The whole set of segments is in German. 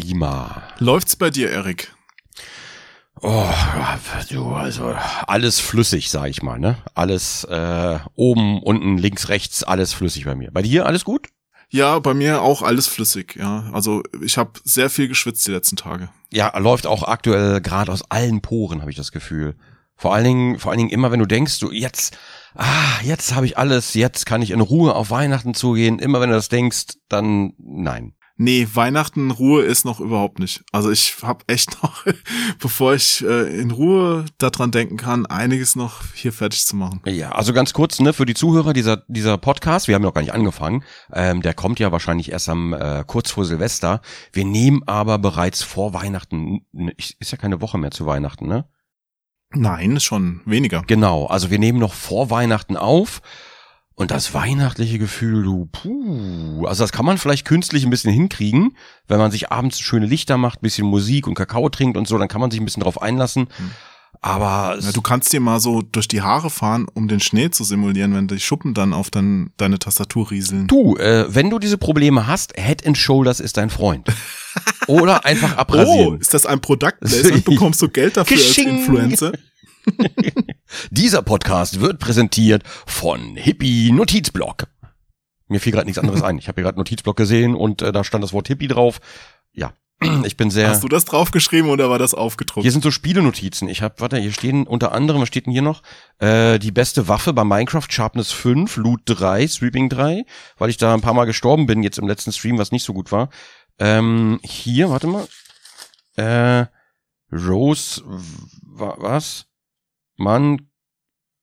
Klima. Läuft's bei dir, Erik? Oh, du, also alles flüssig, sag ich mal, ne? Alles äh, oben, unten, links, rechts, alles flüssig bei mir. Bei dir alles gut? Ja, bei mir auch alles flüssig, ja. Also ich habe sehr viel geschwitzt die letzten Tage. Ja, läuft auch aktuell gerade aus allen Poren, habe ich das Gefühl. Vor allen Dingen, vor allen Dingen immer, wenn du denkst, du jetzt, ah, jetzt habe ich alles, jetzt kann ich in Ruhe auf Weihnachten zugehen. Immer wenn du das denkst, dann nein. Nee, Weihnachten Ruhe ist noch überhaupt nicht. Also ich habe echt noch, bevor ich äh, in Ruhe daran denken kann, einiges noch hier fertig zu machen. Ja, also ganz kurz, ne, für die Zuhörer dieser dieser Podcast, wir haben noch gar nicht angefangen, ähm, der kommt ja wahrscheinlich erst am äh, kurz vor Silvester. Wir nehmen aber bereits vor Weihnachten, ist ja keine Woche mehr zu Weihnachten, ne? Nein, schon weniger. Genau, also wir nehmen noch vor Weihnachten auf und das weihnachtliche Gefühl, du, puh, also das kann man vielleicht künstlich ein bisschen hinkriegen, wenn man sich abends schöne Lichter macht, bisschen Musik und Kakao trinkt und so, dann kann man sich ein bisschen drauf einlassen. Hm. Aber ja, du kannst dir mal so durch die Haare fahren, um den Schnee zu simulieren, wenn die Schuppen dann auf dein, deine Tastatur rieseln. Du, äh, wenn du diese Probleme hast, Head and Shoulders ist dein Freund. Oder einfach abrasieren. Oh, ist das ein Product Placement? Bekommst du Geld dafür als Influencer? Dieser Podcast wird präsentiert von Hippie Notizblock. Mir fiel gerade nichts anderes ein. Ich habe hier gerade Notizblock gesehen und äh, da stand das Wort Hippie drauf. Ja, ich bin sehr. Hast du das draufgeschrieben oder war das aufgedruckt? Hier sind so Spielenotizen. Ich habe, warte, hier stehen unter anderem, was steht denn hier noch? Äh, die beste Waffe bei Minecraft, Sharpness 5, Loot 3, Sweeping 3, weil ich da ein paar Mal gestorben bin jetzt im letzten Stream, was nicht so gut war. Ähm, hier, warte mal. Äh, Rose, was? Man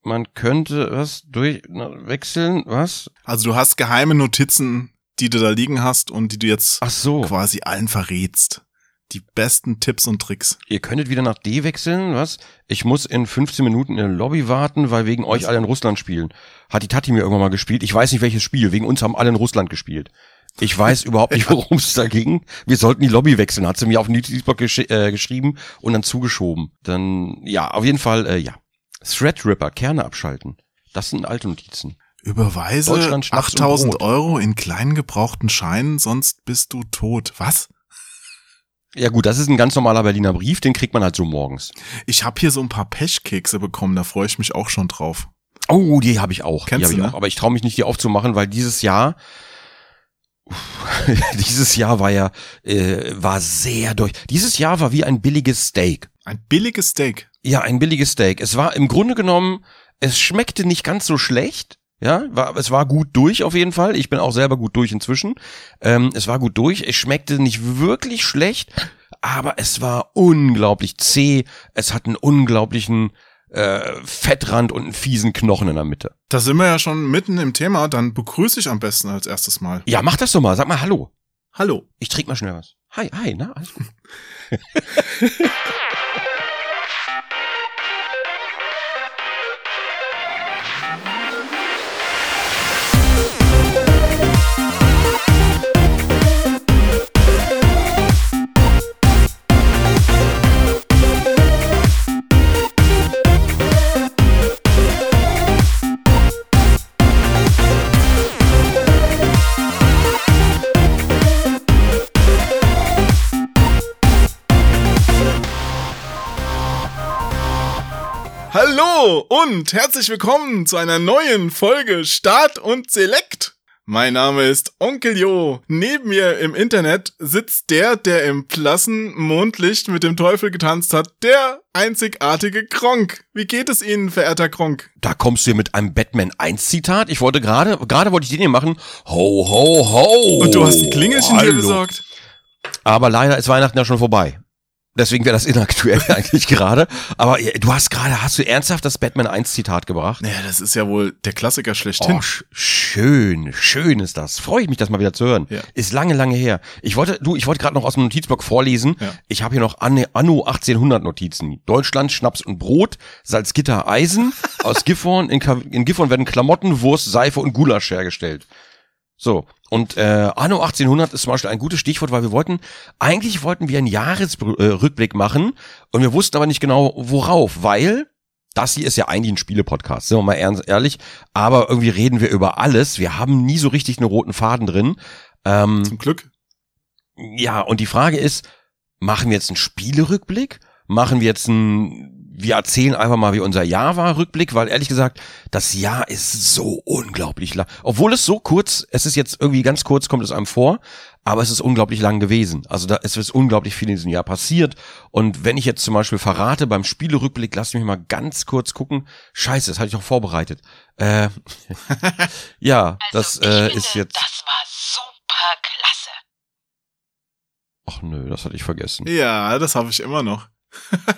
man könnte was durchwechseln, was? Also du hast geheime Notizen, die du da liegen hast und die du jetzt Ach so. quasi allen verrätst. Die besten Tipps und Tricks. Ihr könntet wieder nach D wechseln, was? Ich muss in 15 Minuten in der Lobby warten, weil wegen euch alle in Russland spielen. Hat die Tati mir irgendwann mal gespielt. Ich weiß nicht welches Spiel. Wegen uns haben alle in Russland gespielt. Ich weiß überhaupt nicht, worum es da ging. Wir sollten die Lobby wechseln, hat sie mir auf den Notizblock gesch äh, geschrieben und dann zugeschoben. Dann, ja, auf jeden Fall, äh, ja. Threadripper, Kerne abschalten. Das sind alte Notizen. Überweise 8000 Euro in kleinen gebrauchten Scheinen, sonst bist du tot. Was? Ja gut, das ist ein ganz normaler Berliner Brief, den kriegt man halt so morgens. Ich habe hier so ein paar Pechkekse bekommen, da freue ich mich auch schon drauf. Oh, die habe ich auch. Kennst die du, ich ne? auch. Aber ich traue mich nicht, die aufzumachen, weil dieses Jahr, dieses Jahr war ja, äh, war sehr durch. Dieses Jahr war wie ein billiges Steak. Ein billiges Steak. Ja, ein billiges Steak. Es war im Grunde genommen, es schmeckte nicht ganz so schlecht. Ja, war, es war gut durch auf jeden Fall. Ich bin auch selber gut durch inzwischen. Ähm, es war gut durch. Es schmeckte nicht wirklich schlecht, aber es war unglaublich zäh. Es hat einen unglaublichen äh, Fettrand und einen fiesen Knochen in der Mitte. Da sind wir ja schon mitten im Thema. Dann begrüße ich am besten als erstes Mal. Ja, mach das doch mal. Sag mal Hallo. Hallo. Ich trinke mal schnell was. Hi, hi, na, alles gut. Hallo und herzlich willkommen zu einer neuen Folge Start und Select. Mein Name ist Onkel Jo. Neben mir im Internet sitzt der, der im blassen Mondlicht mit dem Teufel getanzt hat, der einzigartige Kronk. Wie geht es Ihnen, verehrter Kronk? Da kommst du hier mit einem Batman 1 Zitat. Ich wollte gerade, gerade wollte ich den hier machen. Ho, ho, ho. Und du hast ein Klingelchen Hallo. hier besorgt. Aber leider ist Weihnachten ja schon vorbei. Deswegen wäre das inaktuell eigentlich gerade. Aber du hast gerade, hast du ernsthaft das Batman 1 Zitat gebracht? Naja, das ist ja wohl der Klassiker schlechthin. Oh, sch schön, schön ist das. Freue ich mich, das mal wieder zu hören. Ja. Ist lange, lange her. Ich wollte, du, ich wollte gerade noch aus dem Notizblock vorlesen. Ja. Ich habe hier noch Anno, Anno 1800 Notizen. Deutschland, Schnaps und Brot, Salzgitter, Eisen. Aus Gifhorn, in, Ka- in Gifhorn werden Klamotten, Wurst, Seife und Gulasch hergestellt. So. Und äh, Anno 1800 ist zum Beispiel ein gutes Stichwort, weil wir wollten, eigentlich wollten wir einen Jahresrückblick machen und wir wussten aber nicht genau, worauf, weil das hier ist ja eigentlich ein Spiele-Podcast, sind wir mal ernst, ehrlich, aber irgendwie reden wir über alles. Wir haben nie so richtig einen roten Faden drin. Ähm, Zum Glück. ja, und die Frage ist, machen wir jetzt einen Spielerückblick? Machen wir jetzt einen wir erzählen einfach mal, wie unser Jahr war, Rückblick, weil ehrlich gesagt, das Jahr ist so unglaublich lang. Obwohl es so kurz, es ist jetzt irgendwie ganz kurz, kommt es einem vor, aber es ist unglaublich lang gewesen. Also da es ist unglaublich viel in diesem Jahr passiert. Und wenn ich jetzt zum Beispiel verrate beim Spielerückblick, lass mich mal ganz kurz gucken. Scheiße, das hatte ich auch vorbereitet. Äh, ja, also das äh, finde, ist jetzt. Das war super klasse. Ach nö, das hatte ich vergessen. Ja, das habe ich immer noch.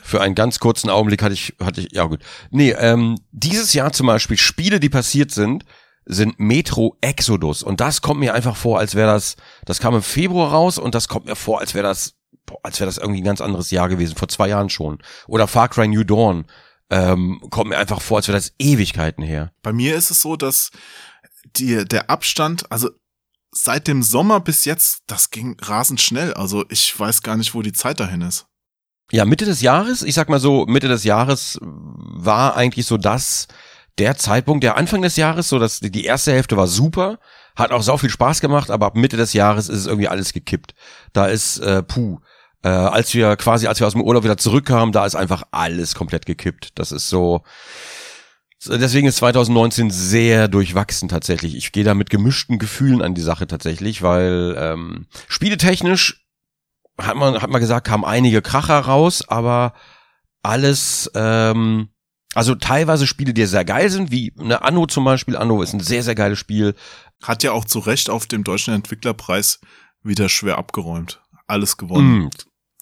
Für einen ganz kurzen Augenblick hatte ich, hatte ich, ja gut. Nee, ähm, dieses Jahr zum Beispiel Spiele, die passiert sind, sind Metro Exodus. Und das kommt mir einfach vor, als wäre das, das kam im Februar raus und das kommt mir vor, als wäre das, als wäre das irgendwie ein ganz anderes Jahr gewesen, vor zwei Jahren schon. Oder Far Cry New Dawn. Ähm, kommt mir einfach vor, als wäre das Ewigkeiten her. Bei mir ist es so, dass die, der Abstand, also seit dem Sommer bis jetzt, das ging rasend schnell. Also ich weiß gar nicht, wo die Zeit dahin ist. Ja, Mitte des Jahres, ich sag mal so, Mitte des Jahres war eigentlich so das, der Zeitpunkt, der Anfang des Jahres, so dass die erste Hälfte war super, hat auch sau viel Spaß gemacht, aber ab Mitte des Jahres ist es irgendwie alles gekippt. Da ist, äh, puh, äh, als wir quasi, als wir aus dem Urlaub wieder zurückkamen, da ist einfach alles komplett gekippt. Das ist so, deswegen ist 2019 sehr durchwachsen tatsächlich. Ich gehe da mit gemischten Gefühlen an die Sache tatsächlich, weil ähm, spieletechnisch hat man, hat man gesagt, kamen einige Kracher raus, aber alles, ähm, also teilweise Spiele, die sehr geil sind, wie eine Anno zum Beispiel. Anno ist ein sehr, sehr geiles Spiel. Hat ja auch zu Recht auf dem Deutschen Entwicklerpreis wieder schwer abgeräumt. Alles gewonnen. Mm,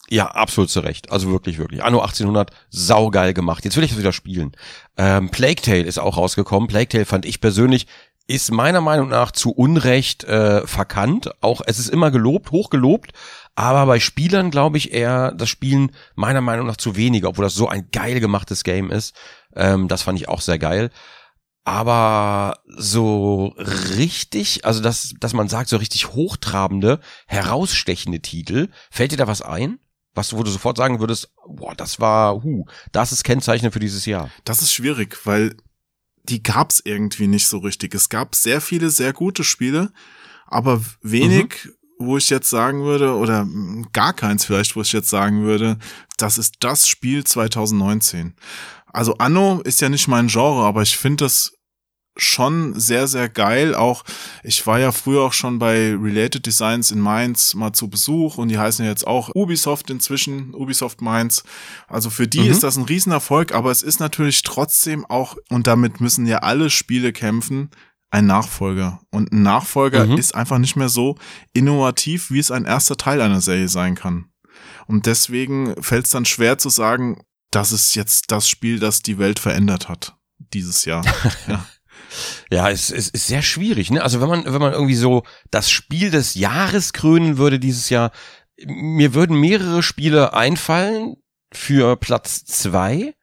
ja, absolut zu Recht. Also wirklich, wirklich. Anno 1800, saugeil gemacht. Jetzt will ich das wieder spielen. Ähm, Plague Tale ist auch rausgekommen. Plague Tale fand ich persönlich ist meiner Meinung nach zu Unrecht äh, verkannt. Auch es ist immer gelobt, hochgelobt, aber bei Spielern glaube ich eher das Spielen meiner Meinung nach zu wenig, obwohl das so ein geil gemachtes Game ist. Ähm, das fand ich auch sehr geil. Aber so richtig, also dass, dass man sagt, so richtig hochtrabende, herausstechende Titel, fällt dir da was ein? Was, wo du sofort sagen würdest, boah, das war, hu, das ist Kennzeichner für dieses Jahr. Das ist schwierig, weil die gab's irgendwie nicht so richtig. Es gab sehr viele sehr gute Spiele, aber wenig, mhm. Wo ich jetzt sagen würde, oder gar keins vielleicht, wo ich jetzt sagen würde, das ist das Spiel 2019. Also Anno ist ja nicht mein Genre, aber ich finde das schon sehr, sehr geil. Auch ich war ja früher auch schon bei Related Designs in Mainz mal zu Besuch und die heißen ja jetzt auch Ubisoft inzwischen, Ubisoft Mainz. Also für die mhm. ist das ein Riesenerfolg, aber es ist natürlich trotzdem auch, und damit müssen ja alle Spiele kämpfen, ein Nachfolger. Und ein Nachfolger mhm. ist einfach nicht mehr so innovativ, wie es ein erster Teil einer Serie sein kann. Und deswegen fällt es dann schwer zu sagen, das ist jetzt das Spiel, das die Welt verändert hat dieses Jahr. ja. Ja, es, es ist sehr schwierig, ne? Also wenn man, wenn man irgendwie so das Spiel des Jahres krönen würde dieses Jahr, mir würden mehrere Spiele einfallen für Platz zwei.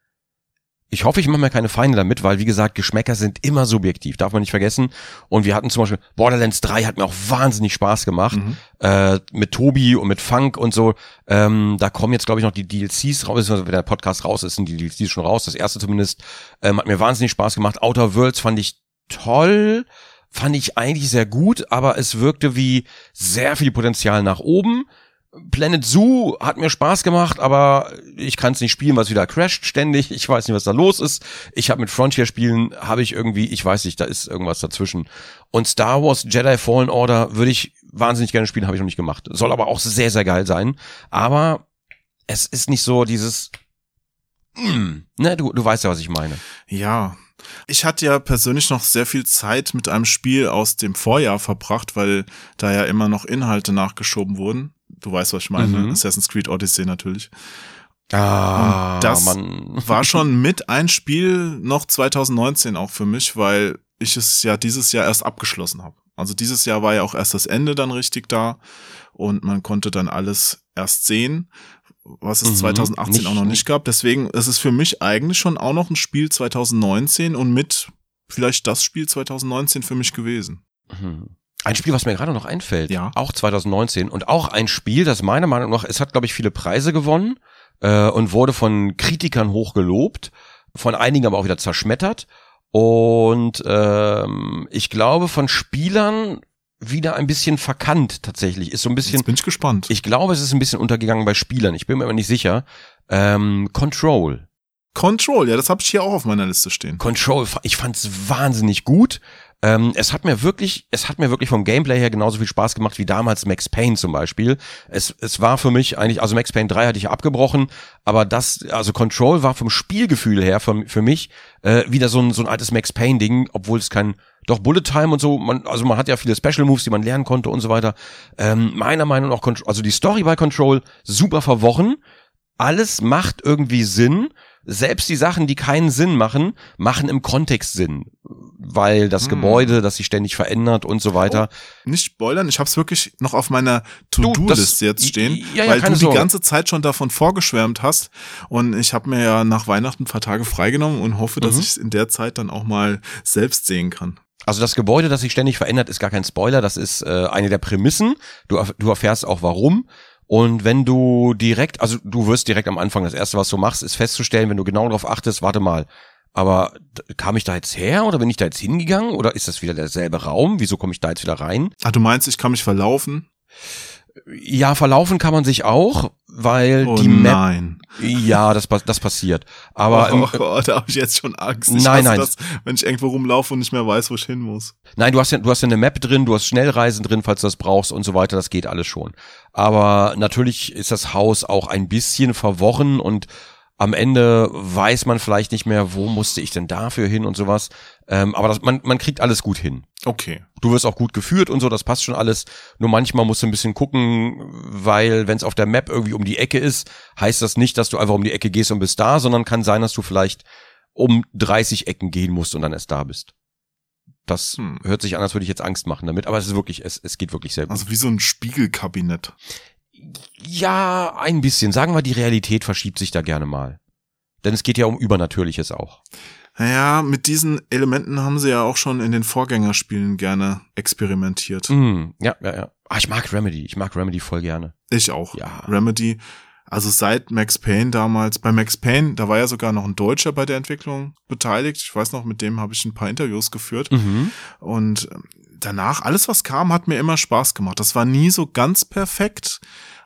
Ich hoffe, ich mache mir keine Feinde damit, weil wie gesagt, Geschmäcker sind immer subjektiv, darf man nicht vergessen. Und wir hatten zum Beispiel Borderlands 3 hat mir auch wahnsinnig Spaß gemacht. Mhm. Äh, mit Tobi und mit Funk und so. Ähm, da kommen jetzt, glaube ich, noch die DLCs raus, wenn der Podcast raus ist, sind die DLCs schon raus. Das erste zumindest ähm, hat mir wahnsinnig Spaß gemacht. Outer Worlds fand ich toll, fand ich eigentlich sehr gut, aber es wirkte wie sehr viel Potenzial nach oben. Planet Zoo hat mir Spaß gemacht, aber ich kann es nicht spielen, was wieder crasht ständig. Ich weiß nicht, was da los ist. Ich habe mit Frontier spielen, habe ich irgendwie, ich weiß nicht, da ist irgendwas dazwischen. Und Star Wars Jedi Fallen Order würde ich wahnsinnig gerne spielen, habe ich noch nicht gemacht. Soll aber auch sehr, sehr geil sein. Aber es ist nicht so dieses, mm, ne, du, du weißt ja, was ich meine. Ja, ich hatte ja persönlich noch sehr viel Zeit mit einem Spiel aus dem Vorjahr verbracht, weil da ja immer noch Inhalte nachgeschoben wurden. Du weißt, was ich meine. Mhm. Assassin's Creed Odyssey natürlich. Ah, Und das Mann. war schon mit ein Spiel noch 2019 auch für mich, weil ich es ja dieses Jahr erst abgeschlossen habe. Also dieses Jahr war ja auch erst das Ende dann richtig da und man konnte dann alles erst sehen was es mhm, 2018 nicht, auch noch nicht gab. Deswegen ist es für mich eigentlich schon auch noch ein Spiel 2019 und mit vielleicht das Spiel 2019 für mich gewesen. Mhm. Ein Spiel, was mir gerade noch einfällt, ja. auch 2019 und auch ein Spiel, das meiner Meinung nach, es hat glaube ich viele Preise gewonnen äh, und wurde von Kritikern hochgelobt, von einigen aber auch wieder zerschmettert und ähm, ich glaube von Spielern wieder ein bisschen verkannt tatsächlich. Ist so ein bisschen. Jetzt bin ich gespannt. Ich glaube, es ist ein bisschen untergegangen bei Spielern. Ich bin mir aber nicht sicher. Ähm, Control. Control, ja, das habe ich hier auch auf meiner Liste stehen. Control, ich fand's wahnsinnig gut. Ähm, es hat mir wirklich, es hat mir wirklich vom Gameplay her genauso viel Spaß gemacht wie damals Max Payne zum Beispiel. Es, es war für mich eigentlich, also Max Payne 3 hatte ich abgebrochen, aber das, also Control war vom Spielgefühl her für, für mich äh, wieder so ein, so ein altes Max Payne Ding, obwohl es kein, doch Bullet Time und so, man, also man hat ja viele Special Moves, die man lernen konnte und so weiter. Ähm, meiner Meinung nach, also die Story bei Control super verworren. Alles macht irgendwie Sinn selbst die Sachen, die keinen Sinn machen, machen im Kontext Sinn, weil das hm. Gebäude, das sich ständig verändert und so weiter. Oh, nicht spoilern, ich habe es wirklich noch auf meiner To-Do-Liste jetzt stehen, ja, ja, weil du Sorge. die ganze Zeit schon davon vorgeschwärmt hast und ich habe mir ja nach Weihnachten ein paar Tage freigenommen und hoffe, dass mhm. ich es in der Zeit dann auch mal selbst sehen kann. Also das Gebäude, das sich ständig verändert, ist gar kein Spoiler, das ist äh, eine der Prämissen. Du, du erfährst auch warum. Und wenn du direkt, also du wirst direkt am Anfang, das erste, was du machst, ist festzustellen, wenn du genau darauf achtest, warte mal, aber kam ich da jetzt her oder bin ich da jetzt hingegangen oder ist das wieder derselbe Raum? Wieso komme ich da jetzt wieder rein? Ah, du meinst, ich kann mich verlaufen? Ja, verlaufen kann man sich auch, weil oh die Map. Nein. Ja, das, das passiert. Aber oh, oh, da habe ich jetzt schon Angst. Ich nein, nein. Das, wenn ich irgendwo rumlaufe und nicht mehr weiß, wo ich hin muss. Nein, du hast ja, du hast ja eine Map drin, du hast Schnellreisen drin, falls du das brauchst und so weiter. Das geht alles schon. Aber natürlich ist das Haus auch ein bisschen verworren und am Ende weiß man vielleicht nicht mehr, wo musste ich denn dafür hin und sowas. Ähm, aber das, man, man kriegt alles gut hin. Okay. Du wirst auch gut geführt und so, das passt schon alles. Nur manchmal musst du ein bisschen gucken, weil wenn es auf der Map irgendwie um die Ecke ist, heißt das nicht, dass du einfach um die Ecke gehst und bist da, sondern kann sein, dass du vielleicht um 30 Ecken gehen musst und dann erst da bist. Das hm. hört sich an, als würde ich jetzt Angst machen damit, aber es ist wirklich, es, es geht wirklich sehr gut. Also wie so ein Spiegelkabinett. Ja, ein bisschen. Sagen wir, die Realität verschiebt sich da gerne mal. Denn es geht ja um Übernatürliches auch. Naja, mit diesen Elementen haben sie ja auch schon in den Vorgängerspielen gerne experimentiert. Mm, ja, ja, ja. Ah, ich mag Remedy. Ich mag Remedy voll gerne. Ich auch. Ja. Remedy. Also seit Max Payne damals, bei Max Payne, da war ja sogar noch ein Deutscher bei der Entwicklung beteiligt. Ich weiß noch, mit dem habe ich ein paar Interviews geführt. Mhm. Und ähm, danach, alles was kam, hat mir immer Spaß gemacht. Das war nie so ganz perfekt.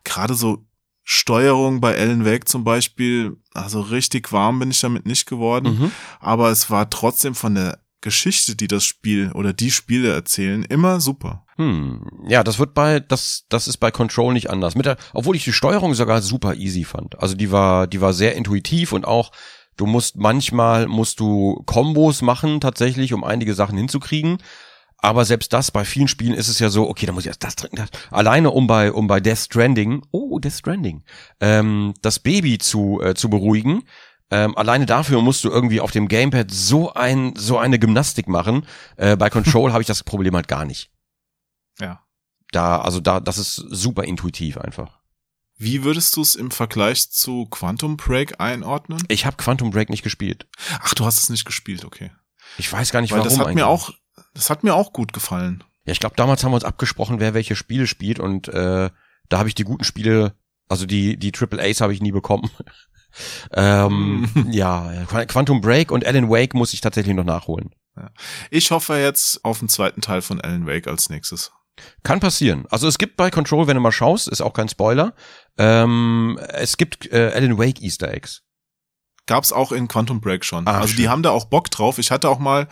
Gerade so Steuerung bei Ellen Wake zum Beispiel, also richtig warm bin ich damit nicht geworden, Mhm. aber es war trotzdem von der Geschichte, die das Spiel oder die Spiele erzählen, immer super. Hm. Ja, das wird bei, das, das ist bei Control nicht anders. Mit der, obwohl ich die Steuerung sogar super easy fand. Also die war, die war sehr intuitiv und auch, du musst manchmal, musst du Kombos machen tatsächlich, um einige Sachen hinzukriegen. Aber selbst das, bei vielen Spielen ist es ja so, okay, da muss ich erst das trinken. Das. Alleine um bei, um bei Death Stranding, oh, Death Stranding, ähm, das Baby zu, äh, zu beruhigen. Ähm, alleine dafür musst du irgendwie auf dem Gamepad so ein, so eine Gymnastik machen. Äh, bei Control habe ich das Problem halt gar nicht. Ja. Da, also da, das ist super intuitiv einfach. Wie würdest du es im Vergleich zu Quantum Break einordnen? Ich habe Quantum Break nicht gespielt. Ach, du hast es nicht gespielt, okay. Ich weiß gar nicht, Weil warum. das hat eigentlich. mir auch, das hat mir auch gut gefallen. Ja, ich glaube, damals haben wir uns abgesprochen, wer welche Spiele spielt und äh, da habe ich die guten Spiele, also die die Triple A's habe ich nie bekommen. ähm, ja, Quantum Break und Alan Wake muss ich tatsächlich noch nachholen. Ich hoffe jetzt auf den zweiten Teil von Alan Wake als nächstes. Kann passieren. Also es gibt bei Control, wenn du mal schaust, ist auch kein Spoiler. Ähm, es gibt äh, Alan Wake Easter Eggs. Gab's auch in Quantum Break schon. Ah, also die schön. haben da auch Bock drauf. Ich hatte auch mal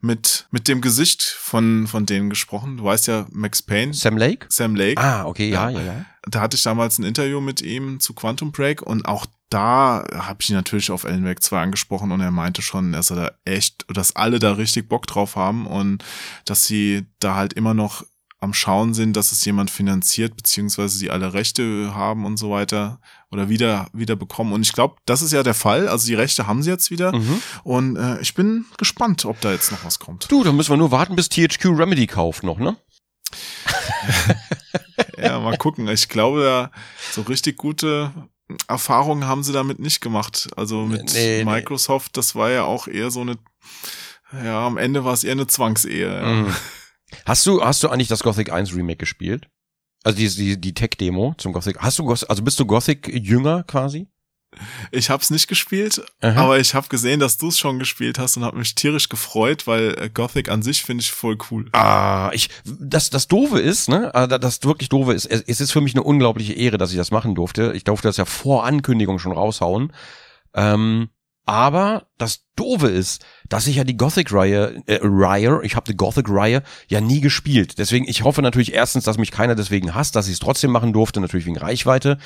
mit, mit dem Gesicht von, von denen gesprochen. Du weißt ja, Max Payne, Sam Lake? Sam Lake. Ah, okay, ja, ja, ja. Da hatte ich damals ein Interview mit ihm zu Quantum Break und auch da habe ich ihn natürlich auf Alan Wake 2 angesprochen und er meinte schon, dass er da echt, dass alle da richtig Bock drauf haben und dass sie da halt immer noch am Schauen sind, dass es jemand finanziert, beziehungsweise sie alle Rechte haben und so weiter oder wieder, wieder bekommen. Und ich glaube, das ist ja der Fall. Also die Rechte haben sie jetzt wieder. Mhm. Und äh, ich bin gespannt, ob da jetzt noch was kommt. Du, dann müssen wir nur warten, bis THQ Remedy kauft noch, ne? Ja, mal gucken. Ich glaube, so richtig gute Erfahrungen haben sie damit nicht gemacht. Also mit Nee, nee. Microsoft, das war ja auch eher so eine, ja, am Ende war es eher eine Zwangsehe. Ja. Hast du, hast du eigentlich das Gothic 1 Remake gespielt? Also die, die, die Tech-Demo zum Gothic. Hast du, also bist du Gothic jünger quasi? Ich hab's nicht gespielt, Aha. aber ich habe gesehen, dass du es schon gespielt hast und habe mich tierisch gefreut, weil äh, Gothic an sich finde ich voll cool. Ah, ich, das, das Doofe ist, ne, ah, da- das wirklich Doofe ist, es, es ist für mich eine unglaubliche Ehre, dass ich das machen durfte. Ich durfte das ja vor Ankündigung schon raushauen. Ähm, aber das Doofe ist, dass ich ja die Gothic-Reihe, äh, Reihe, ich habe die Gothic-Reihe ja nie gespielt. Deswegen, ich hoffe natürlich erstens, dass mich keiner deswegen hasst, dass ich es trotzdem machen durfte, natürlich wegen Reichweite.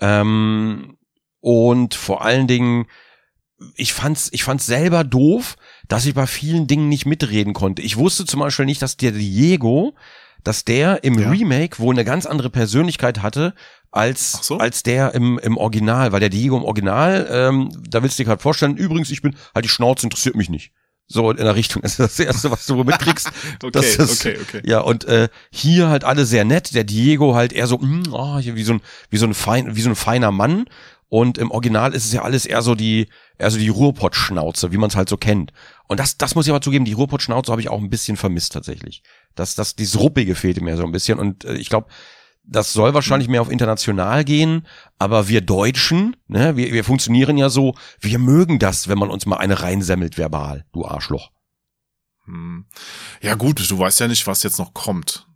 Ähm, und vor allen Dingen, ich fand's, ich fand's selber doof, dass ich bei vielen Dingen nicht mitreden konnte. Ich wusste zum Beispiel nicht, dass der Diego, dass der im Ja. Remake wohl eine ganz andere Persönlichkeit hatte als, so. als der im, im Original, weil der Diego im Original, ähm, da willst du dir gerade vorstellen, übrigens, ich bin, halt die Schnauze interessiert mich nicht. So in der Richtung. Das ist das Erste, was du mitkriegst. Okay, das ist, okay, okay. Ja, und äh, hier halt alle sehr nett. Der Diego halt eher so, mm, oh, hier wie so ein, wie so ein fein, wie so ein feiner Mann. Und im Original ist es ja alles eher so die, eher so die Ruhrpott-Schnauze, wie man es halt so kennt. Und das, das muss ich aber zugeben, die Ruhrpott-Schnauze habe ich auch ein bisschen vermisst tatsächlich. Das, das, dieses Ruppige fehlte mir so ein bisschen. Und äh, ich glaube, das soll wahrscheinlich mehr auf international gehen, aber wir Deutschen, ne, wir, wir funktionieren ja so, wir mögen das, wenn man uns mal eine reinsemmelt verbal, du Arschloch. Hm. Ja gut, du weißt ja nicht, was jetzt noch kommt.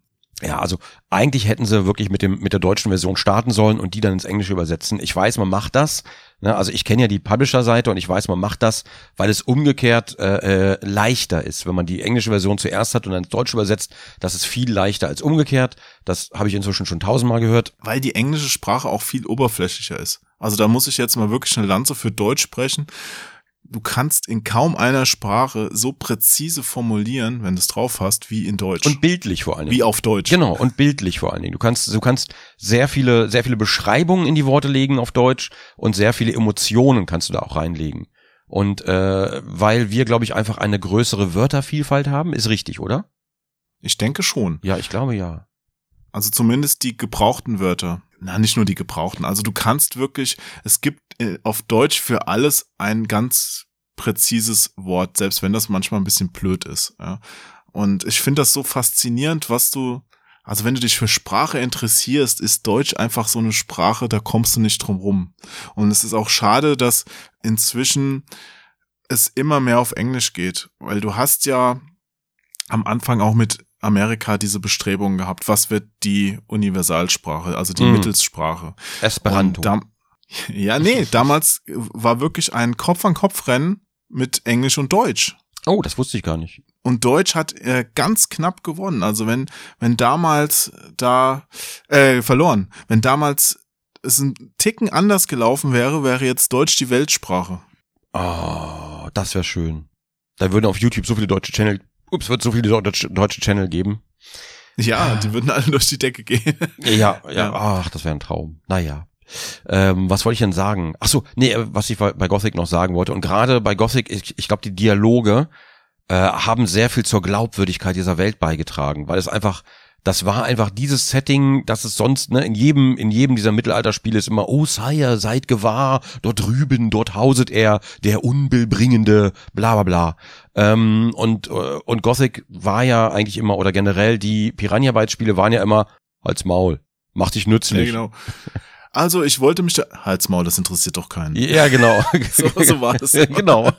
Ja, also eigentlich hätten sie wirklich mit dem mit der deutschen Version starten sollen und die dann ins Englische übersetzen. Ich weiß, man macht das. Ne? Also ich kenne ja die Publisher-Seite und ich weiß, man macht das, weil es umgekehrt äh, äh, leichter ist, wenn man die englische Version zuerst hat und dann ins Deutsche übersetzt. Das ist viel leichter als umgekehrt. Das habe ich inzwischen schon tausendmal gehört. Weil die englische Sprache auch viel oberflächlicher ist. Also da muss ich jetzt mal wirklich eine Lanze für Deutsch sprechen. Du kannst in kaum einer Sprache so präzise formulieren, wenn du es drauf hast, wie in Deutsch. Und bildlich vor allen Dingen. wie auf Deutsch. Genau, und bildlich vor allen Dingen. Du kannst, du kannst sehr viele, sehr viele Beschreibungen in die Worte legen auf Deutsch und sehr viele Emotionen kannst du da auch reinlegen. Und äh, weil wir, glaube ich, einfach eine größere Wörtervielfalt haben, ist richtig, oder? Ich denke schon. Ja, ich glaube ja. Also zumindest die gebrauchten Wörter. Na, nicht nur die gebrauchten. Also du kannst wirklich, es gibt äh, auf Deutsch für alles ein ganz präzises Wort, selbst wenn das manchmal ein bisschen blöd ist. Ja. Und ich finde das so faszinierend, was du, also wenn du dich für Sprache interessierst, ist Deutsch einfach so eine Sprache, da kommst du nicht drum rum. Und es ist auch schade, dass inzwischen es immer mehr auf Englisch geht, weil du hast ja am Anfang auch mit Amerika diese Bestrebungen gehabt, was wird die Universalsprache, also die Mhm. Mittelssprache. Esperanto. Dam- ja, nee, damals war wirklich ein Kopf-an-Kopf-Rennen mit Englisch und Deutsch. oh, das wusste ich gar nicht. Und Deutsch hat äh, ganz knapp gewonnen. Also wenn, wenn damals da, äh, verloren. Wenn damals es ein Ticken anders gelaufen wäre, wäre jetzt Deutsch die Weltsprache. Oh, das wäre schön. Da würden auf YouTube so viele deutsche Channel, ups, wird so viele deutsche, deutsche Channel geben. Ja, die würden alle durch die Decke gehen. Ja, ja, Ja. ach, das wäre ein Traum. Naja. Ähm, was wollte ich denn sagen? Ach so, nee, äh, was ich bei bei Gothic noch sagen wollte. Und gerade bei Gothic, ich, ich glaube, die Dialoge äh, haben sehr viel zur Glaubwürdigkeit dieser Welt beigetragen, weil es einfach, das war einfach dieses Setting, das es sonst, ne, in jedem, in jedem dieser Mittelalterspiele ist immer, oh Sire, seid gewahr, dort drüben, dort hauset er, der Unbillbringende, bla bla bla. Ähm, und, äh, und Gothic war ja eigentlich immer, oder generell, die Piranha Bytes Spiele waren ja immer, als Maul, mach dich Ja, nützlich. genau. Also ich wollte mich da, Halsmaul, das interessiert doch keinen. Ja, genau. So, so war das. genau.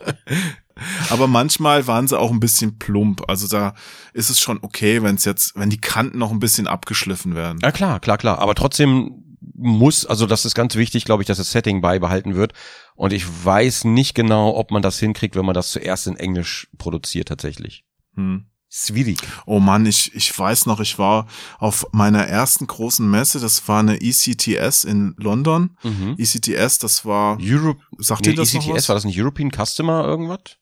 Aber manchmal waren sie auch ein bisschen plump. Also da ist es schon okay, wenn es jetzt, wenn die Kanten noch ein bisschen abgeschliffen werden. Ja, klar, klar, klar. Aber trotzdem muss, also das ist ganz wichtig, glaube ich, dass das Setting beibehalten wird. Und ich weiß nicht genau, ob man das hinkriegt, wenn man das zuerst in Englisch produziert tatsächlich. Hm. Schwierig. Oh Mann, ich, ich weiß noch, ich war auf meiner ersten großen Messe, das war eine ECTS in London. Mhm. ECTS, das war, Europe, sagt nee, ihr das ECTS, noch was? war das nicht European Customer irgendwas?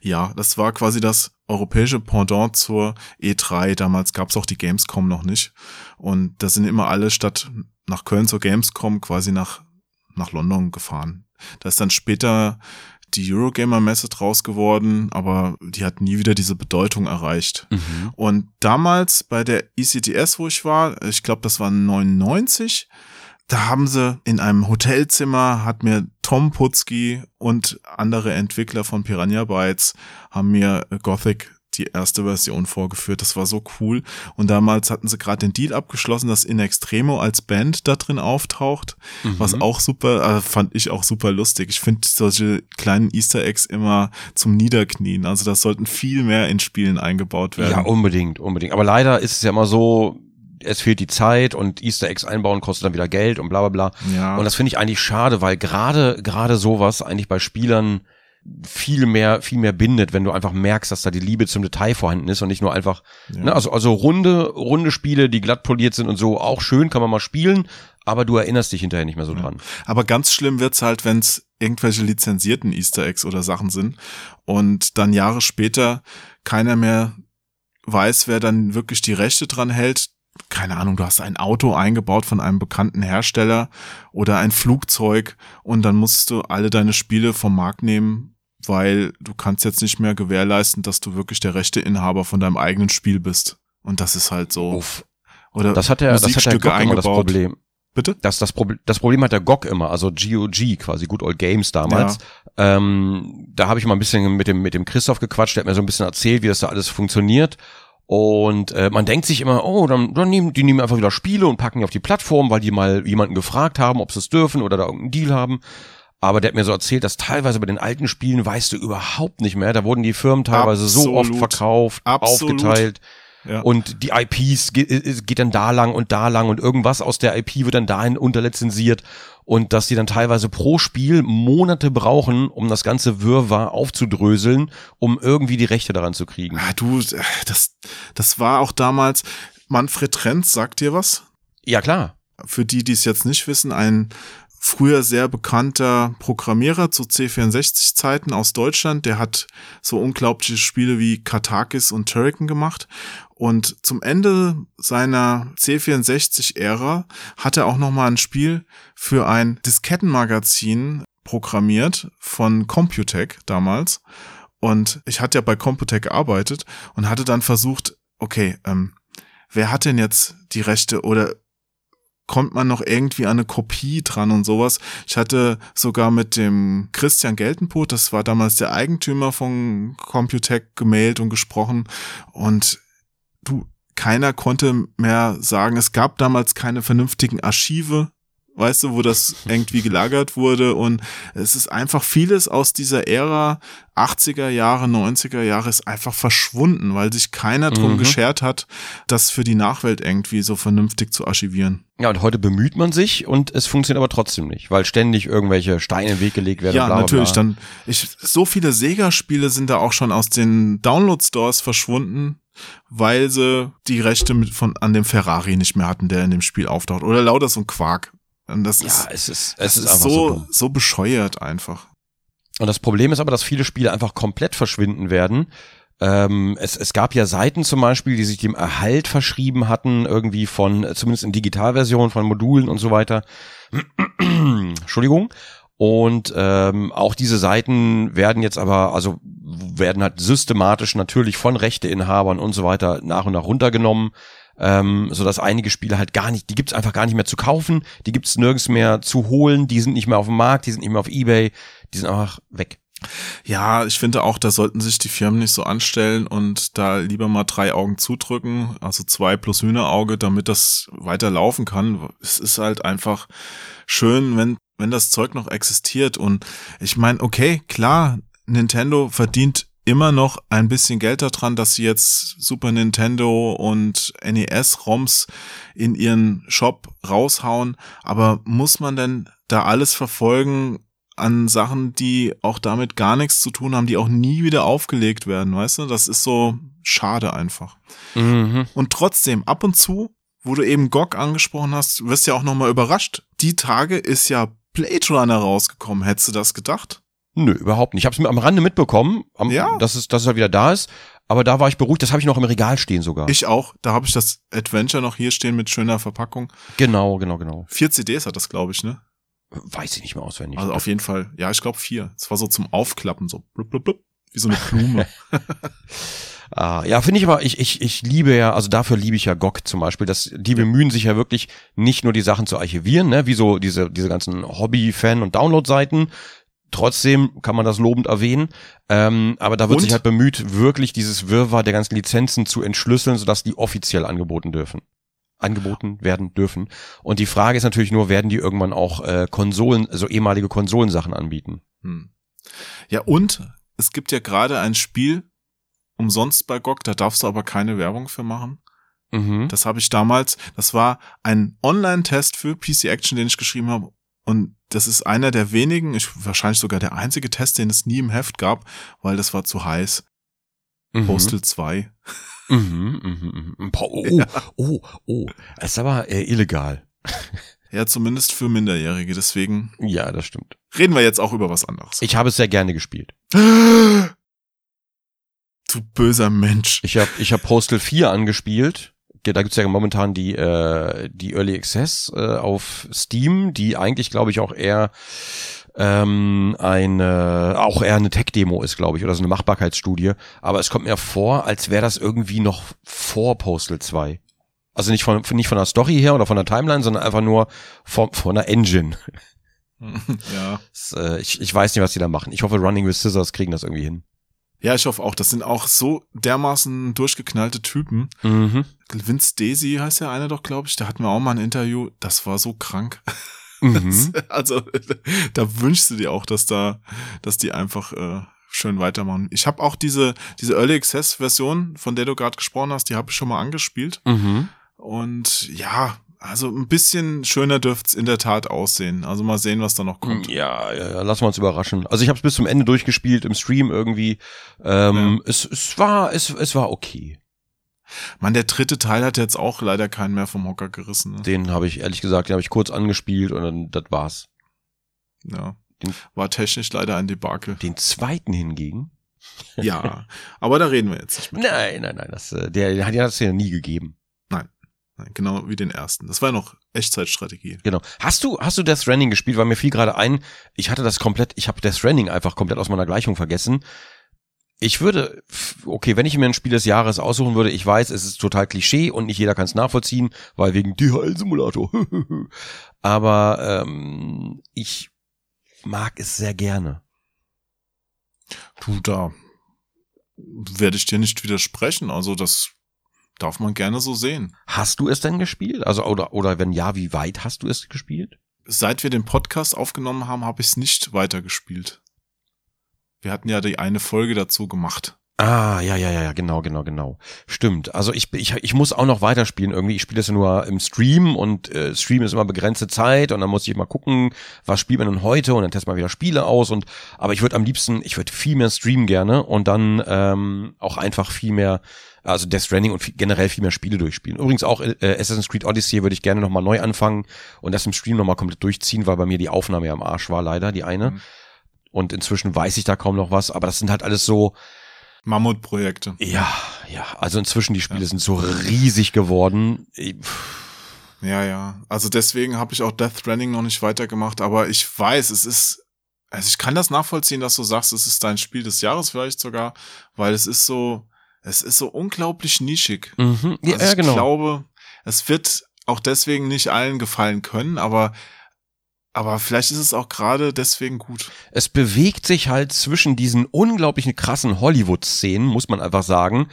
Ja, das war quasi das europäische Pendant zur E3. Damals gab's auch die Gamescom noch nicht. Und da sind immer alle statt nach Köln zur Gamescom quasi nach, nach London gefahren. Da ist dann später die Eurogamer-Messe draus geworden, aber die hat nie wieder diese Bedeutung erreicht. Mhm. Und damals bei der ECTS, wo ich war, ich glaube, das war 99, da haben sie in einem Hotelzimmer, hat mir Tom Putzki und andere Entwickler von Piranha Bytes haben mir Gothic die erste Version vorgeführt. Das war so cool. Und damals hatten sie gerade den Deal abgeschlossen, dass In Extremo als Band da drin auftaucht, Mhm. was auch super, äh, fand ich auch super lustig. Ich finde solche kleinen Easter Eggs immer zum Niederknien. Also das sollten viel mehr in Spielen eingebaut werden. Ja, unbedingt, unbedingt. Aber leider ist es ja immer so, es fehlt die Zeit und Easter Eggs einbauen kostet dann wieder Geld und bla bla bla. ja. Und das finde ich eigentlich schade, weil gerade gerade sowas eigentlich bei Spielern viel mehr viel mehr bindet, wenn du einfach merkst, dass da die Liebe zum Detail vorhanden ist und nicht nur einfach Ja. ne, also also runde runde Spiele, die glatt poliert sind und so auch schön, kann man mal spielen, aber du erinnerst dich hinterher nicht mehr so dran. Aber ganz schlimm wird's halt, wenn's irgendwelche lizenzierten Easter Eggs oder Sachen sind und dann Jahre später keiner mehr weiß, wer dann wirklich die Rechte dran hält. Keine Ahnung, du hast ein Auto eingebaut von einem bekannten Hersteller oder ein Flugzeug und dann musst du alle deine Spiele vom Markt nehmen, weil du kannst jetzt nicht mehr gewährleisten, dass du wirklich der Rechteinhaber von deinem eigenen Spiel bist. Und das ist halt so. Uff. Oder Das hat der das hat der immer das eingebaut. Problem. Bitte? Das, das, Problem, das Problem hat der GOG immer, also GOG quasi, Good Old Games damals. Ähm, da habe ich mal ein bisschen mit dem, mit dem Christoph gequatscht, der hat mir so ein bisschen erzählt, wie das da alles funktioniert. Und äh, man denkt sich immer, oh, dann, dann nehmen die nehmen einfach wieder Spiele und packen die auf die Plattform, weil die mal jemanden gefragt haben, ob sie es dürfen oder da irgendeinen Deal haben. Aber der hat mir so erzählt, dass teilweise bei den alten Spielen weißt du überhaupt nicht mehr. Da wurden die Firmen teilweise so oft Absolut. verkauft, Absolut. aufgeteilt. Ja. Und die IPs geht, äh, geht dann da lang und da lang und irgendwas aus der IP wird dann dahin unterlizenziert und dass die dann teilweise pro Spiel Monate brauchen, um das ganze Wirrwarr aufzudröseln, um irgendwie die Rechte daran zu kriegen. Ah, du, äh, das, das war auch damals. Manfred Trenz, sagt dir was? Ja, klar. Für die, die es jetzt nicht wissen, ein früher sehr bekannter Programmierer zu C64-Zeiten aus Deutschland. Der hat so unglaubliche Spiele wie Katakis und Turrican gemacht. Und zum Ende seiner C64-Ära hat er auch noch mal ein Spiel für ein Diskettenmagazin programmiert von Computec damals. Und ich hatte ja bei Computec gearbeitet und hatte dann versucht, okay, ähm, wer hat denn jetzt die Rechte oder kommt man noch irgendwie an eine Kopie dran und sowas. Ich hatte sogar mit dem Christian Geltenpot, das war damals der Eigentümer von Computec, gemailt und gesprochen und du, keiner konnte mehr sagen, es gab damals keine vernünftigen Archive, weißt du, wo das irgendwie gelagert wurde und es ist einfach vieles aus dieser Ära 80er Jahre, 90er Jahre ist einfach verschwunden, weil sich keiner drum Mhm. geschert hat, das für die Nachwelt irgendwie so vernünftig zu archivieren. Ja, und heute bemüht man sich und es funktioniert aber trotzdem nicht, weil ständig irgendwelche Steine im Weg gelegt werden. Ja, bla, bla, natürlich. Bla. Dann ich, so viele Sega-Spiele sind da auch schon aus den Download-Stores verschwunden, weil sie die Rechte mit von an dem Ferrari nicht mehr hatten, der in dem Spiel auftaucht. Oder lauter so ein Quark. Und das Ja, ist, es ist, es ist ist so, so, bescheuert einfach. Und das Problem ist aber, dass viele Spiele einfach komplett verschwinden werden. Ähm, es, es gab ja Seiten zum Beispiel, die sich dem Erhalt verschrieben hatten, irgendwie von, zumindest in Digitalversion, von Modulen und so weiter. Entschuldigung. Und ähm, auch diese Seiten werden jetzt aber, also werden halt systematisch natürlich von Rechteinhabern und so weiter nach und nach runtergenommen, ähm, so dass einige Spiele halt gar nicht, die gibt's einfach gar nicht mehr zu kaufen, die gibt's nirgends mehr zu holen, die sind nicht mehr auf dem Markt, die sind nicht mehr auf Ebay, die sind einfach weg. Ja, ich finde auch, da sollten sich die Firmen nicht so anstellen und da lieber mal drei Augen zudrücken, also zwei plus Hühnerauge, damit das weiter laufen kann. Es ist halt einfach schön, wenn, wenn das Zeug noch existiert. Und ich meine, okay, klar, Nintendo verdient immer noch ein bisschen Geld daran, dass sie jetzt Super Nintendo und NES-ROMs in ihren Shop raushauen. Aber muss man denn da alles verfolgen, an Sachen, die auch damit gar nichts zu tun haben, die auch nie wieder aufgelegt werden, weißt du? Das ist so schade einfach. Mhm. Und trotzdem, ab und zu, wo du eben GOG angesprochen hast, wirst du ja auch nochmal überrascht. Die Tage ist ja Blade Runner rausgekommen. Hättest du das gedacht? Nö, überhaupt nicht. Ich habe es mir am Rande mitbekommen, am, Ja. dass, es, dass es halt wieder da ist. Aber da war ich beruhigt, das habe ich noch im Regal stehen sogar. Ich auch. Da habe ich das Adventure noch hier stehen mit schöner Verpackung. genau, genau, genau. Vier CDs hat das, glaube ich, ne? Weiß ich nicht mehr auswendig. Also auf jeden Fall. Ja, ich glaube vier. Es war so zum Aufklappen, so blub, blub, blub, wie so eine Blume. Ah, ja, finde ich aber, ich, ich, ich liebe ja, also dafür liebe ich ja GOG zum Beispiel, dass die bemühen sich ja wirklich nicht nur die Sachen zu archivieren, ne, wie so diese, diese ganzen Hobby-Fan- und Download-Seiten. Trotzdem kann man das lobend erwähnen. Ähm, aber da wird Und? sich halt bemüht, wirklich dieses Wirrwarr der ganzen Lizenzen zu entschlüsseln, sodass die offiziell angeboten dürfen. Angeboten werden dürfen. Und die Frage ist natürlich nur, werden die irgendwann auch äh, Konsolen, also ehemalige Konsolensachen anbieten? Hm. Ja, und es gibt ja gerade ein Spiel umsonst bei GOG, da darfst du aber keine Werbung für machen. Mhm. Das habe ich damals, das war ein Online-Test für PC Action, den ich geschrieben habe. Und das ist einer der wenigen, ich, wahrscheinlich sogar der einzige Test, den es nie im Heft gab, weil das war zu heiß. Mhm. Postal 2. Mhm, mhm, mhm. Oh, oh, oh. Das ist aber äh, illegal. Ja, zumindest für Minderjährige. Deswegen Ja, das stimmt. reden wir jetzt auch über was anderes. Ich habe es sehr gerne gespielt. Du böser Mensch. Ich habe ich hab Postal 4 angespielt. Da gibt's ja momentan die, äh, die Early Access äh, auf Steam, die eigentlich, glaube ich, auch eher ähm, eine, auch eher eine Tech-Demo ist, glaube ich, oder so eine Machbarkeitsstudie. Aber es kommt mir vor, als wäre das irgendwie noch vor Postal 2. Also nicht von, nicht von der Story her oder von der Timeline, sondern einfach nur von, von der Engine. ja. Das, äh, ich, ich weiß nicht, was die da machen. Ich hoffe, Running with Scissors kriegen das irgendwie hin. Ja, ich hoffe auch. Das sind auch so dermaßen durchgeknallte Typen. Mhm. Vince Daisy heißt ja einer doch, glaube ich. Da hatten wir auch mal ein Interview. Das war so krank. Mhm. Also da wünschst du dir auch, dass da, dass die einfach äh, schön weitermachen. Ich habe auch diese diese Early Access Version, von der du gerade gesprochen hast, die habe ich schon mal angespielt. Mhm. Und ja, also ein bisschen schöner dürft's in der Tat aussehen. Also mal sehen, was da noch kommt. Ja, ja, ja, lassen wir uns überraschen. Also ich habe es bis zum Ende durchgespielt im Stream irgendwie. Ähm, es, es war es, es war okay. Man, der dritte Teil hat jetzt auch leider keinen mehr vom Hocker gerissen. Ne? Den habe ich ehrlich gesagt, den habe ich kurz angespielt und dann das war's. Ja. Den- War technisch leider ein Debakel. Den zweiten hingegen? Ja, aber da reden wir jetzt nicht mit. Nein, nein, nein, das äh, der, der hat ja das ja nie gegeben. Nein, genau wie den ersten. Das war noch Echtzeitstrategie. Genau. Hast du hast du Death Stranding gespielt? Weil mir fiel gerade ein, ich hatte das komplett, ich habe Death Stranding einfach komplett aus meiner Gleichung vergessen. Ich würde, okay, wenn ich mir ein Spiel des Jahres aussuchen würde, ich weiß, es ist total Klischee und nicht jeder kann es nachvollziehen, weil wegen DHL-Simulator. Aber ähm, ich mag es sehr gerne. Du, da werde ich dir nicht widersprechen. Also das darf man gerne so sehen. Hast du es denn gespielt? Also oder oder wenn ja, wie weit hast du es gespielt? Seit wir den Podcast aufgenommen haben, habe ich es nicht weitergespielt. Wir hatten ja die eine Folge dazu gemacht. Ah, ja, ja, ja, ja, genau, genau, genau. Stimmt. Also ich, ich, ich muss auch noch weiterspielen irgendwie. Ich spiele das ja nur im Stream und äh, Stream ist immer begrenzte Zeit und dann muss ich mal gucken, was spielt man denn heute und dann test mal wieder Spiele aus und aber ich würde am liebsten, ich würde viel mehr streamen gerne und dann ähm, auch einfach viel mehr, also Death Stranding und viel, generell viel mehr Spiele durchspielen. Übrigens auch äh, Assassin's Creed Odyssey würde ich gerne nochmal neu anfangen und das im Stream nochmal komplett durchziehen, weil bei mir die Aufnahme ja am Arsch war, leider, die eine. Mhm. Und inzwischen weiß ich da kaum noch was, aber das sind halt alles so, Mammutprojekte. ja, ja, also inzwischen die Spiele sind so riesig geworden. Ich- Ja, ja. Also deswegen habe ich auch Death Stranding noch nicht weitergemacht, aber ich weiß, es ist, also ich kann das nachvollziehen, dass du sagst, es ist dein Spiel des Jahres vielleicht sogar, weil es ist so, es ist so unglaublich nischig. Mhm. Ja, Also ja, ich genau. glaube, es wird auch deswegen nicht allen gefallen können, aber aber vielleicht ist es auch gerade deswegen gut. Es bewegt sich halt zwischen diesen unglaublichen krassen Hollywood-Szenen, muss man einfach sagen.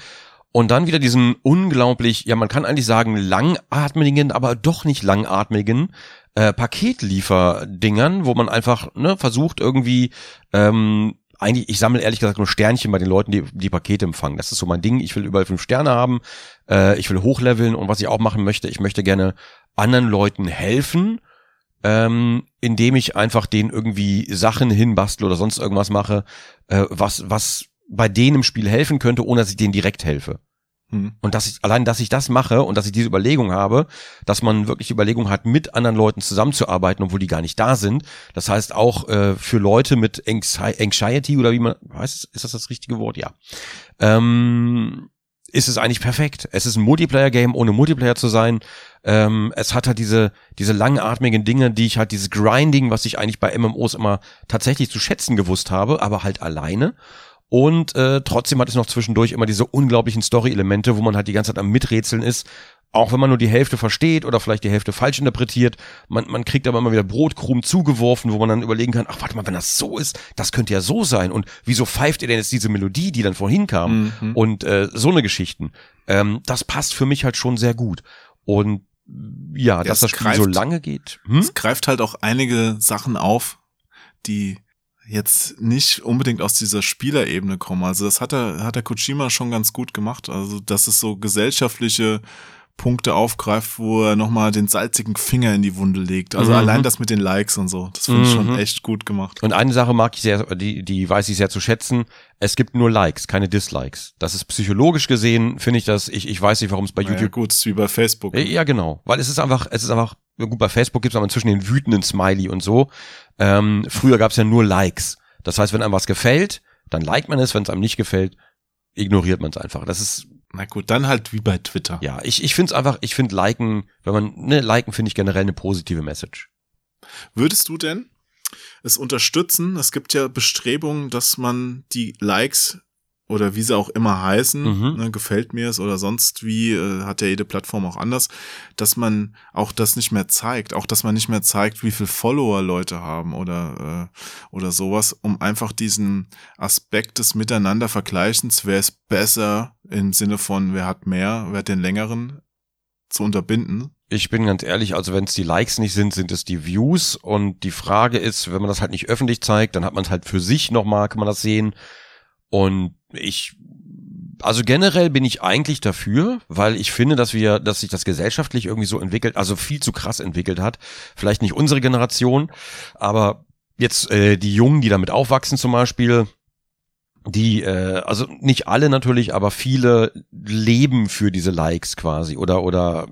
Und dann wieder diesen unglaublich, ja, man kann eigentlich sagen, langatmigen, aber doch nicht langatmigen äh, Paketlieferdingern, wo man einfach ne, versucht irgendwie ähm, eigentlich, ich sammle ehrlich gesagt nur Sternchen bei den Leuten, die die Pakete empfangen. Das ist so mein Ding. Ich will überall fünf Sterne haben. Äh, ich will hochleveln und was ich auch machen möchte, ich möchte gerne anderen Leuten helfen, ähm, indem ich einfach denen irgendwie Sachen hinbastle oder sonst irgendwas mache, äh, was was bei denen im Spiel helfen könnte, ohne dass ich denen direkt helfe. Hm. Und dass ich, allein, dass ich das mache und dass ich diese Überlegung habe, dass man wirklich Überlegung hat, mit anderen Leuten zusammenzuarbeiten, obwohl die gar nicht da sind. Das heißt auch äh, für Leute mit Anxi- Anxiety oder wie man, weiß, ist das das richtige Wort? Ja. Ähm, ist es eigentlich perfekt. Es ist ein Multiplayer-Game, ohne Multiplayer zu sein. Ähm, es hat halt diese, diese langatmigen Dinge, die ich halt, dieses Grinding, was ich eigentlich bei MMOs immer tatsächlich zu schätzen gewusst habe, aber halt alleine. Und äh, trotzdem hat es noch zwischendurch immer diese unglaublichen Story-Elemente, wo man halt die ganze Zeit am Miträtseln ist. Auch wenn man nur die Hälfte versteht oder vielleicht die Hälfte falsch interpretiert, man, man kriegt aber immer wieder Brotkrumen zugeworfen, wo man dann überlegen kann, ach warte mal, wenn das so ist, das könnte ja so sein und wieso pfeift ihr denn jetzt diese Melodie, die dann vorhin kam Mhm. und äh, so eine Geschichten. Ähm, das passt für mich halt schon sehr gut und ja, dass es das Spiel so greift- lange geht. Hm? Es greift halt auch einige Sachen auf, die jetzt nicht unbedingt aus dieser Spielerebene kommen. Also das hat der, hat der Kojima schon ganz gut gemacht. Also, dass es so gesellschaftliche Punkte aufgreift, wo er nochmal den salzigen Finger in die Wunde legt. Also Mhm. allein das mit den Likes und so. Das finde ich schon Mhm. echt gut gemacht. Und eine Sache mag ich sehr, die, die weiß ich sehr zu schätzen. Es gibt nur Likes, keine Dislikes. Das ist psychologisch gesehen, finde ich das, ich, ich weiß nicht, warum es bei Ja, YouTube gut, ist wie bei Facebook. Ja, genau. Weil es ist einfach, es ist einfach, gut, bei Facebook gibt es aber inzwischen den wütenden Smiley und so. Ähm, früher gab es ja nur Likes. Das heißt, wenn einem was gefällt, dann liked man es, wenn es einem nicht gefällt, ignoriert man es einfach. Das ist, Na gut, dann halt wie bei Twitter. ja, ich, ich finde es einfach, ich finde liken, wenn man, ne, liken finde ich generell eine positive Message. Würdest du denn es unterstützen? Es gibt ja Bestrebungen, dass man die Likes oder wie sie auch immer heißen, Mhm. ne, gefällt mir es oder sonst wie, äh, hat ja jede Plattform auch anders, dass man auch das nicht mehr zeigt, auch dass man nicht mehr zeigt, wie viel Follower Leute haben oder, äh, oder sowas, um einfach diesen Aspekt des Miteinander-Vergleichens, wer ist besser im Sinne von, wer hat mehr, wer hat den längeren, zu unterbinden. Ich bin ganz ehrlich, also wenn es die Likes nicht sind, sind es die Views und die Frage ist, wenn man das halt nicht öffentlich zeigt, dann hat man es halt für sich nochmal, kann man das sehen und ich, also generell bin ich eigentlich dafür, weil ich finde, dass wir, dass sich das gesellschaftlich irgendwie so entwickelt, also viel zu krass entwickelt hat. Vielleicht nicht unsere Generation, aber jetzt äh, die Jungen, die damit aufwachsen zum Beispiel, die, äh, also nicht alle natürlich, aber viele leben für diese Likes quasi oder oder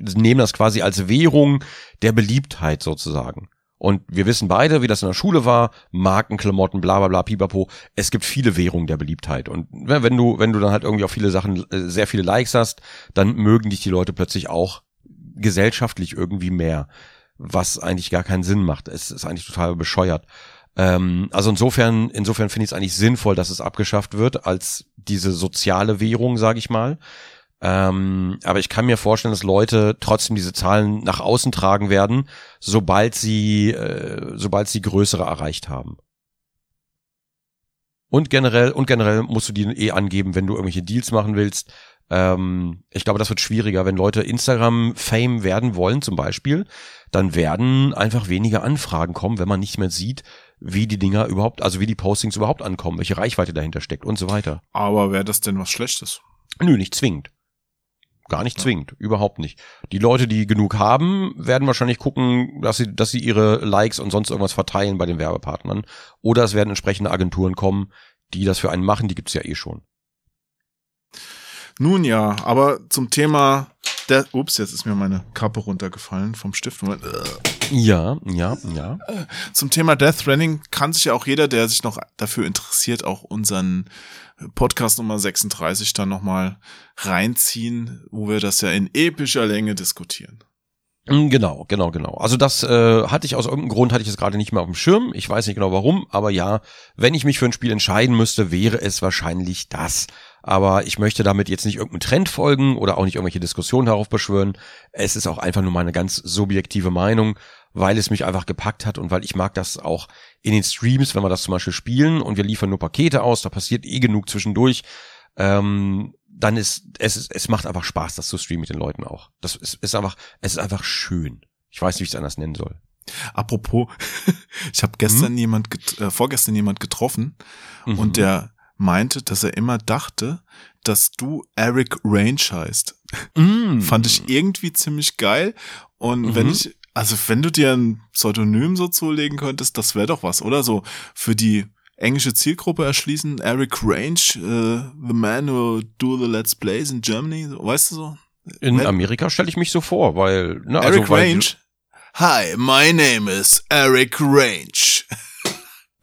nehmen das quasi als Währung der Beliebtheit sozusagen. Und wir wissen beide, wie das in der Schule war, Markenklamotten, bla bla bla, pipapo. Es gibt viele Währungen der Beliebtheit. Und wenn du, wenn du dann halt irgendwie auf viele Sachen äh, sehr viele Likes hast, dann mögen dich die Leute plötzlich auch gesellschaftlich irgendwie mehr. Was eigentlich gar keinen Sinn macht. Es ist eigentlich total bescheuert. Ähm, also insofern, insofern finde ich es eigentlich sinnvoll, dass es abgeschafft wird als diese soziale Währung, sage ich mal. Ähm, aber ich kann mir vorstellen, dass Leute trotzdem diese Zahlen nach außen tragen werden, sobald sie, äh, sobald sie größere erreicht haben. Und generell, und generell musst du die eh angeben, wenn du irgendwelche Deals machen willst. Ähm, ich glaube, das wird schwieriger, wenn Leute Instagram-Fame werden wollen, zum Beispiel, dann werden einfach weniger Anfragen kommen, wenn man nicht mehr sieht, wie die Dinger überhaupt, also wie die Postings überhaupt ankommen, welche Reichweite dahinter steckt und so weiter. Aber wäre das denn was Schlechtes? Nö, nicht zwingend. Gar nicht zwingend, überhaupt nicht. Die Leute, die genug haben, werden wahrscheinlich gucken, dass sie, dass sie ihre Likes und sonst irgendwas verteilen bei den Werbepartnern. Oder es werden entsprechende Agenturen kommen, die das für einen machen, die gibt's ja eh schon. Nun ja, aber zum Thema der, ups, jetzt ist mir meine Kappe runtergefallen vom Stift. Moment. Ja, ja, ja. Zum Thema Death Running kann sich ja auch jeder, der sich noch dafür interessiert, auch unseren Podcast Nummer 36 dann nochmal reinziehen, wo wir das ja in epischer Länge diskutieren. Mm, Genau, genau, genau. Also das äh, hatte ich aus irgendeinem Grund, hatte ich es gerade nicht mehr auf dem Schirm. Ich weiß nicht genau warum, aber ja, wenn ich mich für ein Spiel entscheiden müsste, wäre es wahrscheinlich das. Aber ich möchte damit jetzt nicht irgendeinem Trend folgen oder auch nicht irgendwelche Diskussionen heraufbeschwören. Es ist auch einfach nur meine ganz subjektive Meinung, weil es mich einfach gepackt hat und weil ich mag das auch in den Streams, wenn wir das zum Beispiel spielen und wir liefern nur Pakete aus, da passiert eh genug zwischendurch. Ähm, dann ist es, es macht einfach Spaß, das zu streamen mit den Leuten auch. Das ist, ist einfach, es ist einfach schön. Ich weiß nicht, wie ich es anders nennen soll. Apropos, ich habe gestern jemand, get äh, vorgestern jemand getroffen Mhm. und der meinte, dass er immer dachte, dass du Eric Range heißt. Mm. Fand ich irgendwie ziemlich geil. Und Mhm. wenn ich, also wenn du dir ein Pseudonym so zulegen könntest, das wäre doch was, oder? So für die englische Zielgruppe erschließen, Eric Range, äh, the man who do the Let's Plays in Germany, weißt du so? In Wenn- Amerika stelle ich mich so vor, weil, ne, Eric also, weil, Range? Hi, my name is Eric Range.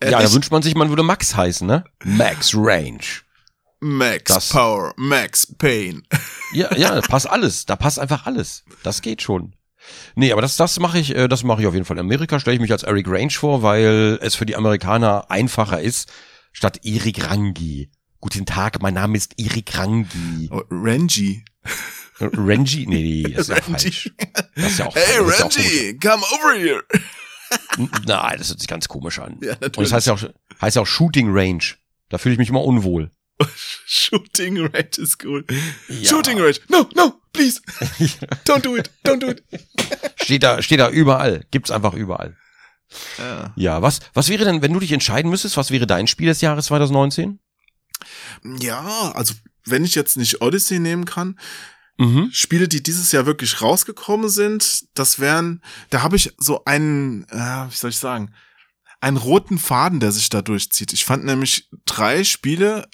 Ja, da Ehrlich? wünscht man sich, man würde Max heißen, ne? Max Range. Max Das- Power, Max Pain. Ja, ja, da passt alles. Da passt einfach alles. Das geht schon. Nee, aber das, das mache ich, äh, das mache ich auf jeden Fall. In Amerika stelle ich mich als Eric Range vor, weil es für die Amerikaner einfacher ist, statt Erik Rangi. Guten Tag, mein Name ist Erik Rangi. Oh, Rangy. Renji? Nee, das ist ja Renji. falsch. Das ist ja auch Hey, ja Renji, come over here. Nein, das hört sich ganz komisch an. Ja, Und natürlich. das heißt ja auch, heißt ja auch Shooting Range. Da fühle ich mich immer unwohl. Shooting Range ist cool. Ja. Shooting Range. No, no, please. Don't do it. Don't do it. Steht da, steht da überall. Gibt's einfach überall. Ja. Ja, was, was wäre denn, wenn du dich entscheiden müsstest, was wäre dein Spiel des Jahres 2019? ja, also wenn ich jetzt nicht Odyssey nehmen kann, Mhm. Spiele, die dieses Jahr wirklich rausgekommen sind, das wären, da habe ich so einen, äh, wie soll ich sagen, einen roten Faden, der sich da durchzieht. Ich fand nämlich drei Spiele,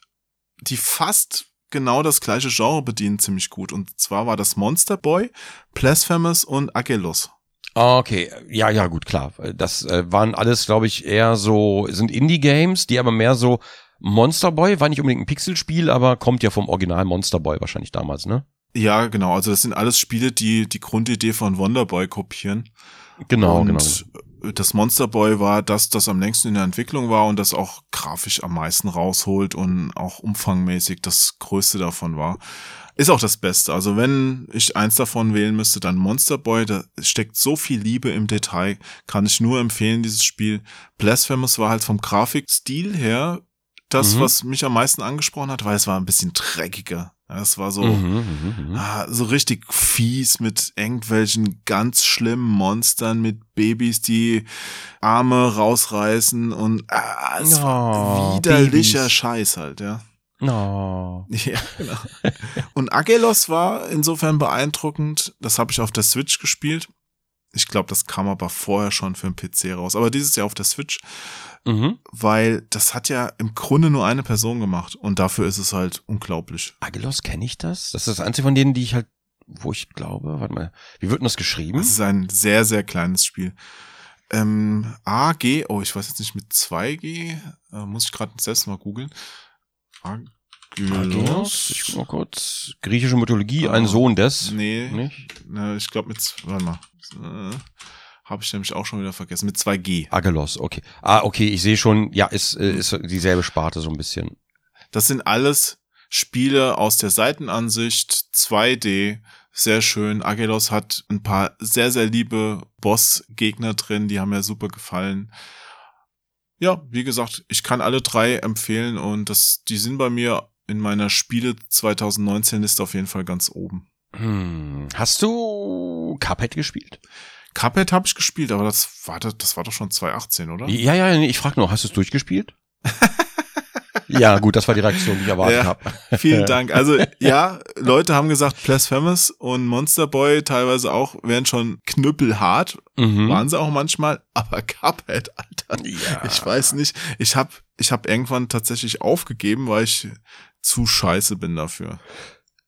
die fast genau das gleiche Genre bedienen, ziemlich gut. Und zwar war das Monster Boy, Blasphemous und Agelos. Ah, Okay, ja, ja, gut, klar. Das äh, waren alles, glaube ich, eher so, sind Indie-Games, die aber mehr so Monster Boy, war nicht unbedingt ein Pixelspiel, aber kommt ja vom Original Monster Boy wahrscheinlich damals, ne? Ja, genau. Also das sind alles Spiele, die die Grundidee von Wonderboy kopieren. Genau, und genau. das Monster Boy war das, das am längsten in der Entwicklung war und das auch grafisch am meisten rausholt und auch umfangmäßig das größte davon war. Ist auch das Beste. Also wenn ich eins davon wählen müsste, dann Monster Boy. Da steckt so viel Liebe im Detail. Kann ich nur empfehlen, dieses Spiel. Blasphemous war halt vom Grafikstil her das, Mhm. was mich am meisten angesprochen hat, weil es war ein bisschen dreckiger. Ja, Es war so, Mhm, mhm, mhm. Ah, so richtig fies mit irgendwelchen ganz schlimmen Monstern, mit Babys, die Arme rausreißen und ah, es war Oh, widerlicher Babys. Scheiß halt, ja. No. Ja, genau. Und Agelos war insofern beeindruckend. Das habe ich auf der Switch gespielt. Ich glaube, das kam aber vorher schon für den PC raus. Aber dieses Jahr auf der Switch, Mhm. weil das hat ja im Grunde nur eine Person gemacht. Und dafür ist es halt unglaublich. Agelos, kenne ich das? Das ist das einzige von denen, die ich halt, wo ich glaube, warte mal, wie wird denn das geschrieben? Es ist ein sehr, sehr kleines Spiel. Ähm, A, G, oh, ich weiß jetzt nicht mit 2G, äh, muss ich gerade selbst mal googeln. Agelos? ich guck mal kurz. Griechische Mythologie, ein Ah, Sohn des. Nee, Nicht? na, ich glaube mit, warte mal, äh, habe ich nämlich auch schon wieder vergessen, mit 2G. Agelos, okay. Ah, okay, ich sehe schon, ja, ist, äh, ist dieselbe Sparte so ein bisschen. Das sind alles Spiele aus der Seitenansicht, 2D, sehr schön. Agelos hat ein paar sehr, sehr liebe Boss-Gegner drin, die haben mir super gefallen. Ja, wie gesagt, ich kann alle drei empfehlen und das, die sind bei mir in meiner Spiele 2019 Liste auf jeden Fall ganz oben. Hm. Hast du Cuphead gespielt? Cuphead habe ich gespielt, aber das war, das, das war doch schon 2018, oder? Ja, ja, nee, ich frage nur, hast du es durchgespielt? ja, gut, das war die Reaktion, die ich erwartet Ja. habe. Vielen Dank. Also ja, Leute haben gesagt, Blasphemous und Monster Boy teilweise auch wären schon knüppelhart, Mhm. waren sie auch manchmal, aber Cuphead, Alter, Ja. ich weiß nicht. Ich hab, ich hab irgendwann tatsächlich aufgegeben, weil ich zu scheiße bin dafür.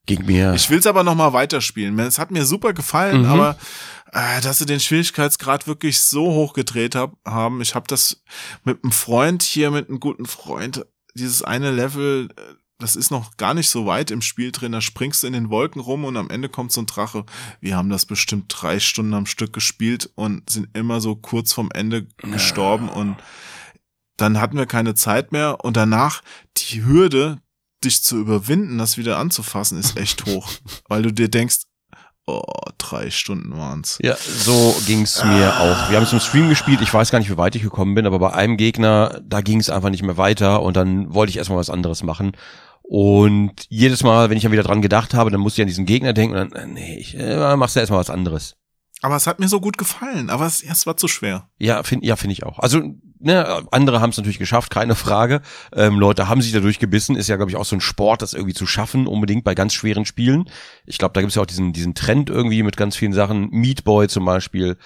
Ging mir. Ich will's aber noch mal weiterspielen. Es hat mir super gefallen, Mhm. aber äh, dass sie den Schwierigkeitsgrad wirklich so hoch gedreht hab, haben. Ich habe das mit einem Freund hier, mit einem guten Freund, dieses eine Level, äh, das ist noch gar nicht so weit im Spiel drin. Da springst du in den Wolken rum und am Ende kommt so ein Drache. Wir haben das bestimmt drei Stunden am Stück gespielt und sind immer so kurz vorm Ende gestorben und dann hatten wir keine Zeit mehr und danach die Hürde, dich zu überwinden, das wieder anzufassen, ist echt hoch, weil du dir denkst, oh, drei Stunden waren's. Ja, so ging's mir auch. Wir haben es im Stream gespielt, ich weiß gar nicht, wie weit ich gekommen bin, aber bei einem Gegner, da ging's einfach nicht mehr weiter und dann wollte ich erstmal was anderes machen. Und jedes Mal, wenn ich dann wieder dran gedacht habe, dann musste ich an diesen Gegner denken und dann, äh, nee, ich äh, machst du erstmal was anderes. Aber es hat mir so gut gefallen, aber es, es war zu schwer. Ja, finde ja, finde ich auch. Also, ne, andere haben es natürlich geschafft, keine Frage. Ähm, Leute haben sich dadurch gebissen, ist ja, glaube ich, auch so ein Sport, das irgendwie zu schaffen, unbedingt bei ganz schweren Spielen. Ich glaube, da gibt es ja auch diesen, diesen Trend irgendwie mit ganz vielen Sachen. Meat Boy zum Beispiel.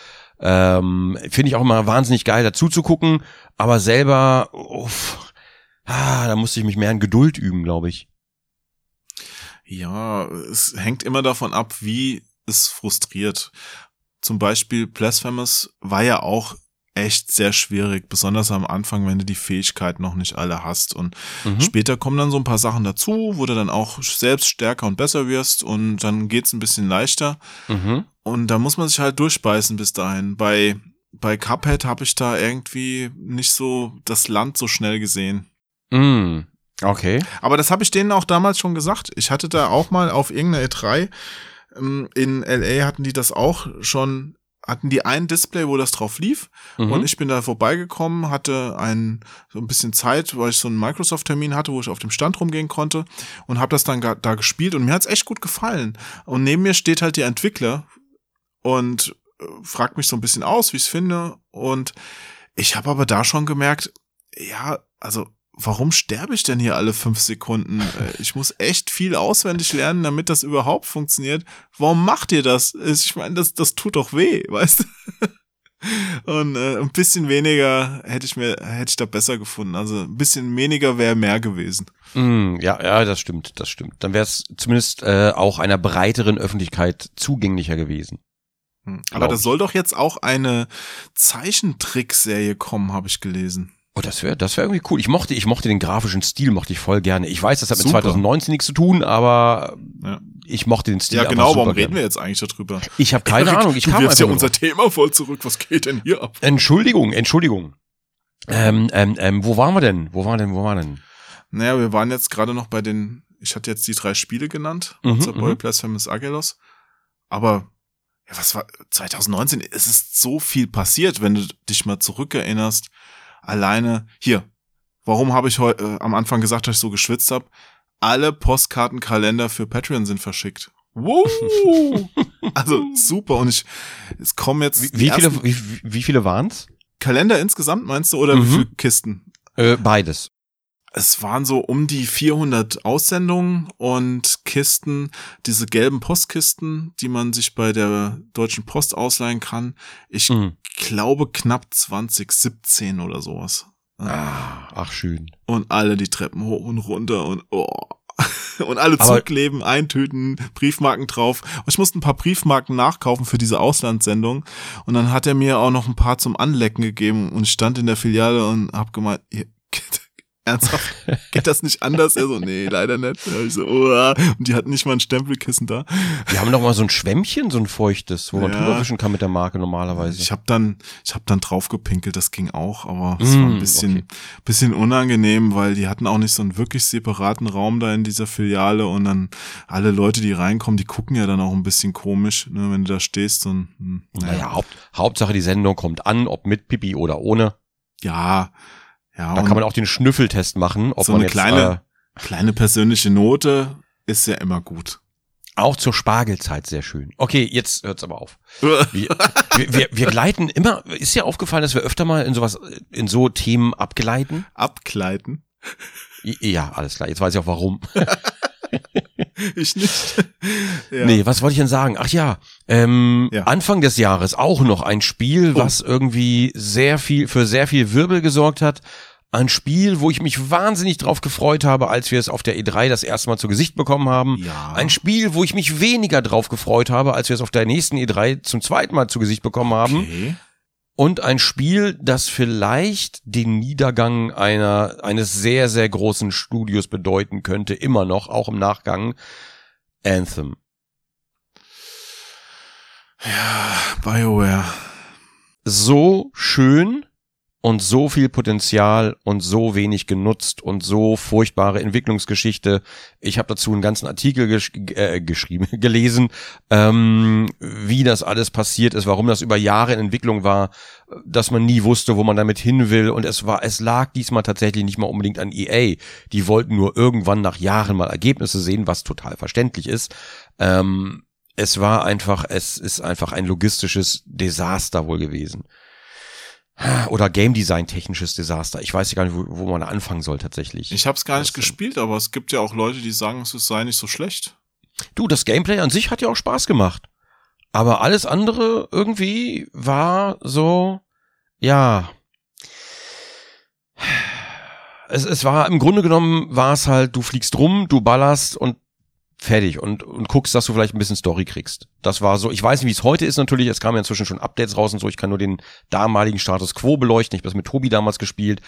Ähm, finde ich auch immer wahnsinnig geil, dazu zu gucken, aber selber, uff, ah, da musste ich mich mehr in Geduld üben, glaube ich. Ja, es hängt immer davon ab, wie es frustriert. Zum Beispiel Blasphemous war ja auch echt sehr schwierig, besonders am Anfang, wenn du die Fähigkeit noch nicht alle hast. Und Mhm. später kommen dann so ein paar Sachen dazu, wo du dann auch selbst stärker und besser wirst und dann geht's ein bisschen leichter. Mhm. Und da muss man sich halt durchbeißen bis dahin. Bei, bei Cuphead habe ich da irgendwie nicht so das Land so schnell gesehen. Mm. Okay. Aber das habe ich denen auch damals schon gesagt. Ich hatte da auch mal auf irgendeiner E3 Ähm, In LA hatten die das auch schon, hatten die ein Display, wo das drauf lief. Mhm. Und ich bin da vorbeigekommen, hatte ein, so ein bisschen Zeit, weil ich so einen Microsoft-Termin hatte, wo ich auf dem Stand rumgehen konnte und habe das dann da gespielt und mir hat's echt gut gefallen. Und neben mir steht halt der Entwickler und äh, fragt mich so ein bisschen aus, wie ich's finde. Und ich habe aber da schon gemerkt, ja, also warum sterbe ich denn hier alle fünf Sekunden? Äh, Ich muss echt viel auswendig lernen, damit das überhaupt funktioniert. Warum macht ihr das? Ich meine, das, das tut doch weh, weißt du? Und äh, ein bisschen weniger hätte ich mir, hätte ich da besser gefunden. Also ein bisschen weniger wäre mehr gewesen. Mm, ja, ja, das stimmt, das stimmt. Dann wäre es zumindest äh, auch einer breiteren Öffentlichkeit zugänglicher gewesen. Hm. Aber da soll doch jetzt auch eine Zeichentrickserie kommen, habe ich gelesen. Oh, das wäre das wäre irgendwie cool. Ich mochte ich mochte den grafischen Stil mochte ich voll gerne. Ich weiß, das hat mit Super. 2019 nichts zu tun, aber Ja. ich mochte den Stil Ja, genau, super warum reden gerne. wir jetzt eigentlich darüber? Ich habe keine Erik, Ahnung, ich du kam wirfst ja unser nur. Thema voll zurück. Was geht denn hier ab? Entschuldigung, Entschuldigung. Ähm, ähm, ähm, wo waren wir denn? Wo waren denn? Wo waren denn? Naja, wir waren jetzt gerade noch bei den, ich hatte jetzt die drei Spiele genannt. Mhm, Monster Boy, mhm. Blasphemous Agelos. Aber, ja, was war, 2019, es ist so viel passiert, wenn du dich mal zurückerinnerst. Alleine, hier, warum habe ich heute äh, am Anfang gesagt, dass ich so geschwitzt habe? Alle Postkartenkalender für Patreon sind verschickt. Woo! also super und ich es kommen jetzt Wie, wie viele wie, wie viele waren's? Kalender insgesamt meinst du oder wie Mhm. viele Kisten? Äh, beides. Es waren so um die 400 Aussendungen und Kisten, diese gelben Postkisten, die man sich bei der Deutschen Post ausleihen kann. Ich Mhm. glaube knapp 20, 17 oder sowas. Ah, ach schön. Und alle die Treppen hoch und runter und oh. Und alle Aber- zukleben, eintüten, Briefmarken drauf. Und ich musste ein paar Briefmarken nachkaufen für diese Auslandssendung. Und dann hat er mir auch noch ein paar zum Anlecken gegeben. Und ich stand in der Filiale und hab gemeint, ihr- ernsthaft, geht das nicht anders? Er so, nee, leider nicht. Und ich so, oh. Und die hatten nicht mal ein Stempelkissen da. Wir haben doch mal so ein Schwämmchen, so ein feuchtes, wo man Ja. drüber wischen kann mit der Marke normalerweise. Ich habe dann, ich habe dann draufgepinkelt, das ging auch, aber es war Mm, ein bisschen, okay. bisschen unangenehm, weil die hatten auch nicht so einen wirklich separaten Raum da in dieser Filiale und dann alle Leute, die reinkommen, die gucken ja dann auch ein bisschen komisch, ne, wenn du da stehst und hm, naja, Haupt, Hauptsache die Sendung kommt an, ob mit Pipi oder ohne. ja, ja, Da kann man auch den Schnüffeltest machen, ob So man eine jetzt kleine- kleine persönliche Note ist ja immer gut. äh, auch zur Spargelzeit sehr schön. Okay, jetzt hört's aber auf. Wir, wir, wir, gleiten immer, ist dir aufgefallen, dass wir öfter mal in sowas, in so Themen abgleiten? Abgleiten? Ja, alles klar, jetzt weiß ich auch warum. Ich nicht. ja. Nee, was wollte ich denn sagen? Ach ja, ähm, Ja. Anfang des Jahres auch noch ein Spiel, Oh. was irgendwie sehr viel, für sehr viel Wirbel gesorgt hat. Ein Spiel, wo ich mich wahnsinnig drauf gefreut habe, als wir es auf der E3 das erste Mal zu Gesicht bekommen haben. Ja. Ein Spiel, wo ich mich weniger drauf gefreut habe, als wir es auf der nächsten E3 zum zweiten Mal zu Gesicht bekommen haben. Okay. Und ein Spiel, das vielleicht den Niedergang einer, eines sehr, sehr großen Studios bedeuten könnte, immer noch, auch im Nachgang. Anthem. Ja, BioWare. so schön und so viel Potenzial und so wenig genutzt und so furchtbare Entwicklungsgeschichte. Ich habe dazu einen ganzen Artikel gesch äh, geschrieben, gelesen, ähm, wie das alles passiert ist, warum das über Jahre in Entwicklung war, dass man nie wusste, wo man damit hin will. Und es war, es lag diesmal tatsächlich nicht mal unbedingt an EA. Die wollten nur irgendwann nach Jahren mal Ergebnisse sehen, was total verständlich ist. Ähm, es war einfach, es ist einfach ein logistisches Desaster wohl gewesen. Oder Game Design technisches Desaster. Ich weiß ja gar nicht, wo, wo man anfangen soll tatsächlich. Ich habe es gar nicht ähm, gespielt, aber es gibt ja auch Leute, die sagen, es sei nicht so schlecht. Du, das Gameplay an sich hat ja auch Spaß gemacht. Aber alles andere irgendwie war so, ja. Es, es war im Grunde genommen war es halt, du fliegst rum, du ballerst und fertig und, und guckst, dass du vielleicht ein bisschen Story kriegst. Das war so, ich weiß nicht, wie es heute ist natürlich, es kamen ja inzwischen schon Updates raus und so, ich kann nur den damaligen Status Quo beleuchten, ich habe das mit Tobi damals gespielt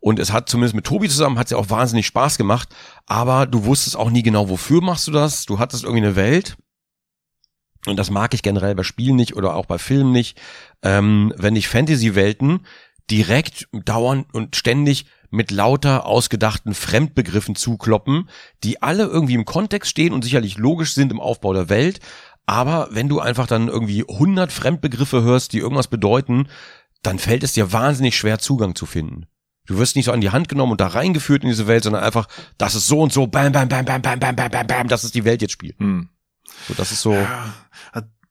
und es hat zumindest mit Tobi zusammen, hat es ja auch wahnsinnig Spaß gemacht, aber du wusstest auch nie genau, wofür machst du das, du hattest irgendwie eine Welt und das mag ich generell bei Spielen nicht oder auch bei Filmen nicht, ähm, wenn ich Fantasy-Welten direkt dauernd und ständig mit lauter ausgedachten Fremdbegriffen zukloppen, die alle irgendwie im Kontext stehen und sicherlich logisch sind im Aufbau der Welt, Aber wenn du einfach dann irgendwie 100 Fremdbegriffe hörst, die irgendwas bedeuten, dann fällt es dir wahnsinnig schwer, Zugang zu finden. Du wirst nicht so an die Hand genommen und da reingeführt in diese Welt, sondern einfach, das ist so und so, bam, bam, bam, bam, bam, bam, bam, bam, bam, das ist die Welt jetzt spielt. Hm. So, das ist so. Ja,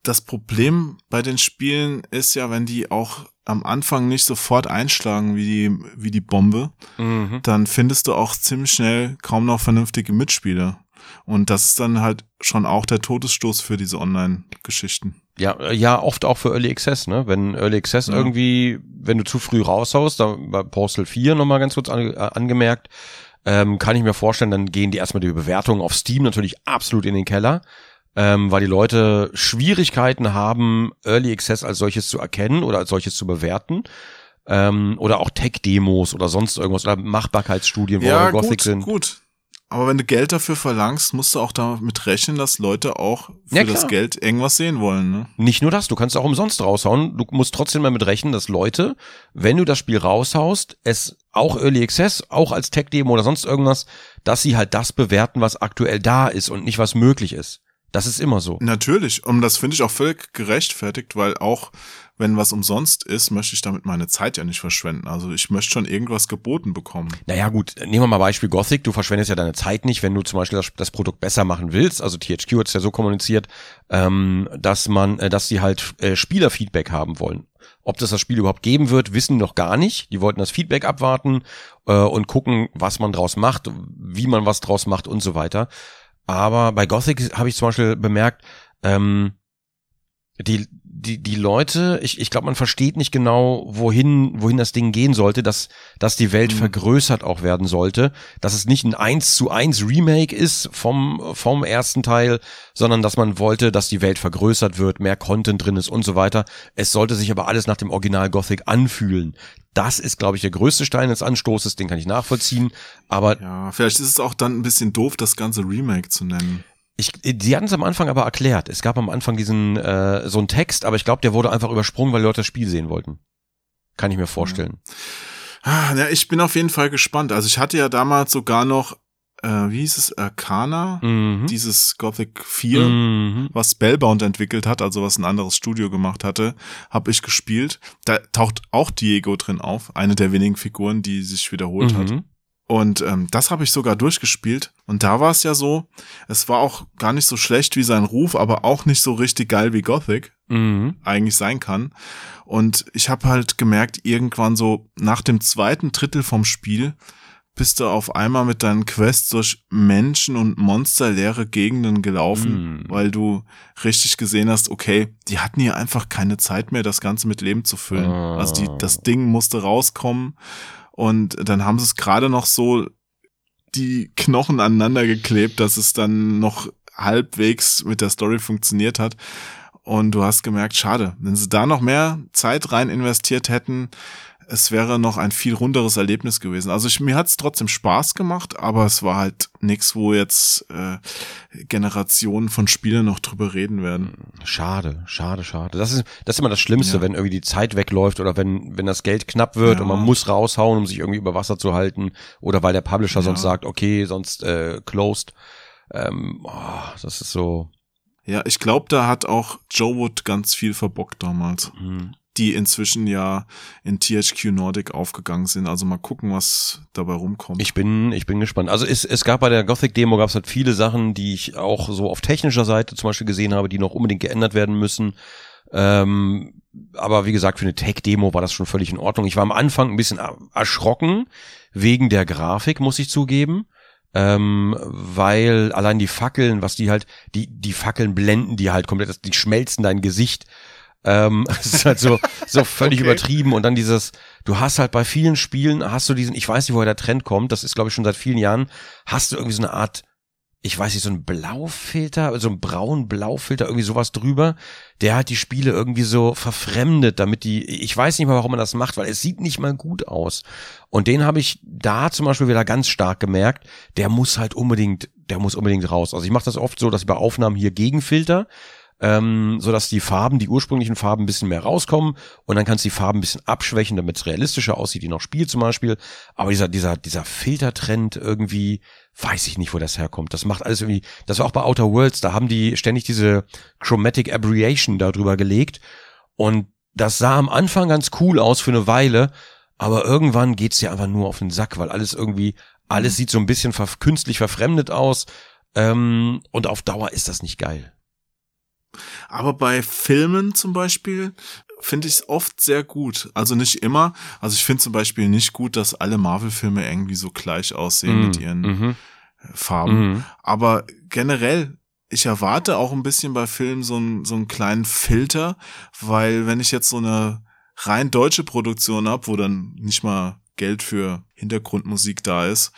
das Problem bei den Spielen ist ja, wenn die auch am Anfang nicht sofort einschlagen wie die, wie die Bombe, Mhm. dann findest du auch ziemlich schnell kaum noch vernünftige Mitspieler. Und das ist dann halt schon auch der Todesstoß für diese Online-Geschichten. Ja, ja, oft auch für Early Access, ne? Wenn Early Access Ja. irgendwie, wenn du zu früh raushaust, da bei Postal 4 nochmal ganz kurz ange, äh, angemerkt, ähm, kann ich mir vorstellen, dann gehen die erstmal die Bewertungen auf Steam natürlich absolut in den Keller, ähm, weil die Leute Schwierigkeiten haben, Early Access als solches zu erkennen oder als solches zu bewerten. Ähm, oder auch Tech-Demos oder sonst irgendwas oder Machbarkeitsstudien, wo Ja, Gothic gut, sind. gut. Aber wenn du Geld dafür verlangst, musst du auch damit rechnen, dass Leute auch für Ja, das. Geld irgendwas sehen wollen. Ne? Nicht nur das, du kannst auch umsonst raushauen. Du musst trotzdem damit rechnen, dass Leute, wenn du das Spiel raushaust, es auch Early Access, auch als Tech-Demo oder sonst irgendwas, dass sie halt das bewerten, was aktuell da ist und nicht was möglich ist. Das ist immer so. Natürlich, und das finde ich auch völlig gerechtfertigt, weil auch wenn was umsonst ist, möchte ich damit meine Zeit ja nicht verschwenden. Also ich möchte schon irgendwas geboten bekommen. Naja gut, nehmen wir mal Beispiel Gothic. Du verschwendest ja deine Zeit nicht, wenn du zum Beispiel das, das Produkt besser machen willst. Also THQ hat es ja so kommuniziert, ähm, dass man, äh, dass sie halt äh, Spielerfeedback haben wollen. Ob das das Spiel überhaupt geben wird, wissen noch gar nicht. Die wollten das Feedback abwarten äh, und gucken, was man draus macht, wie man was draus macht und so weiter. Aber bei Gothic habe ich zum Beispiel bemerkt, ähm, die, die, die Leute, ich, ich glaube, man versteht nicht genau, wohin, wohin das Ding gehen sollte, dass, dass die Welt Mhm. vergrößert auch werden sollte, dass es nicht ein 1 zu 1 Remake ist vom, vom ersten Teil, sondern dass man wollte, dass die Welt vergrößert wird, mehr Content drin ist und so weiter. Es sollte sich aber alles nach dem Original Gothic anfühlen. Das ist, glaube ich, der größte Stein des Anstoßes, den kann ich nachvollziehen, aber Ja, vielleicht ist es auch dann ein bisschen doof, das ganze Remake zu nennen. Ich, die hatten es am Anfang aber erklärt. Es gab am Anfang diesen äh, so einen Text, aber ich glaube, der wurde einfach übersprungen, weil die Leute das Spiel sehen wollten. Kann ich mir vorstellen. Ah, Ja, ich bin auf jeden Fall gespannt. Also ich hatte ja damals sogar noch, äh, wie hieß es, Arcana, Mhm. dieses Gothic 4. Mhm. was Spellbound entwickelt hat, also was ein anderes Studio gemacht hatte, habe ich gespielt. Da taucht auch Diego drin auf, eine der wenigen Figuren, die sich wiederholt hat. Mhm. Und ähm, das habe ich sogar durchgespielt. Und da war es ja so, es war auch gar nicht so schlecht wie sein Ruf, aber auch nicht so richtig geil wie Gothic Mhm. eigentlich sein kann. Und ich habe halt gemerkt, irgendwann so nach dem zweiten Drittel vom Spiel bist du auf einmal mit deinen Quests durch Menschen und monsterleere Gegenden gelaufen, Mm. weil du richtig gesehen hast, okay, die hatten hier einfach keine Zeit mehr, das Ganze mit Leben zu füllen. Ah. Also die, das Ding musste rauskommen und dann haben sie es gerade noch so die Knochen aneinander geklebt, dass es dann noch halbwegs mit der Story funktioniert hat. Und du hast gemerkt, schade, wenn sie da noch mehr Zeit rein investiert hätten, es wäre noch ein viel runderes Erlebnis gewesen. Also ich, mir hat es trotzdem Spaß gemacht, aber es war halt nix, wo jetzt äh, Generationen von Spielern noch drüber reden werden. Schade, schade, schade. Das ist, das ist immer das Schlimmste, Ja. wenn irgendwie die Zeit wegläuft oder wenn, wenn das Geld knapp wird Ja. und man muss raushauen, um sich irgendwie über Wasser zu halten oder weil der Publisher Ja. sonst sagt, okay, sonst äh, closed. Ähm, oh, das ist so. Ja, ich glaube, da hat auch Joe Wood ganz viel verbockt damals. Hm. Die inzwischen ja in THQ Nordic aufgegangen sind. Also mal gucken, was dabei rumkommt. Ich bin, ich bin gespannt. Also es, es gab bei der Gothic-Demo gab es halt viele Sachen, die ich auch so auf technischer Seite zum Beispiel gesehen habe, die noch unbedingt geändert werden müssen. Ähm, aber wie gesagt, für eine Tech-Demo war das schon völlig in Ordnung. Ich war am Anfang ein bisschen er- erschrocken wegen der Grafik, muss ich zugeben. Ähm, weil allein die Fackeln, was die halt, die, die Fackeln blenden die halt komplett, die schmelzen dein Gesicht. Ähm, es ist halt so, so völlig Okay. übertrieben und dann dieses, du hast halt bei vielen Spielen, hast du diesen, ich weiß nicht, woher der Trend kommt, das ist glaube ich schon seit vielen Jahren, hast du irgendwie so eine Art, ich weiß nicht, so ein Blaufilter, so ein braun Blaufilter, irgendwie sowas drüber, der hat die Spiele irgendwie so verfremdet, damit die, ich weiß nicht mal, warum man das macht, weil es sieht nicht mal gut aus. Und den habe ich da zum Beispiel wieder ganz stark gemerkt, der muss halt unbedingt, der muss unbedingt raus. Also ich mache das oft so, dass ich bei Aufnahmen hier gegenfilter, ähm, so dass die Farben, die ursprünglichen Farben ein bisschen mehr rauskommen und dann kannst du die Farben ein bisschen abschwächen, damit es realistischer aussieht, wie noch Spiel zum Beispiel. Aber dieser, dieser, dieser Filtertrend irgendwie, weiß ich nicht, wo das herkommt. Das macht alles irgendwie, das war auch bei Outer Worlds, da haben die ständig diese Chromatic Aberration darüber gelegt und das sah am Anfang ganz cool aus für eine Weile, aber irgendwann geht's dir einfach nur auf den Sack, weil alles irgendwie, alles sieht so ein bisschen ver künstlich verfremdet aus ähm, und auf Dauer ist das nicht geil. Aber bei Filmen zum Beispiel finde ich es oft sehr gut. Also nicht immer. Also ich finde zum Beispiel nicht gut, dass alle Marvel-Filme irgendwie so gleich aussehen Mm, mit ihren mhm. Farben. Mhm. Aber generell, ich erwarte auch ein bisschen bei Filmen so, einen so einen kleinen Filter, weil wenn ich jetzt so eine rein deutsche Produktion habe, wo dann nicht mal Geld für Hintergrundmusik da ist,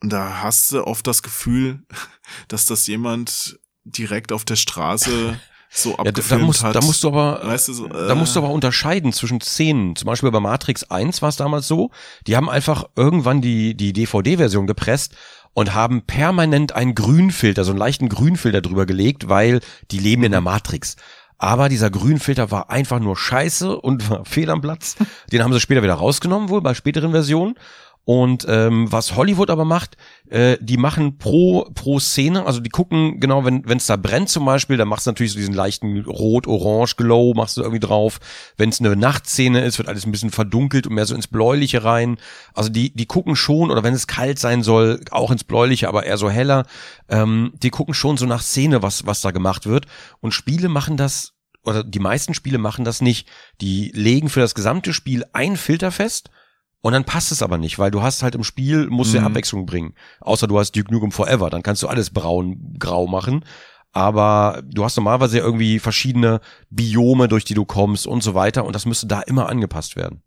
und da hast du oft das Gefühl, dass das jemand direkt auf der Straße so Ja, da, da, abgefilmt musst, hat. da musst du aber, weißt du, so, da musst du äh, aber unterscheiden zwischen Szenen. Zum Beispiel bei Matrix 1 war es damals so, die haben einfach irgendwann die, die DVD-Version gepresst und haben permanent einen Grünfilter, so einen leichten Grünfilter drüber gelegt, weil die leben in der Matrix. Aber dieser Grünfilter war einfach nur scheiße und war fehl am Platz. Den haben sie später wieder rausgenommen, wohl bei späteren Versionen. Und ähm, was Hollywood aber macht, äh, die machen pro pro Szene, also die gucken genau, wenn wenn es da brennt zum Beispiel, dann machst du natürlich so diesen leichten rot-orange-Glow, machst du irgendwie drauf. Wenn es eine Nachtszene ist, wird alles ein bisschen verdunkelt und mehr so ins Bläuliche rein. Also die die gucken schon, oder wenn es kalt sein soll, auch ins Bläuliche, aber eher so heller. Ähm, die gucken schon so nach Szene, was was da gemacht wird. Und Spiele machen das oder die meisten Spiele machen das nicht. Die legen für das gesamte Spiel ein Filter fest und dann passt es aber nicht, weil du hast halt im Spiel, musst du ja Mhm. Abwechslung bringen. Außer du hast Duke Nukem Forever, dann kannst du alles braun, grau machen. Aber du hast normalerweise ja irgendwie verschiedene Biome, durch die du kommst und so weiter. Und das müsste da immer angepasst werden.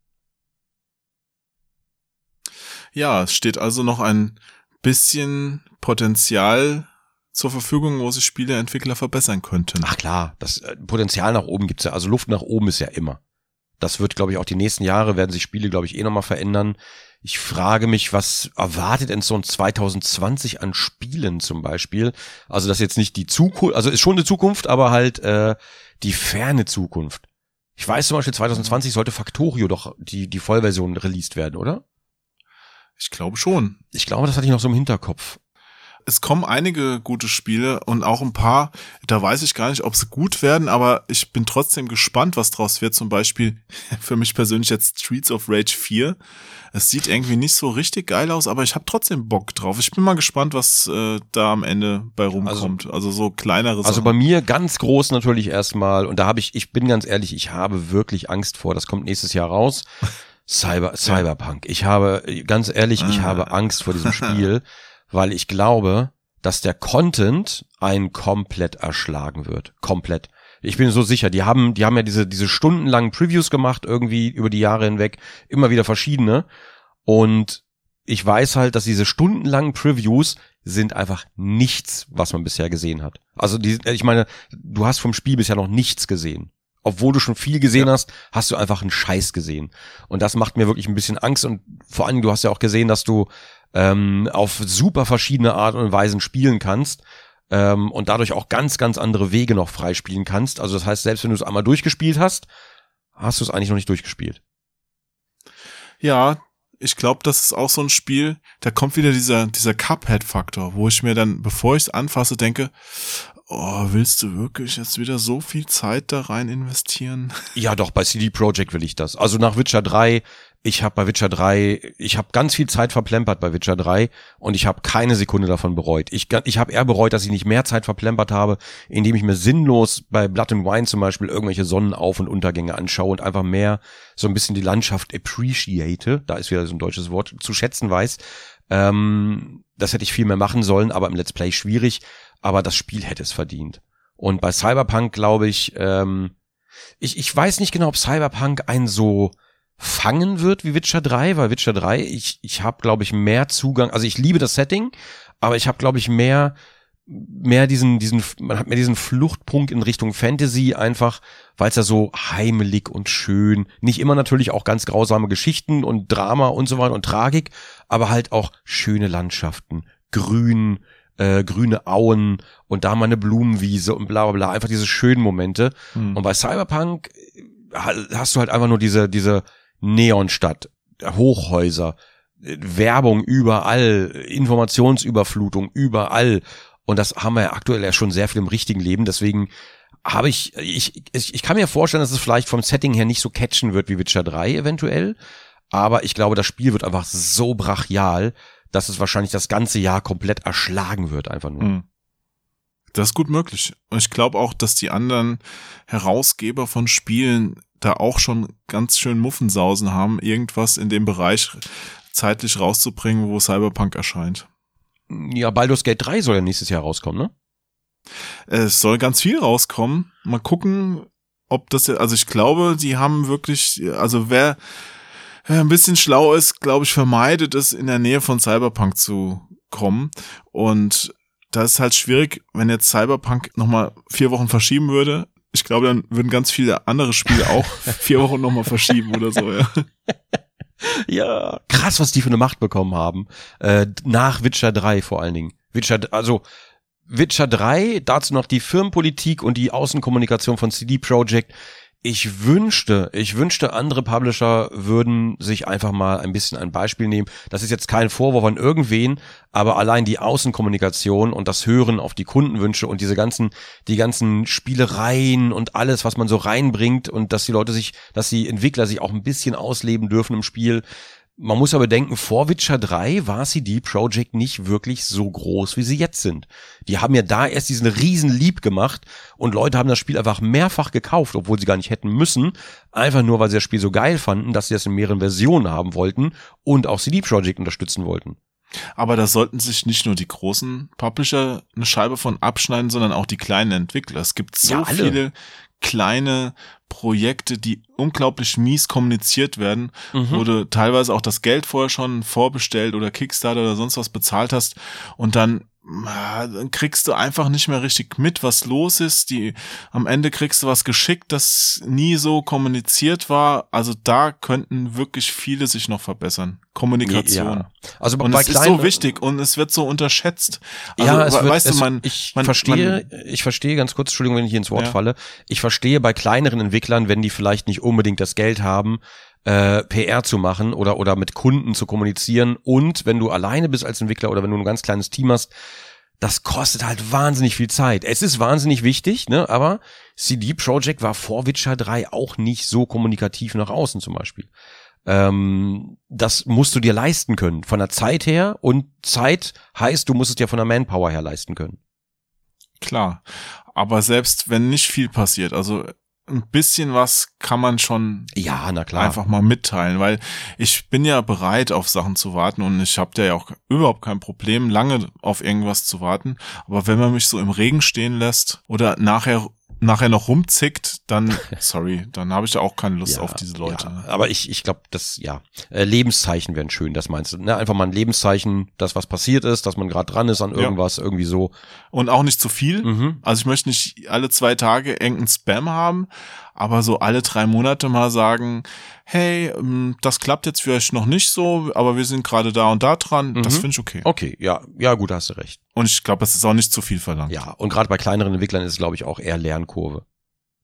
Ja, es steht also noch ein bisschen Potenzial zur Verfügung, wo sich Spieleentwickler verbessern könnten. Ach klar, das äh, Potenzial nach oben gibt's ja. Also Luft nach oben ist ja immer. Das wird, glaube ich, auch die nächsten Jahre werden sich Spiele, glaube ich, eh nochmal verändern. Ich frage mich, was erwartet denn so ein 2020 an Spielen zum Beispiel? Also das jetzt nicht die Zukunft, also ist schon eine Zukunft, aber halt äh, die ferne Zukunft. Ich weiß zum Beispiel, 2020 sollte Factorio doch die, die Vollversion released werden, oder? Ich glaube schon. Ich glaube, das hatte ich noch so im Hinterkopf. Es kommen einige gute Spiele und auch ein paar, da weiß ich gar nicht, ob sie gut werden, aber ich bin trotzdem gespannt, was draus wird. Zum Beispiel für mich persönlich jetzt Streets of Rage 4. Es sieht irgendwie nicht so richtig geil aus, aber ich habe trotzdem Bock drauf. Ich bin mal gespannt, was äh, da am Ende bei rumkommt. Also, so kleinere Also Sachen. bei mir ganz groß natürlich erstmal, und da habe ich, ich bin ganz ehrlich, ich habe wirklich Angst vor, das kommt nächstes Jahr raus. Cyber, Cyberpunk. Ich habe, ganz ehrlich, ich Ah. habe Angst vor diesem Spiel, weil ich glaube, dass der Content einen komplett erschlagen wird. Komplett. Ich bin so sicher, die haben, die haben ja diese, diese stundenlangen Previews gemacht, irgendwie über die Jahre hinweg, immer wieder verschiedene. Und ich weiß halt, dass diese stundenlangen Previews sind einfach nichts, was man bisher gesehen hat. Also die, ich meine, du hast vom Spiel bisher noch nichts gesehen. Obwohl du schon viel gesehen Ja. hast, hast du einfach einen Scheiß gesehen. Und das macht mir wirklich ein bisschen Angst. Und vor allem, du hast ja auch gesehen, dass du ähm, auf super verschiedene Art und Weisen spielen kannst ähm, und dadurch auch ganz, ganz andere Wege noch freispielen kannst. Also das heißt, selbst wenn du es einmal durchgespielt hast, hast du es eigentlich noch nicht durchgespielt. Ja, ich glaube, das ist auch so ein Spiel, da kommt wieder dieser, dieser Cuphead-Faktor, wo ich mir dann, bevor ich es anfasse, denke, oh, willst du wirklich jetzt wieder so viel Zeit da rein investieren? Ja, doch, bei CD Projekt will ich das. Also nach Witcher 3, ich habe bei Witcher 3, ich habe ganz viel Zeit verplempert bei Witcher 3 und ich habe keine Sekunde davon bereut. Ich, ich habe eher bereut, dass ich nicht mehr Zeit verplempert habe, indem ich mir sinnlos bei Blood and Wine zum Beispiel irgendwelche Sonnenauf- und Untergänge anschaue und einfach mehr so ein bisschen die Landschaft appreciate, da ist wieder so ein deutsches Wort, zu schätzen weiß. Ähm, das hätte ich viel mehr machen sollen, aber im Let's Play schwierig. Aber das Spiel hätte es verdient. Und bei Cyberpunk glaube ich, ähm, ich, ich weiß nicht genau, ob Cyberpunk einen so fangen wird wie Witcher 3, weil Witcher 3, ich, ich habe, glaube ich, mehr Zugang, also ich liebe das Setting, aber ich habe, glaube ich, mehr, mehr diesen, diesen, man hat mehr diesen Fluchtpunkt in Richtung Fantasy einfach, weil es ja so heimelig und schön, nicht immer natürlich auch ganz grausame Geschichten und Drama und so weiter und Tragik, aber halt auch schöne Landschaften, grün, äh, grüne Auen und da mal eine Blumenwiese und bla bla bla, einfach diese schönen Momente. Hm. Und bei Cyberpunk äh, hast du halt einfach nur diese, diese Neonstadt, Hochhäuser, Werbung überall, Informationsüberflutung überall. Und das haben wir ja aktuell ja schon sehr viel im richtigen Leben. Deswegen habe ich, ich, ich, ich kann mir vorstellen, dass es vielleicht vom Setting her nicht so catchen wird wie Witcher 3 eventuell. Aber ich glaube, das Spiel wird einfach so brachial, dass es wahrscheinlich das ganze Jahr komplett erschlagen wird, einfach nur. Hm. Das ist gut möglich. Und ich glaube auch, dass die anderen Herausgeber von Spielen da auch schon ganz schön Muffensausen haben, irgendwas in dem Bereich zeitlich rauszubringen, wo Cyberpunk erscheint. Ja, Baldur's Gate 3 soll ja nächstes Jahr rauskommen, ne? Es soll ganz viel rauskommen. Mal gucken, ob das, also ich glaube, die haben wirklich, also wer ein bisschen schlau ist, glaube ich, vermeidet es, in der Nähe von Cyberpunk zu kommen. Und da ist halt schwierig, wenn jetzt Cyberpunk nochmal vier Wochen verschieben würde. Ich glaube, dann würden ganz viele andere Spiele auch vier Wochen nochmal verschieben oder so, ja. Ja, krass, was die für eine Macht bekommen haben. Äh, nach Witcher 3 vor allen Dingen. Witcher, also Witcher 3, dazu noch die Firmenpolitik und die Außenkommunikation von CD Projekt. Ich wünschte, ich wünschte, andere Publisher würden sich einfach mal ein bisschen ein Beispiel nehmen. Das ist jetzt kein Vorwurf an irgendwen, aber allein die Außenkommunikation und das Hören auf die Kundenwünsche und diese ganzen, die ganzen Spielereien und alles, was man so reinbringt und dass die Leute sich, dass die Entwickler sich auch ein bisschen ausleben dürfen im Spiel. Man muss aber denken, vor Witcher 3 war CD Projekt nicht wirklich so groß, wie sie jetzt sind. Die haben ja da erst diesen riesen Lieb gemacht und Leute haben das Spiel einfach mehrfach gekauft, obwohl sie gar nicht hätten müssen. Einfach nur, weil sie das Spiel so geil fanden, dass sie das in mehreren Versionen haben wollten und auch CD Projekt unterstützen wollten. Aber da sollten sich nicht nur die großen Publisher eine Scheibe von abschneiden, sondern auch die kleinen Entwickler. Es gibt so Ja, viele kleine Projekte, die unglaublich mies kommuniziert werden, Mhm. wo du teilweise auch das Geld vorher schon vorbestellt oder Kickstarter oder sonst was bezahlt hast und dann dann kriegst du einfach nicht mehr richtig mit, was los ist. Die, am Ende kriegst du was geschickt, das nie so kommuniziert war. Also da könnten wirklich viele sich noch verbessern. Kommunikation. Ja. Also Und bei es ist so wichtig und es wird so unterschätzt. Also, ja, es wird, weißt es, du, man, ich man, verstehe, ich verstehe ganz kurz, Entschuldigung, wenn ich hier ins Wort Ja. falle. Ich verstehe bei kleineren Entwicklern, wenn die vielleicht nicht unbedingt das Geld haben, äh, PR zu machen oder oder mit Kunden zu kommunizieren und wenn du alleine bist als Entwickler oder wenn du ein ganz kleines Team hast, das kostet halt wahnsinnig viel Zeit. Es ist wahnsinnig wichtig, ne? Aber CD Projekt war vor Witcher 3 auch nicht so kommunikativ nach außen zum Beispiel. Ähm, das musst du dir leisten können. Von der Zeit her und Zeit heißt, du musst es dir von der Manpower her leisten können. klar. Aber selbst wenn nicht viel passiert, also ein bisschen was kann man schon Ja, na klar. einfach mal mitteilen, weil ich bin ja bereit, auf Sachen zu warten und ich habe da ja auch überhaupt kein Problem, lange auf irgendwas zu warten. Aber wenn man mich so im Regen stehen lässt oder nachher nachher noch rumzickt, dann sorry, dann habe ich da auch keine Lust auf diese Leute. Ja, aber ich, ich glaube, das, ja, äh, Lebenszeichen wären schön, das meinst du. Ne? Einfach mal ein Lebenszeichen, das was passiert ist, dass man gerade dran ist an Ja. irgendwas, irgendwie so. Und auch nicht zu viel. Mhm. Also ich möchte nicht alle zwei Tage irgendeinen Spam haben, aber so alle drei Monate mal sagen, hey, ähm, das klappt jetzt vielleicht noch nicht so, aber wir sind gerade da und da dran. Das Mhm. finde ich okay. Okay, ja, ja, gut, hast du recht. Und ich glaube, das ist auch nicht zu viel verlangt. Ja, und gerade bei kleineren Entwicklern ist es, glaube ich, auch eher Lernkurve.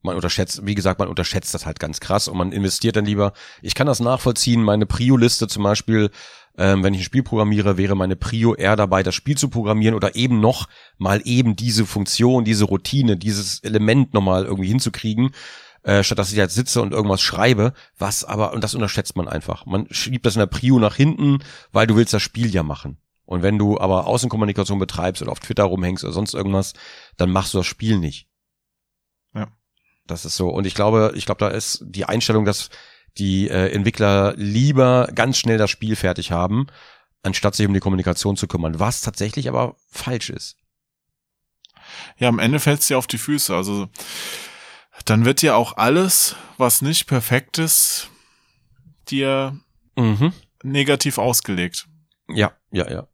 Man unterschätzt, wie gesagt, man unterschätzt das halt ganz krass und man investiert dann lieber. Ich kann das nachvollziehen, meine Prio-Liste zum Beispiel, ähm, wenn ich ein Spiel programmiere, wäre meine Prio eher dabei, das Spiel zu programmieren oder eben noch mal eben diese Funktion, diese Routine, dieses Element nochmal irgendwie hinzukriegen, äh, statt dass ich jetzt sitze und irgendwas schreibe, was aber, und das unterschätzt man einfach. Man schiebt das in der Prio nach hinten, weil du willst das Spiel ja machen. Und wenn du aber Außenkommunikation betreibst oder auf Twitter rumhängst oder sonst irgendwas, dann machst du das Spiel nicht. Ja. Das ist so. Und ich glaube, ich glaube, da ist die Einstellung, dass die äh, Entwickler lieber ganz schnell das Spiel fertig haben, anstatt sich um die Kommunikation zu kümmern, was tatsächlich aber falsch ist. Ja, am Ende fällt es dir auf die Füße. Also dann wird dir auch alles, was nicht perfekt ist, dir Mhm. negativ ausgelegt. Ja, ja, ja.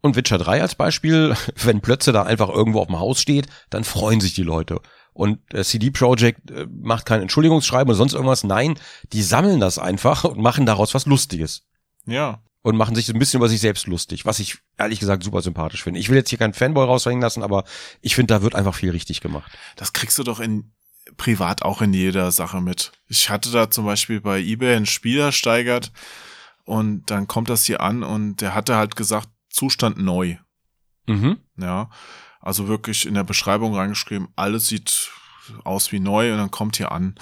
Und Witcher 3 als Beispiel, wenn Plötze da einfach irgendwo auf dem Haus steht, dann freuen sich die Leute. Und äh, CD Projekt äh, macht kein Entschuldigungsschreiben oder sonst irgendwas. Nein, die sammeln das einfach und machen daraus was Lustiges. Ja. und machen sich so ein bisschen über sich selbst lustig, was ich ehrlich gesagt super sympathisch finde. Ich will jetzt hier keinen Fanboy raushängen lassen, aber ich finde, da wird einfach viel richtig gemacht. Das kriegst du doch in privat auch in jeder Sache mit. Ich hatte da zum Beispiel bei eBay einen Spieler steigert und dann kommt das hier an und der hatte halt gesagt, Zustand neu. Mhm. Ja, also wirklich in der Beschreibung reingeschrieben, alles sieht aus wie neu und dann kommt hier an.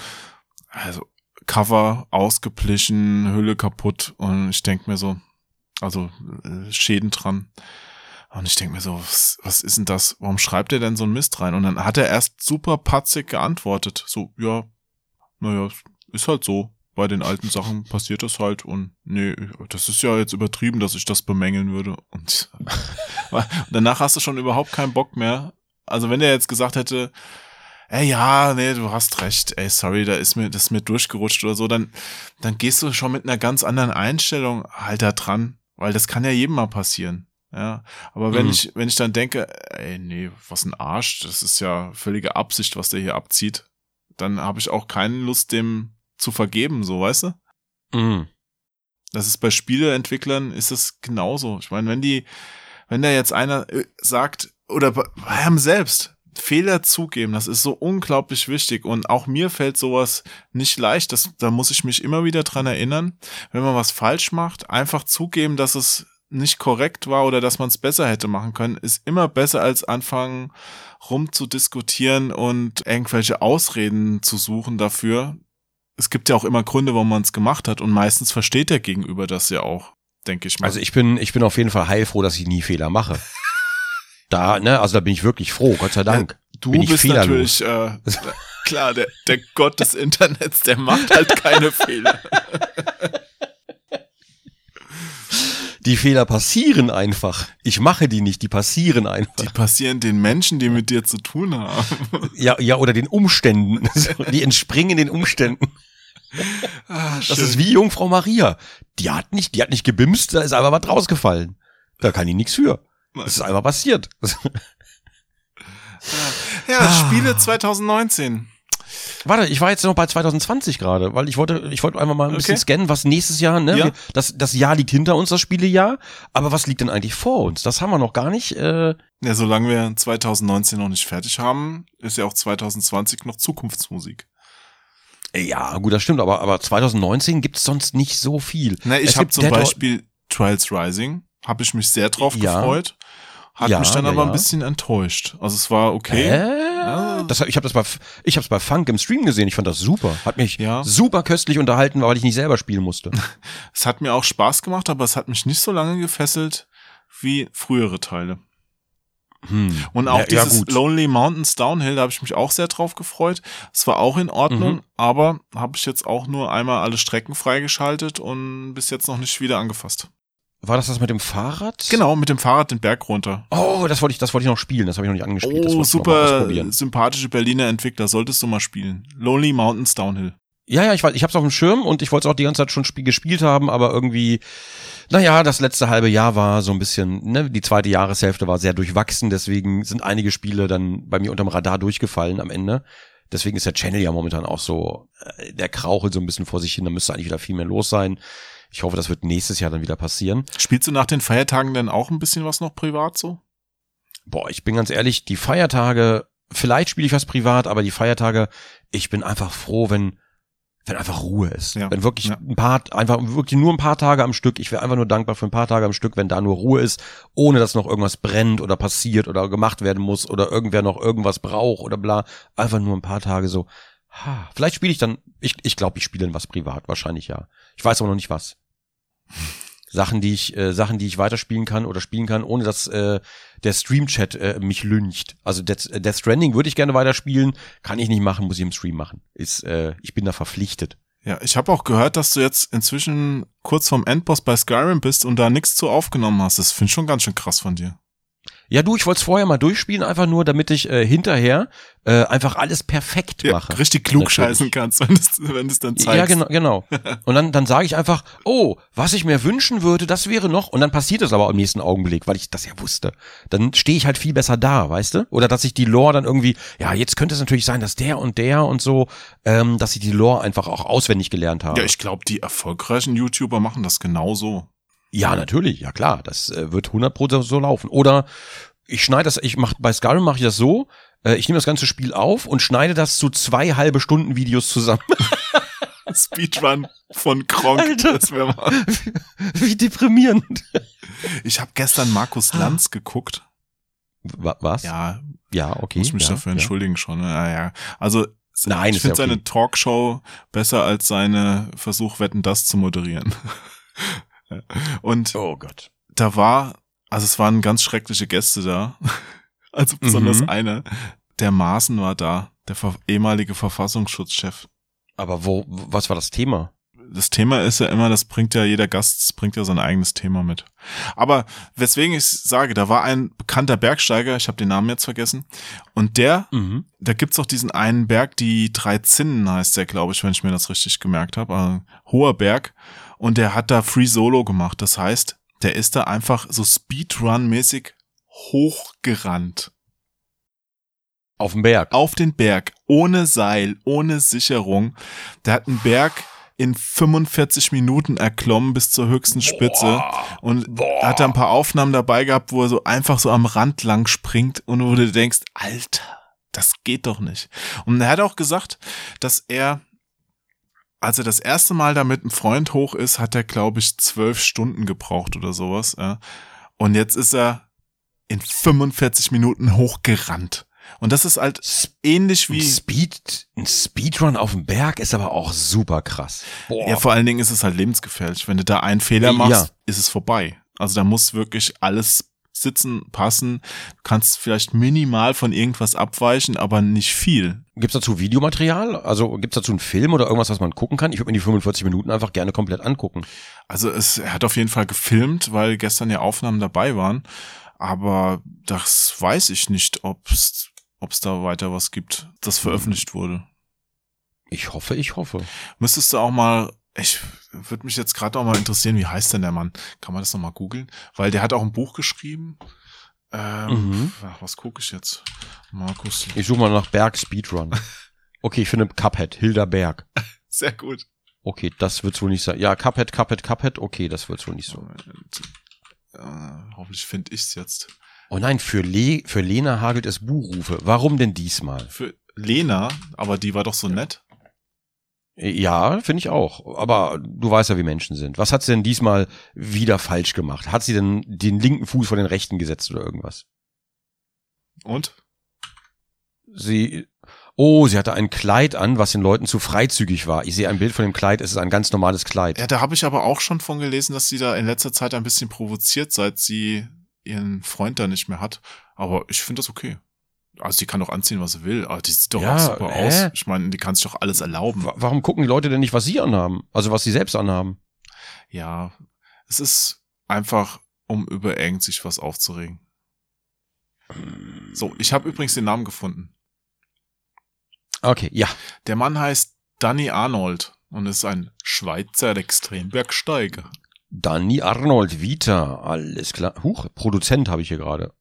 Also Cover ausgeplichen, Hülle kaputt und ich denk mir so, also äh, Schäden dran. Und ich denk mir so, was, was ist denn das? Warum schreibt er denn so ein Mist rein? Und dann hat er erst super patzig geantwortet. So, ja, naja, ist halt so. Bei den alten Sachen passiert das halt und nee, das ist ja jetzt übertrieben, dass ich das bemängeln würde. Und, danach hast du schon überhaupt keinen Bock mehr. Also wenn er jetzt gesagt hätte, ey, ja, nee, du hast recht, ey, sorry, da ist mir, das ist mir durchgerutscht oder so, dann, dann gehst du schon mit einer ganz anderen Einstellung halt da dran, weil das kann ja jedem mal passieren. Ja, aber wenn Mhm. ich, wenn ich dann denke, ey, nee, was ein Arsch, das ist ja völlige Absicht, was der hier abzieht, dann habe ich auch keine Lust, dem zu vergeben, so, weißt du? Mhm. Das ist bei Spieleentwicklern ist es genauso. Ich meine, wenn die, wenn da jetzt einer äh, sagt, oder bei bei einem selbst, Fehler zugeben, das ist so unglaublich wichtig. Und auch mir fällt sowas nicht leicht. Das, da muss ich mich immer wieder dran erinnern, wenn man was falsch macht, einfach zugeben, dass es nicht korrekt war oder dass man es besser hätte machen können, ist immer besser als anfangen rumzudiskutieren und irgendwelche Ausreden zu suchen dafür. Es gibt ja auch immer Gründe, warum man es gemacht hat und meistens versteht der Gegenüber das ja auch, denke ich mal. Also ich bin, ich bin auf jeden Fall heilfroh, dass ich nie Fehler mache. Da, ne, also da bin ich wirklich froh, Gott sei Dank. du bin ich bist fehlerlos. natürlich äh, klar, der, der Gott des Internets, der macht halt keine Fehler. Die Fehler passieren einfach. Ich mache die nicht, die passieren einfach. Die passieren den Menschen, die mit dir zu tun haben. Ja, ja, oder den Umständen. Die entspringen den Umständen. Ah, Das ist wie Jungfrau Maria. Die hat nicht, die hat nicht gebimst, da ist einfach was rausgefallen. Da kann die nichts für. Das ist einfach passiert. ja, Ah. Spiele 2019. Warte, ich war jetzt noch bei 2020 gerade, weil ich wollte, ich wollte einfach mal ein bisschen Okay. scannen, was nächstes Jahr, ne? Ja. Das, das Jahr liegt hinter uns, das Spielejahr. Aber was liegt denn eigentlich vor uns? Das haben wir noch gar nicht. Äh, Ja, solange wir 2019 noch nicht fertig haben, ist ja auch 2020 noch Zukunftsmusik. ja, gut, das stimmt, aber, aber 2019 gibt's sonst nicht so viel. Na, ich Es habe zum Dead Beispiel Trials Rising, habe ich mich sehr drauf Ja. gefreut, hat Ja, mich dann ja, aber ein ja. bisschen enttäuscht. Also es war okay. Äh, das, hab- ich habe das bei, ich hab's bei Funk im Stream gesehen. Ich fand das super. Hat mich Ja. super köstlich unterhalten, weil ich nicht selber spielen musste. Es hat mir auch Spaß gemacht, aber es hat mich nicht so lange gefesselt wie frühere Teile. Hm. Und auch ja, ja, dieses gut. Lonely Mountains Downhill, da habe ich mich auch sehr drauf gefreut. Es war auch in Ordnung, Mhm. aber habe ich jetzt auch nur einmal alle Strecken freigeschaltet und bis jetzt noch nicht wieder angefasst. War das das mit dem Fahrrad? Genau, mit dem Fahrrad den Berg runter. Oh, das wollte ich, das wollte ich noch spielen. Das habe ich noch nicht angespielt. Oh, super sympathische Berliner Entwickler, solltest du mal spielen. Lonely Mountains Downhill. Ja, ja, ich, weiß- ich hab's auf dem Schirm und ich wollte es auch die ganze Zeit schon spiel, gespielt haben, aber irgendwie, naja, das letzte halbe Jahr war so ein bisschen, ne, die zweite Jahreshälfte war sehr durchwachsen, deswegen sind einige Spiele dann bei mir unterm Radar durchgefallen am Ende. Deswegen ist der Channel ja momentan auch so, äh, der krauchelt so ein bisschen vor sich hin, da müsste eigentlich wieder viel mehr los sein. Ich hoffe, das wird nächstes Jahr dann wieder passieren. Spielst du nach den Feiertagen denn auch ein bisschen was noch privat so? Boah, ich bin ganz ehrlich, die Feiertage, vielleicht spiele ich was privat, aber die Feiertage, ich bin einfach froh, wenn, wenn einfach Ruhe ist. Ja, Wenn wirklich ja. ein paar, einfach wirklich nur ein paar Tage am Stück. Ich wäre einfach nur dankbar für ein paar Tage am Stück, wenn da nur Ruhe ist, ohne dass noch irgendwas brennt oder passiert oder gemacht werden muss oder irgendwer noch irgendwas braucht oder bla. Einfach nur ein paar Tage so. Ha, vielleicht spiele ich dann, ich, ich glaube, ich spiele was privat, wahrscheinlich ja. Ich weiß aber noch nicht was. Sachen, die ich, äh, Sachen, die ich weiterspielen kann oder spielen kann, ohne dass äh, der Stream-Chat äh, mich lyncht. Also Death, äh, Death Stranding würde ich gerne weiterspielen, kann ich nicht machen, muss ich im Stream machen. Ist, äh, ich bin da verpflichtet. Ja, ich habe auch gehört, dass du jetzt inzwischen kurz vorm Endboss bei Skyrim bist und da nichts zu aufgenommen hast. Das finde ich schon ganz schön krass von dir. Ja, du, ich wollte es vorher mal durchspielen, einfach nur, damit ich äh, hinterher äh, einfach alles perfekt Ja, mache. richtig klug scheißen kannst, wenn es wenn es dann zeigst. Ja, genau, genau. Und dann, dann sage ich einfach, oh, was ich mir wünschen würde, das wäre noch. Und dann passiert es aber im nächsten Augenblick, weil ich das ja wusste. Dann stehe ich halt viel besser da, weißt du? Oder dass ich die Lore dann irgendwie, ja, jetzt könnte es natürlich sein, dass der und der und so, ähm, dass ich die Lore einfach auch auswendig gelernt habe. Ja, ich glaube, die erfolgreichen YouTuber machen das genauso. Ja, natürlich, ja klar, das äh, wird 100% so laufen. Oder ich schneide das, ich mach bei Skyrim mache ich das so, äh, ich nehme das ganze Spiel auf und schneide das zu zwei halbe Stunden Videos zusammen. Speedrun von Kronk. Alter. Das wär mal. Wie deprimierend. Ich habe gestern Markus Lanz geguckt. Wa- Was? Ja, ja okay. muss mich ja, dafür ja. entschuldigen schon. Ja, ja. Also Nein, ich ist ja finde okay. seine Talkshow besser als seine Versuch, Wetten, das zu moderieren. Und Oh Gott. da war, also es waren ganz schreckliche Gäste da. Also besonders Mhm. einer. Der Maaßen war da, der ehemalige Verfassungsschutzchef. Aber wo, was war das Thema? Das Thema ist ja immer, das bringt ja jeder Gast, bringt ja sein eigenes Thema mit. Aber weswegen ich sage, da war ein bekannter Bergsteiger, ich habe den Namen jetzt vergessen, und der Mhm. da gibt's auch diesen einen Berg, die drei Zinnen heißt der, glaube ich, wenn ich mir das richtig gemerkt habe. Also, hoher Berg. Und der hat da Free Solo gemacht. Das heißt, der ist da einfach so Speedrun-mäßig hochgerannt. Auf dem Berg. Auf den Berg. Ohne Seil, ohne Sicherung. Der hat einen Berg in 45 Minuten erklommen bis zur höchsten Spitze. Und Boah. hat da ein paar Aufnahmen dabei gehabt, wo er so einfach so am Rand lang springt und wo du denkst, Alter, das geht doch nicht. Und er hat auch gesagt, dass er, als er das erste Mal da mit einem Freund hoch ist, hat er, glaube ich, zwölf Stunden gebraucht oder sowas. Ja. Und jetzt ist er in 45 Minuten hochgerannt. Und das ist halt ähnlich Ein wie, Speed, ein Speedrun auf dem Berg ist aber auch super krass. Boah. ja, vor allen Dingen ist es halt lebensgefährlich. Wenn du da einen Fehler Ja. machst, ist es vorbei. Also da muss wirklich alles sitzen, passen. Du kannst vielleicht minimal von irgendwas abweichen, aber nicht viel. Gibt's dazu Videomaterial? Also gibt's dazu einen Film oder irgendwas, was man gucken kann? Ich würde mir die 45 Minuten einfach gerne komplett angucken. Also es, hat auf jeden Fall gefilmt, weil gestern ja Aufnahmen dabei waren. Aber das weiß ich nicht, ob's, ob's da weiter was gibt, das veröffentlicht wurde. Ich hoffe, ich hoffe. Müsstest du auch mal, ich würde mich jetzt gerade auch mal interessieren, wie heißt denn der Mann? Kann man das noch mal googeln? Weil der hat auch ein Buch geschrieben. Ähm, Mhm. ach, was gucke ich jetzt? Markus. Ich suche mal nach Berg Speedrun. Okay, ich finde Cuphead, Hilda Berg. Sehr gut. Okay, das wird's wohl nicht sein. Ja, Cuphead, Cuphead, Cuphead. Okay, das wird's wohl nicht so. Äh, hoffentlich finde ich's jetzt. Oh nein, für, Le für Lena hagelt es Buhrufe. Warum denn diesmal? Für Lena, aber die war doch so nett. Ja, finde ich auch. Aber du weißt ja, wie Menschen sind. Was hat sie denn diesmal wieder falsch gemacht? Hat sie denn den linken Fuß vor den rechten gesetzt oder irgendwas? Und? Sie, oh, sie hatte ein Kleid an, was den Leuten zu freizügig war. Ich sehe ein Bild von dem Kleid, es ist ein ganz normales Kleid. Ja, da habe ich aber auch schon von gelesen, dass sie da in letzter Zeit ein bisschen provoziert, seit sie ihren Freund da nicht mehr hat. Aber ich finde das okay. Also die kann doch anziehen, was sie will. Aber die sieht doch Ja, auch super hä? aus. Ich meine, die kann sich doch alles erlauben. Wa- Warum gucken die Leute denn nicht, was sie anhaben? Also was sie selbst anhaben? Ja, es ist einfach, um über irgend sich was aufzuregen. So, ich habe übrigens den Namen gefunden. Okay, ja. Der Mann heißt Danny Arnold und ist ein Schweizer Extrembergsteiger. Danny Arnold Vita, alles klar. Huch, Produzent habe ich hier gerade.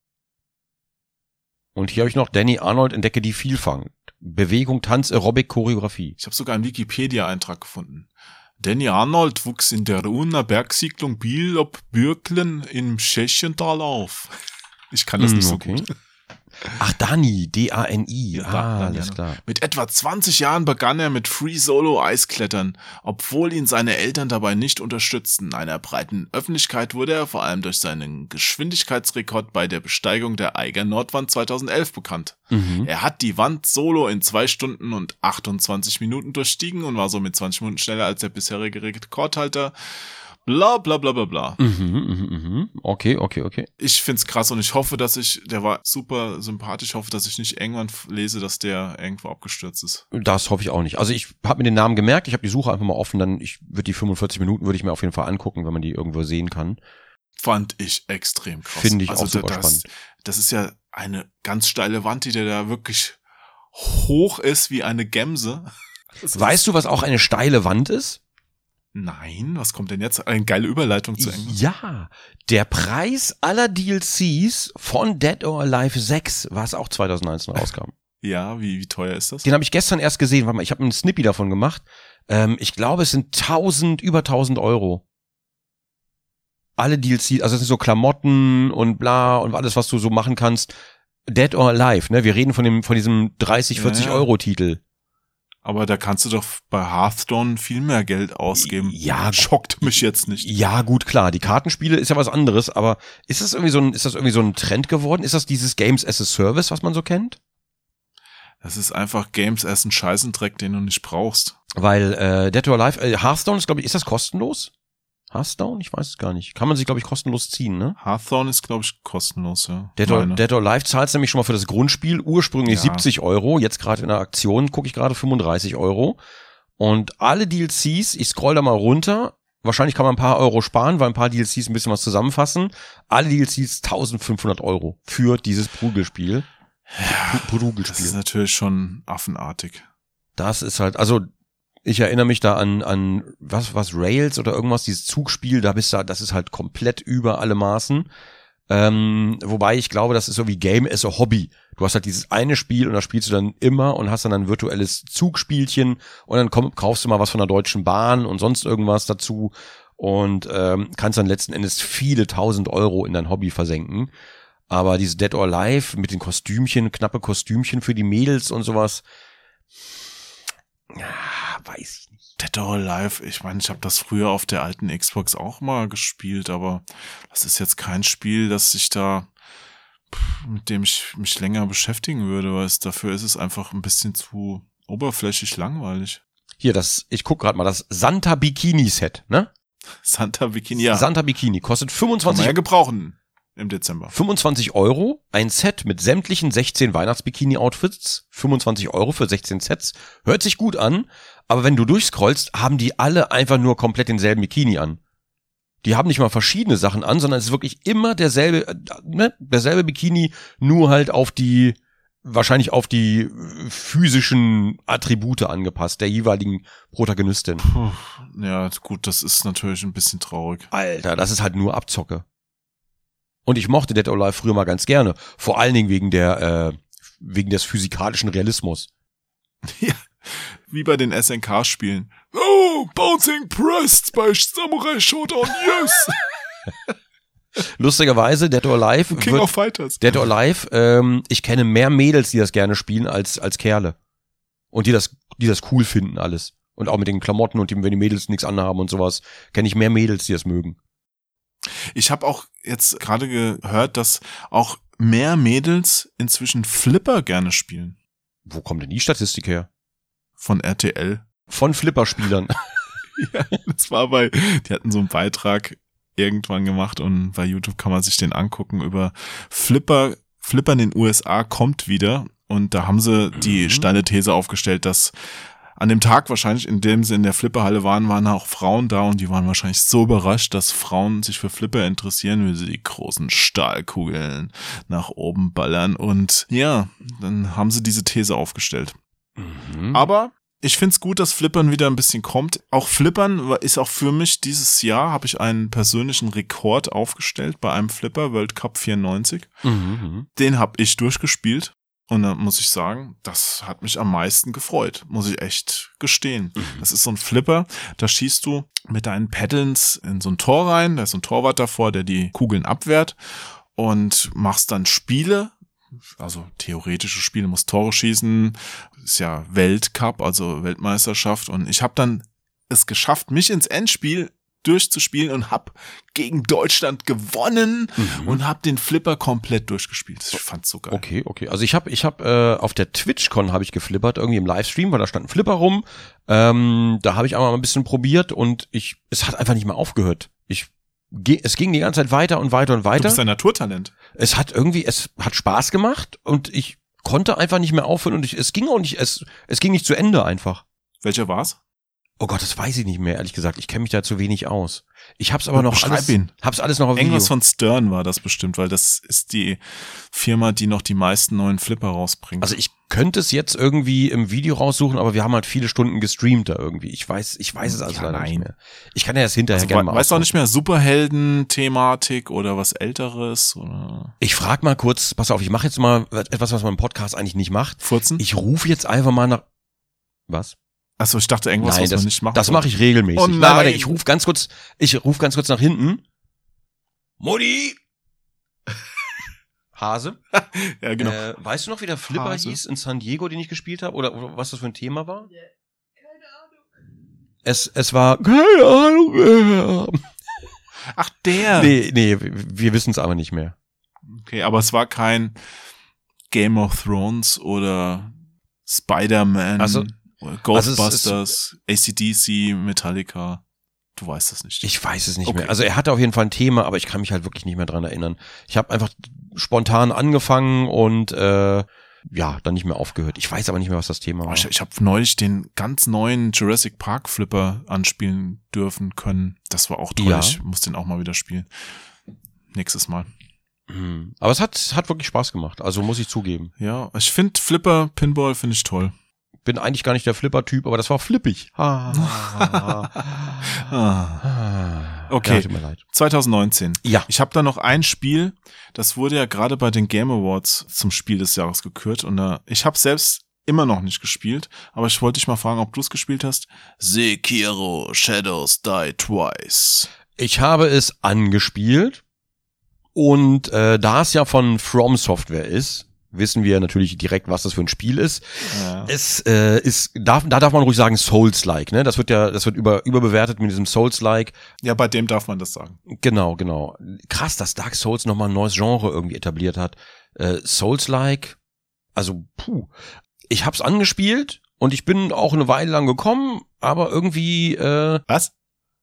Und hier habe ich noch Danny Arnold entdecke die Vielfalt. Bewegung, Tanz, Aerobic, Choreografie. Ich habe sogar einen Wikipedia-Eintrag gefunden. Danny Arnold wuchs in der Ruhner Bergsiedlung Biel ob Bürklen im Tschechental auf. Ich kann das Hm, nicht so okay. gut. Ach, Dani, D-A-N-I. Ja, ah, alles klar. Mit etwa 20 Jahren begann er mit Free Solo Eisklettern, obwohl ihn seine Eltern dabei nicht unterstützten. Einer breiten Öffentlichkeit wurde er vor allem durch seinen Geschwindigkeitsrekord bei der Besteigung der Eiger Nordwand 2011 bekannt. Mhm. Er hat die Wand solo in zwei Stunden und 28 Minuten durchstiegen und war somit 20 Minuten schneller als der bisherige Rekordhalter. Bla bla bla bla bla. Mhm, mhm, mhm. Okay, okay, okay. Ich find's krass und ich hoffe, dass ich, der war super sympathisch, ich hoffe, dass ich nicht irgendwann lese, dass der irgendwo abgestürzt ist. Das hoffe ich auch nicht. Also ich habe mir den Namen gemerkt, ich habe die Suche einfach mal offen, dann ich würde die 45 Minuten würde ich mir auf jeden Fall angucken, wenn man die irgendwo sehen kann. Fand ich extrem krass. Finde ich also auch super da- das, spannend. Das ist ja eine ganz steile Wand, die der da wirklich hoch ist wie eine Gemse. Weißt du, was auch eine steile Wand ist? Nein, was kommt denn jetzt? Eine geile Überleitung zu Eng. Ja, der Preis aller DLCs von Dead or Alive 6, was auch 2019 rauskam. Ja, wie, wie teuer ist das? Den habe ich gestern erst gesehen. Warte mal, ich habe einen Snippy davon gemacht. Ähm, ich glaube, es sind 1000, über 1000 Euro. alle DLC, also das sind so Klamotten und bla und alles, was du so machen kannst. Dead or Alive, ne? Wir reden von dem, von diesem 30, 40 Ja, ja. Euro Titel. Aber da kannst du doch bei Hearthstone viel mehr Geld ausgeben. Ja, schockt mich jetzt nicht. Ja, gut, klar. Die Kartenspiele ist ja was anderes, aber ist das irgendwie so ein, ist das irgendwie so ein Trend geworden? Ist das dieses Games as a Service, was man so kennt? Das ist einfach Games as ein Scheißendreck, den du nicht brauchst. Weil äh, Dead or Alive, äh, Hearthstone ist, glaube ich, ist das kostenlos? Hearthstone? Ich weiß es gar nicht. Kann man sich, glaube ich, kostenlos ziehen, ne? Hearthstone ist, glaube ich, kostenlos, ja. Dead or. Dead or Alive zahlst nämlich schon mal für das Grundspiel ursprünglich Ja. 70 Euro, jetzt gerade in der Aktion gucke ich gerade 35 Euro. Und alle DLCs, ich scroll da mal runter, wahrscheinlich kann man ein paar Euro sparen, weil ein paar DLCs ein bisschen was zusammenfassen. Alle DLCs 1500 Euro für dieses Prügelspiel. Das Prügelspiel. ist natürlich schon affenartig. Das ist halt, also ich erinnere mich da an, an was, was Rails oder irgendwas, dieses Zugspiel, da bist du, das ist halt komplett über alle Maßen. Ähm, wobei ich glaube, das ist so wie Game as a Hobby. Du hast halt dieses eine Spiel und das spielst du dann immer und hast dann ein virtuelles Zugspielchen und dann komm, kaufst du mal was von der Deutschen Bahn und sonst irgendwas dazu und ähm, kannst dann letzten Endes viele tausend Euro in dein Hobby versenken. Aber diese Dead or Alive mit den Kostümchen, knappe Kostümchen für die Mädels und sowas, ja, weiß ich nicht. Dead or Alive, ich meine, ich habe das früher auf der alten Xbox auch mal gespielt, aber das ist jetzt kein Spiel, das sich da mit dem ich mich länger beschäftigen würde, weil es dafür ist es einfach ein bisschen zu oberflächlich langweilig. Hier, das, ich guck gerade mal, das Santa Bikini Set, ne? Santa Bikini, ja, Santa Bikini kostet kann man 25, ja gebrauchen im Dezember. 25 Euro. Ein Set mit sämtlichen 16 Weihnachtsbikini-Outfits. 25 Euro für 16 Sets. Hört sich gut an, aber wenn du durchscrollst, haben die alle einfach nur komplett denselben Bikini an. Die haben nicht mal verschiedene Sachen an, sondern es ist wirklich immer derselbe, äh, ne, derselbe Bikini, nur halt auf die, wahrscheinlich auf die äh, physischen Attribute angepasst, der jeweiligen Protagonistin. Puh, ja, gut, das ist natürlich ein bisschen traurig. Alter, das ist halt nur Abzocke. Und ich mochte Dead or Alive früher mal ganz gerne. Vor allen Dingen wegen der, äh, wegen des physikalischen Realismus. Wie bei den SNK-Spielen. Oh, Bouncing Pressed bei Samurai Showdown, yes! Lustigerweise, Dead or Alive, King wird, of Fighters. Dead or Alive, ähm, ich kenne mehr Mädels, die das gerne spielen, als, als Kerle. Und die das, die das cool finden, alles. Und auch mit den Klamotten und die, wenn die Mädels nichts anhaben und sowas, kenne ich mehr Mädels, die das mögen. Ich habe auch jetzt gerade gehört, dass auch mehr Mädels inzwischen Flipper gerne spielen. Wo kommt denn die Statistik her? Von RTL. Von Flipperspielern. Ja, das war bei, die hatten so einen Beitrag irgendwann gemacht und bei YouTube kann man sich den angucken über Flipper, Flipper in den USA kommt wieder und da haben sie die Mhm. steile These aufgestellt, dass an dem Tag wahrscheinlich, in dem sie in der Flipperhalle waren, waren auch Frauen da und die waren wahrscheinlich so überrascht, dass Frauen sich für Flipper interessieren, weil sie die großen Stahlkugeln nach oben ballern und ja, dann haben sie diese These aufgestellt. Mhm. Aber ich find's gut, dass Flippern wieder ein bisschen kommt. Auch Flippern ist auch für mich dieses Jahr, habe ich einen persönlichen Rekord aufgestellt bei einem Flipper, World Cup 94. Mhm, mhm. Den habe ich durchgespielt. Und da muss ich sagen, das hat mich am meisten gefreut, muss ich echt gestehen. Das ist so ein Flipper, da schießt du mit deinen Paddles in so ein Tor rein, da ist so ein Torwart davor, der die Kugeln abwehrt und machst dann Spiele, also theoretische Spiele, musst Tore schießen, ist ja Weltcup, also Weltmeisterschaft. Und ich habe dann es geschafft, mich ins Endspiel durchzuspielen und hab gegen Deutschland gewonnen Mhm. und hab den Flipper komplett durchgespielt. Ich fand's so geil. Okay, okay. Also ich habe ich hab, äh, auf der TwitchCon habe ich geflippert, irgendwie im Livestream, weil da stand ein Flipper rum. Ähm, da habe ich aber mal ein bisschen probiert und ich, es hat einfach nicht mehr aufgehört. Ich, es ging die ganze Zeit weiter und weiter und Du weiter. bist ein Naturtalent. Es hat irgendwie, es hat Spaß gemacht und ich konnte einfach nicht mehr aufhören und ich, es ging auch nicht, es, es ging nicht zu Ende einfach. Welcher war's? Oh Gott, das weiß ich nicht mehr, ehrlich gesagt. Ich kenne mich da zu wenig aus. Ich hab's aber noch Beschreib alles, ihn. hab's alles noch auf Video. Irgendwas von Stern war das bestimmt, weil das ist die Firma, die noch die meisten neuen Flipper rausbringt. Also ich könnte es jetzt irgendwie im Video raussuchen, aber wir haben halt viele Stunden gestreamt da irgendwie. Ich weiß, ich weiß es also Ja, nicht mehr. Ich kann ja das hinterher also, gerne mal weißt du auch nicht mehr Superhelden-Thematik oder was Älteres oder Ich frag mal kurz, pass auf, ich mache jetzt mal etwas, was man im Podcast eigentlich nicht macht. Furzen? Ich rufe jetzt einfach mal nach. Was? Achso, ich dachte irgendwas, nein, was das, man nicht macht. das mache ich regelmäßig. Oh Nein, warte, nein. ich rufe ganz kurz, ich rufe ganz kurz nach hinten. Mutti! Hase. Ja, genau. Äh, weißt du noch, wie der Flipper Hase. hieß in San Diego, den ich gespielt habe? Oder, oder was das für ein Thema war? Es, es war, keine Ahnung. Ach, der. Nee, nee, wir wissen es aber nicht mehr. Okay, aber es war kein Game of Thrones oder Spider-Man Also- also Ghostbusters, ACDC, Metallica. Du weißt das nicht. Ich weiß es nicht Okay. mehr. Also er hatte auf jeden Fall ein Thema, aber ich kann mich halt wirklich nicht mehr dran erinnern. Ich habe einfach spontan angefangen und äh, ja, dann nicht mehr aufgehört. Ich weiß aber nicht mehr, was das Thema war. ich ich habe neulich den ganz neuen Jurassic Park Flipper anspielen dürfen können. Das war auch toll. Ja. Ich muss den auch mal wieder spielen. Nächstes Mal. Hm. Aber es hat, hat wirklich Spaß gemacht. Also muss ich zugeben. Ja, ich finde Flipper, Pinball finde ich toll. Bin eigentlich gar nicht der Flipper-Typ, aber das war flippig. Ah. Ah. Ah. Okay. Ja, tut mir leid. 2019. Ja. Ich habe da noch ein Spiel, das wurde ja gerade bei den Game Awards zum Spiel des Jahres gekürt und äh, ich habe selbst immer noch nicht gespielt, aber ich wollte dich mal fragen, ob du es gespielt hast. Sekiro Shadows Die Twice. Ich habe es angespielt und äh, da es ja von From Software ist, wissen wir natürlich direkt, was das für ein Spiel ist. Ja. Es äh, ist, darf, da darf man ruhig sagen Souls-like, ne? Das wird ja, das wird über, überbewertet mit diesem Souls-like. ja, bei dem darf man das sagen. Genau, genau. Krass, dass Dark Souls nochmal ein neues Genre irgendwie etabliert hat. Äh, Souls-like, also puh. Ich hab's angespielt und ich bin auch eine Weile lang gekommen, aber irgendwie, äh, Was?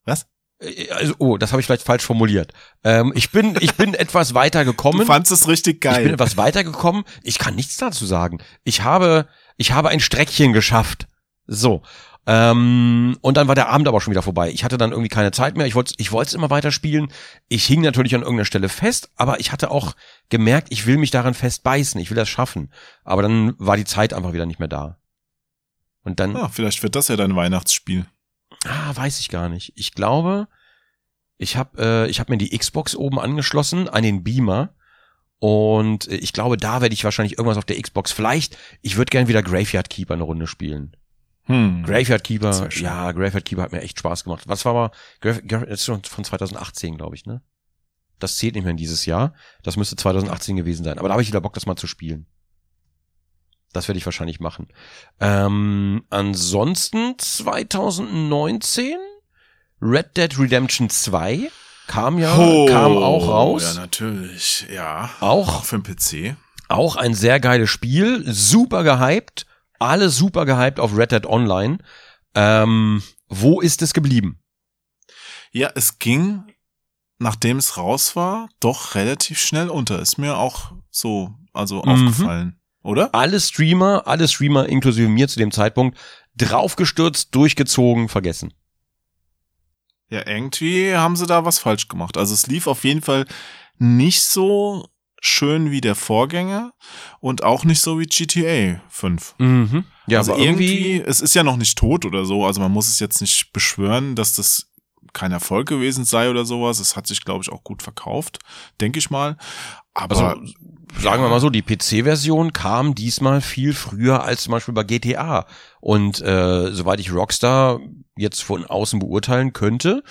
Was? Äh, also, oh, das habe ich vielleicht falsch formuliert. Ähm, ich bin, ich bin etwas weiter Du gekommen. fandst es richtig Ich bin geil. etwas weitergekommen. Ich kann nichts dazu sagen. Ich habe, ich habe ein Streckchen geschafft. So. Ähm, und dann war der Abend aber schon wieder vorbei. Ich hatte dann irgendwie keine Zeit mehr. Ich wollte, ich wollte es immer weiter spielen. Ich hing natürlich an irgendeiner Stelle fest, aber ich hatte auch gemerkt, ich will mich daran festbeißen. Ich will das schaffen. Aber dann war die Zeit einfach wieder nicht mehr da. Und dann, Ja, vielleicht wird das ja dein Weihnachtsspiel. Ah, weiß ich gar nicht. Ich glaube, ich habe äh, ich hab mir die Xbox oben angeschlossen an den Beamer und äh, ich glaube, da werde ich wahrscheinlich irgendwas auf der Xbox. Vielleicht, ich würde gern wieder Graveyard Keeper eine Runde spielen. Hm. Graveyard Keeper, ja, Graveyard Keeper hat mir echt Spaß gemacht. Was war aber, Grave, das ist schon von 2018, glaube ich, ne? Das zählt nicht mehr in dieses Jahr. Das müsste 2018 gewesen sein. Aber da habe ich wieder Bock, das mal zu spielen. Das werde ich wahrscheinlich machen. Ähm, ansonsten 2019 Red Dead Redemption 2 kam ja, kam auch raus. Oh, Ja, natürlich. Ja. Auch Auch für den PC. auch ein sehr geiles Spiel, super gehypt, alle super gehypt auf Red Dead Online. Ähm, wo ist es geblieben? Ja, es ging, nachdem es raus war, doch relativ schnell unter. Ist mir auch so, also Mhm. aufgefallen. Oder? Alle Streamer, alle Streamer inklusive mir zu dem Zeitpunkt draufgestürzt, durchgezogen, vergessen. Ja, irgendwie haben sie da was falsch gemacht. Also es lief auf jeden Fall nicht so schön wie der Vorgänger und auch nicht so wie GTA 5. Mhm. Ja, also aber irgendwie, es ist ja noch nicht tot oder so, also man muss es jetzt nicht beschwören, dass das kein Erfolg gewesen sei oder sowas. Es hat sich, glaube ich, auch gut verkauft, denke ich mal. Aber Also, sagen wir mal so, die PC-Version kam diesmal viel früher als zum Beispiel bei GTA. Und äh, soweit ich Rockstar jetzt von außen beurteilen könnte,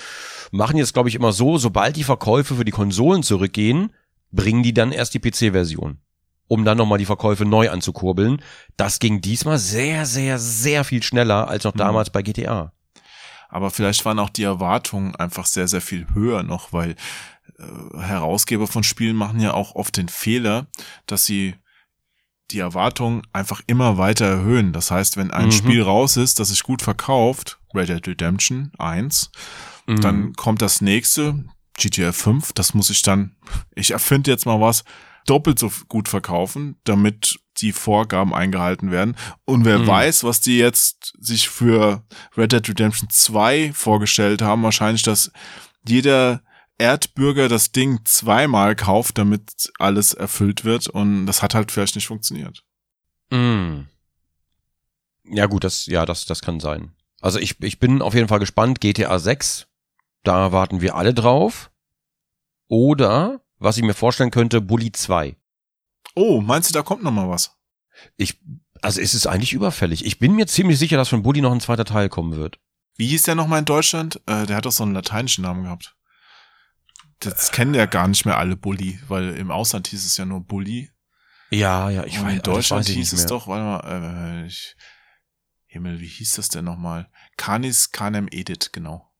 machen jetzt, glaube ich, immer so, sobald die Verkäufe für die Konsolen zurückgehen, bringen die dann erst die PC-Version. Um dann nochmal die Verkäufe neu anzukurbeln. Das ging diesmal sehr, sehr, sehr viel schneller als noch Hm. damals bei GTA. Aber vielleicht waren auch die Erwartungen einfach sehr, sehr viel höher noch, weil Herausgeber von Spielen machen ja auch oft den Fehler, dass sie die Erwartungen einfach immer weiter erhöhen. Das heißt, wenn ein Mhm. Spiel raus ist, das sich gut verkauft, Red Dead Redemption 1, Mhm. dann kommt das nächste, GTA 5, das muss ich dann, ich erfinde jetzt mal was, doppelt so gut verkaufen, damit die Vorgaben eingehalten werden. Und wer Mhm. weiß, was die jetzt sich für Red Dead Redemption 2 vorgestellt haben, wahrscheinlich, dass jeder Erdbürger das Ding zweimal kauft, damit alles erfüllt wird. Und das hat halt vielleicht nicht funktioniert. Mm. Ja gut, das ja, das das kann sein. Also ich ich bin auf jeden Fall gespannt GTA 6. Da warten wir alle drauf. Oder was ich mir vorstellen könnte, Bully 2. Oh, meinst du, da kommt noch mal was? Ich also es ist eigentlich überfällig. Ich bin mir ziemlich sicher, dass von Bully noch ein zweiter Teil kommen wird. Wie hieß der nochmal in Deutschland? Äh, der hat doch so einen lateinischen Namen gehabt. Das kennen ja gar nicht mehr alle Bully, weil im Ausland hieß es ja nur Bully. Ja, ja, ich weiß in Deutschland weiß ich hieß es doch, warte mal, äh, ich, Himmel, wie hieß das denn nochmal? Canis Canem Edit, genau.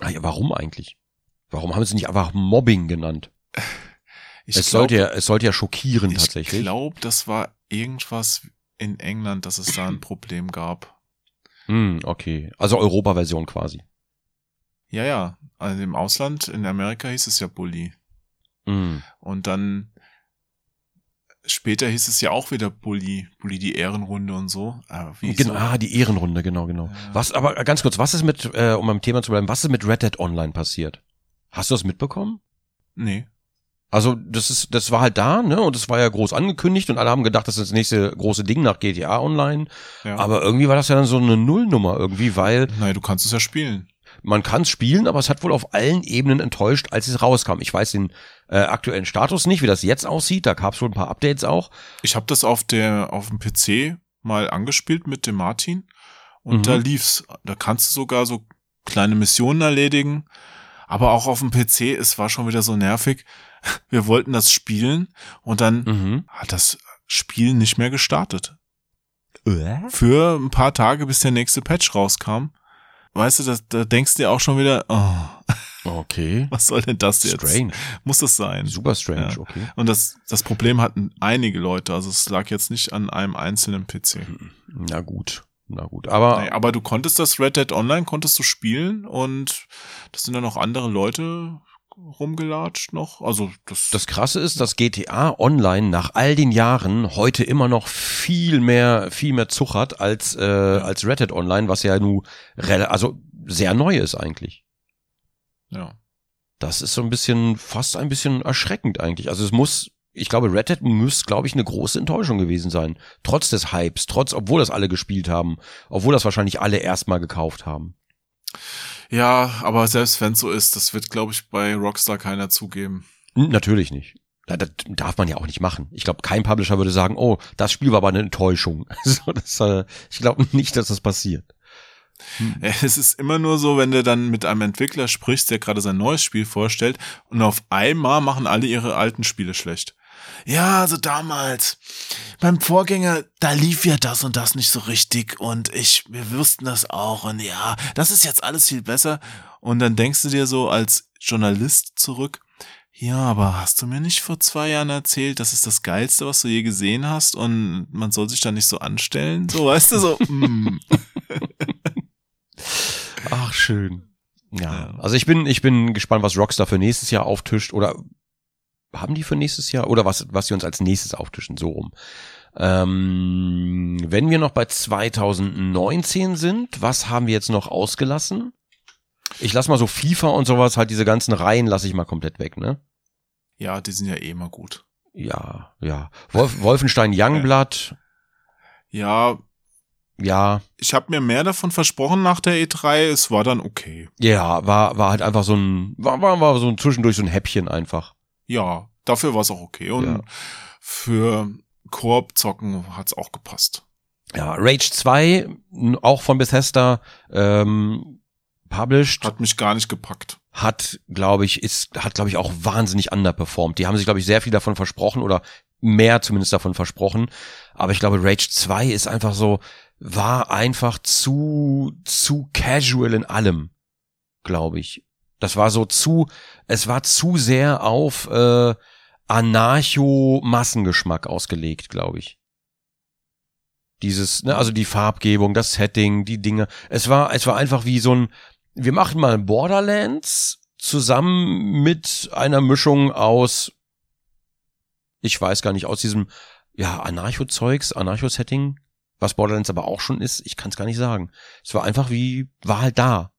Ah, ja, warum eigentlich? Warum haben sie nicht einfach Mobbing genannt? Ich es, glaub- sollte ja, es sollte ja schockieren Ich tatsächlich. glaube, das war irgendwas in England, dass es da ein Problem gab. Hm, okay. Also Europa-Version quasi. Ja, ja. Also im Ausland, in Amerika hieß es ja Bully. Hm. Und dann später hieß es ja auch wieder Bully, Bully die Ehrenrunde und so. Aber wie Genau, so- ah, die Ehrenrunde, genau, genau. Ja. Was, aber ganz kurz, was ist mit, äh, um beim Thema zu bleiben, was ist mit Red Dead Online passiert? Hast du das mitbekommen? Nee. Also, das ist, das war halt da, ne, und das war ja groß angekündigt und alle haben gedacht, das ist das nächste große Ding nach GTA Online. Ja. Aber irgendwie war das ja dann so eine Nullnummer irgendwie, weil Nein, du kannst es ja spielen. Man kann es spielen, aber es hat wohl auf allen Ebenen enttäuscht, als es rauskam. Ich weiß den äh, aktuellen Status nicht, wie das jetzt aussieht. Da gab es wohl ein paar Updates auch. Ich habe das auf der auf dem PC mal angespielt mit dem Martin und Mhm. da lief's. Da kannst du sogar so kleine Missionen erledigen. Aber auch auf dem PC, es war schon wieder so nervig. Wir wollten das spielen und dann Mhm. hat das Spiel nicht mehr gestartet. Äh? Für ein paar Tage, bis der nächste Patch rauskam. Weißt du, da, da denkst du dir auch schon wieder, oh, Okay. was soll denn das jetzt? Strange. Muss das sein? Super strange, Ja. okay. Und das, das Problem hatten einige Leute. Also es lag jetzt nicht an einem einzelnen PC. Na gut. Na gut. Aber Nee, aber du konntest das Red Dead Online, konntest du spielen und das sind dann noch andere Leute rumgelatscht noch. Also das, Das Krasse ist, dass GTA Online nach all den Jahren heute immer noch viel mehr, viel mehr Zug hat als, äh, als Red Dead Online, was ja nun also sehr neu ist eigentlich. ja. Das ist so ein bisschen, fast ein bisschen erschreckend eigentlich. Also es muss, ich glaube, Red Dead muss, glaube ich, eine große Enttäuschung gewesen sein. Trotz des Hypes, trotz, obwohl das alle gespielt haben, obwohl das wahrscheinlich alle erstmal gekauft haben. Ja, aber selbst wenn es so ist, das wird, glaube ich, bei Rockstar keiner zugeben. Hm, Natürlich nicht. Das darf man ja auch nicht machen. Ich glaube, kein Publisher würde sagen, oh, das Spiel war aber eine Enttäuschung. So, das, äh, ich glaube nicht, dass das passiert. Es ist immer nur so, wenn du dann mit einem Entwickler sprichst, der gerade sein neues Spiel vorstellt und auf einmal machen alle ihre alten Spiele schlecht. Ja, also damals beim Vorgänger, da lief ja das und das nicht so richtig und ich, wir wussten das auch und ja, das ist jetzt alles viel besser. Und dann denkst du dir so als Journalist zurück, ja, aber hast du mir nicht vor zwei Jahren erzählt, das ist das Geilste, was du je gesehen hast und man soll sich da nicht so anstellen? So, weißt du, so, mm. Ach, schön. Ja, Ja. also ich bin, ich bin gespannt, was Rockstar für nächstes Jahr auftischt oder haben die für nächstes Jahr oder was, was sie uns als nächstes auftischen, so rum. Ähm, wenn wir noch bei 2019 sind, was haben wir jetzt noch ausgelassen? Ich lass mal so FIFA und sowas, halt diese ganzen Reihen lasse ich mal komplett weg, ne? ja, die sind ja eh immer gut. Ja, ja. Wolf, Wolfenstein Youngblood, Ja, ja, ich habe mir mehr davon versprochen nach der E3. Es war dann okay. ja, war, war halt einfach so ein, war, war, war so ein zwischendurch so ein Häppchen einfach. Ja, dafür war es auch okay. Und Ja. für Koop-Zocken hat's auch gepasst. Ja, Rage 2, n- auch von Bethesda, ähm, published, Hat mich gar nicht gepackt. hat, glaube ich, ist, hat, glaube ich, auch wahnsinnig underperformed. Die haben sich, glaube ich, sehr viel davon versprochen oder mehr zumindest davon versprochen. Aber ich glaube, Rage 2 ist einfach so, war einfach zu, zu casual in allem, glaube ich. Das war so zu, es war zu sehr auf äh, Anarcho-Massengeschmack ausgelegt, glaube ich. Dieses, ne, also die Farbgebung, das Setting, die Dinge. Es war, es war einfach wie so ein, wir machen mal Borderlands zusammen mit einer Mischung aus, ich weiß gar nicht, aus diesem, ja, Anarcho-Zeugs, Anarcho-Setting, was Borderlands aber auch schon ist, ich kann es gar nicht sagen. Es war einfach wie, war halt da.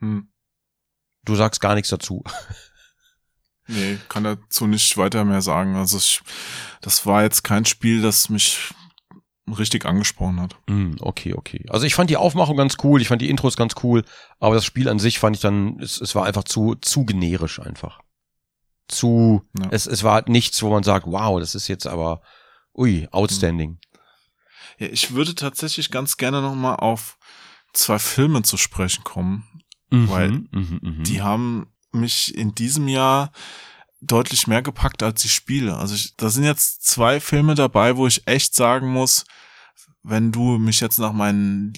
Hm. Du sagst gar nichts dazu. Nee, kann dazu nicht weiter mehr sagen. Also ich, das war jetzt kein Spiel, das mich richtig angesprochen hat. Hm, okay, okay. Also ich fand die Aufmachung ganz cool, ich fand die Intros ganz cool, aber das Spiel an sich fand ich dann, es, es war einfach zu, zu generisch einfach. Zu, Ja. es, es war halt nichts, wo man sagt, wow, das ist jetzt aber, ui, outstanding. Ja, ich würde tatsächlich ganz gerne noch mal auf zwei Filme zu sprechen kommen. Mhm, Weil mhm, mhm. Die haben mich in diesem Jahr deutlich mehr gepackt als die Spiele. Also ich, da sind jetzt zwei Filme dabei, wo ich echt sagen muss, wenn du mich jetzt nach meinen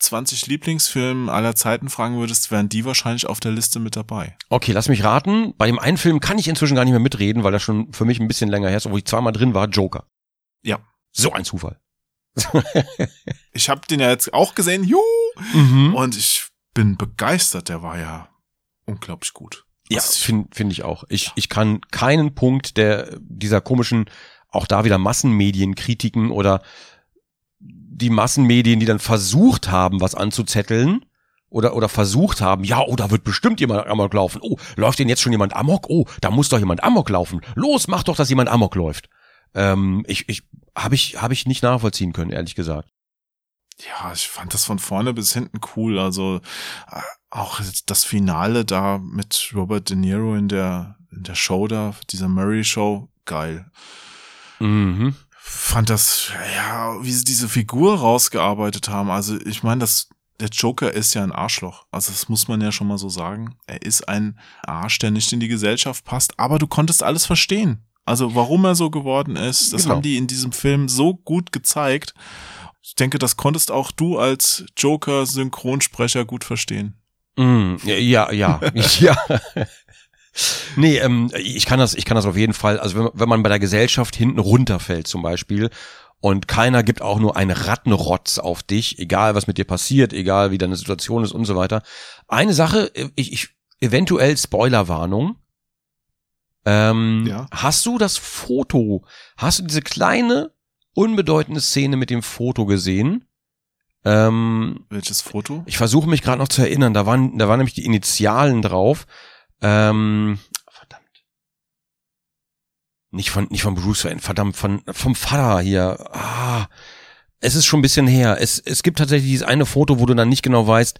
20 Lieblingsfilmen aller Zeiten fragen würdest, wären die wahrscheinlich auf der Liste mit dabei. Okay, lass mich raten. Bei dem einen Film kann ich inzwischen gar nicht mehr mitreden, weil das schon für mich ein bisschen länger her ist, wo ich zweimal drin war, Joker. Ja. So ein Zufall. ich habe den ja jetzt auch gesehen, juhu, Mhm. und ich bin begeistert. Der war ja unglaublich gut. Ja, Also finde find ich auch. Ich, ich kann keinen Punkt der dieser komischen, auch da wieder Massenmedienkritiken oder die Massenmedien, die dann versucht haben, was anzuzetteln oder, oder versucht haben, ja, oh, da wird bestimmt jemand Amok laufen. Oh, läuft denn jetzt schon jemand Amok? Oh, da muss doch jemand Amok laufen. Los, mach doch, dass jemand Amok läuft. Ähm, ich, ich, habe ich, habe ich nicht nachvollziehen können, ehrlich gesagt. Ja, ich fand das von vorne bis hinten cool. Also äh, auch das Finale da mit Robert De Niro in der in der Show da, dieser Murray Show, geil. Mhm. Fand das ja, wie sie diese Figur rausgearbeitet haben. Also ich meine, das der Joker ist ja ein Arschloch. Also das muss man ja schon mal so sagen. Er ist ein Arsch, der nicht in die Gesellschaft passt. Aber du konntest alles verstehen. Also warum er so geworden ist, das Genau. haben die in diesem Film so gut gezeigt. Ich denke, das konntest auch du als Joker-Synchronsprecher gut verstehen. Mm, ja, ja, ja. Nee, ähm, ich kann das, ich kann das auf jeden Fall, also wenn, man- wenn man bei der Gesellschaft hinten runterfällt zum Beispiel und keiner gibt auch nur einen Rattenrotz auf dich, egal was mit dir passiert, egal wie deine Situation ist und so weiter. Eine Sache, ich, ich eventuell Spoilerwarnung. Ähm, Ja. Hast du das Foto, hast du diese kleine, unbedeutende Szene mit dem Foto gesehen? Ähm, Welches Foto? ich versuche mich gerade noch zu erinnern. Da waren, da waren nämlich die Initialen drauf. Ähm, verdammt. Nicht von, nicht von Bruce Wayne, verdammt, von, vom Vater hier. Ah, es ist schon ein bisschen her. Es, es gibt tatsächlich dieses eine Foto, wo du dann nicht genau weißt,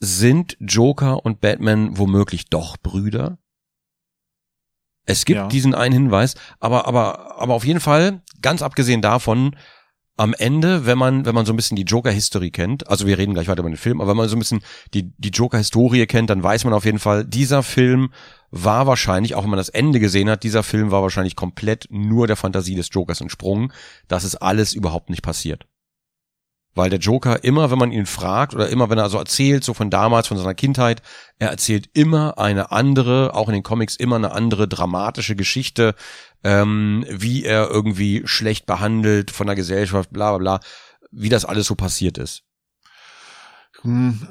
sind Joker und Batman womöglich doch Brüder? Es gibt Ja. diesen einen Hinweis, aber, aber, aber auf jeden Fall, ganz abgesehen davon, am Ende, wenn man, wenn man so ein bisschen die Joker-History kennt, also wir reden gleich weiter über den Film, aber wenn man so ein bisschen die, die Joker-Historie kennt, dann weiß man auf jeden Fall, dieser Film war wahrscheinlich, auch wenn man das Ende gesehen hat, dieser Film war wahrscheinlich komplett nur der Fantasie des Jokers entsprungen. Das ist alles überhaupt nicht passiert. Weil der Joker immer, wenn man ihn fragt oder immer, wenn er so erzählt, so von damals, von seiner Kindheit, er erzählt immer eine andere, auch in den Comics immer eine andere dramatische Geschichte, ähm, wie er irgendwie schlecht behandelt von der Gesellschaft, bla bla bla, wie das alles so passiert ist. Hm,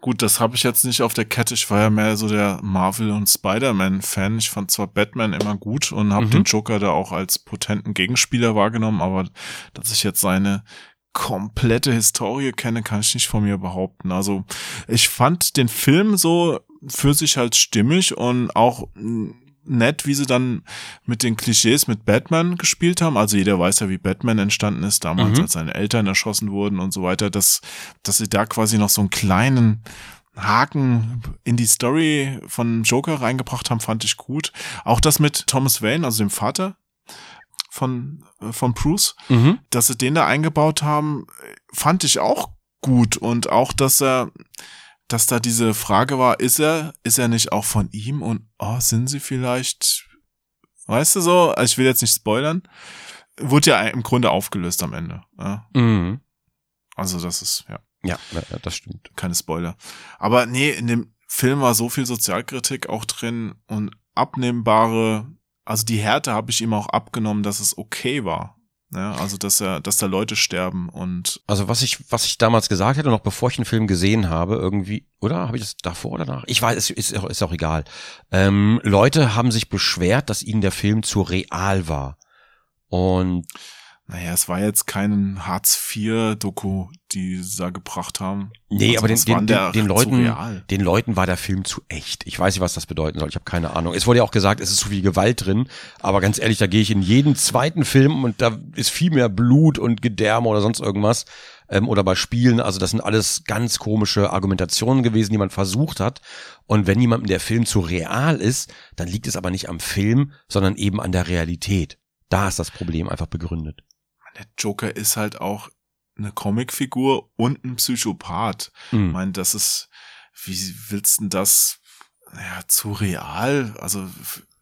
gut, das habe ich jetzt nicht auf der Kette. Ich war ja mehr so der Marvel- und Spider-Man-Fan. Ich fand zwar Batman immer gut und habe Mhm. den Joker da auch als potenten Gegenspieler wahrgenommen, aber dass ich jetzt seine komplette Historie kenne, kann ich nicht von mir behaupten. Also ich fand den Film so für sich halt stimmig und auch nett, wie sie dann mit den Klischees mit Batman gespielt haben. Also jeder weiß ja, wie Batman entstanden ist, damals, Mhm. als seine Eltern erschossen wurden und so weiter, dass, dass sie da quasi noch so einen kleinen Haken in die Story von Joker reingebracht haben, fand ich gut. Auch das mit Thomas Wayne, also dem Vater von, äh, von Bruce, Mhm. dass sie den da eingebaut haben, fand ich auch gut und auch, dass er, dass da diese Frage war, ist er, ist er nicht auch von ihm und oh, sind sie vielleicht, weißt du so, also ich will jetzt nicht spoilern, wurde ja im Grunde aufgelöst am Ende. Ja? Mhm. Also das ist ja Ja, ja, das stimmt. keine Spoiler. Aber nee, in dem Film war so viel Sozialkritik auch drin und abnehmbare, also die Härte habe ich ihm auch abgenommen, dass es okay war. Ja, also dass er, dass da Leute sterben und Also was ich, was ich damals gesagt hätte, noch bevor ich den Film gesehen habe, irgendwie, oder habe ich das davor oder danach? Ich weiß, es ist, auch- ist auch egal. Ähm, Leute haben sich beschwert, dass ihnen der Film zu real war. Und naja, es war jetzt kein Hartz-IV-Doku, die sie da gebracht haben. nee, Also aber den, den, den, den Leuten, real? den Leuten war der Film zu echt. Ich weiß nicht, was das bedeuten soll. Ich habe keine Ahnung. Es wurde ja auch gesagt, es ist zu viel Gewalt drin. Aber ganz ehrlich, da gehe ich in jeden zweiten Film und da ist viel mehr Blut und Gedärme oder sonst irgendwas. Ähm, oder bei Spielen. Also das sind alles ganz komische Argumentationen gewesen, die man versucht hat. Und wenn jemandem der Film zu real ist, dann liegt es aber nicht am Film, sondern eben an der Realität. Da ist das Problem einfach begründet. Der Joker ist halt auch eine Comicfigur und ein Psychopath. Ich Mhm. meine, das ist, wie willst du denn das ja, zu real. Also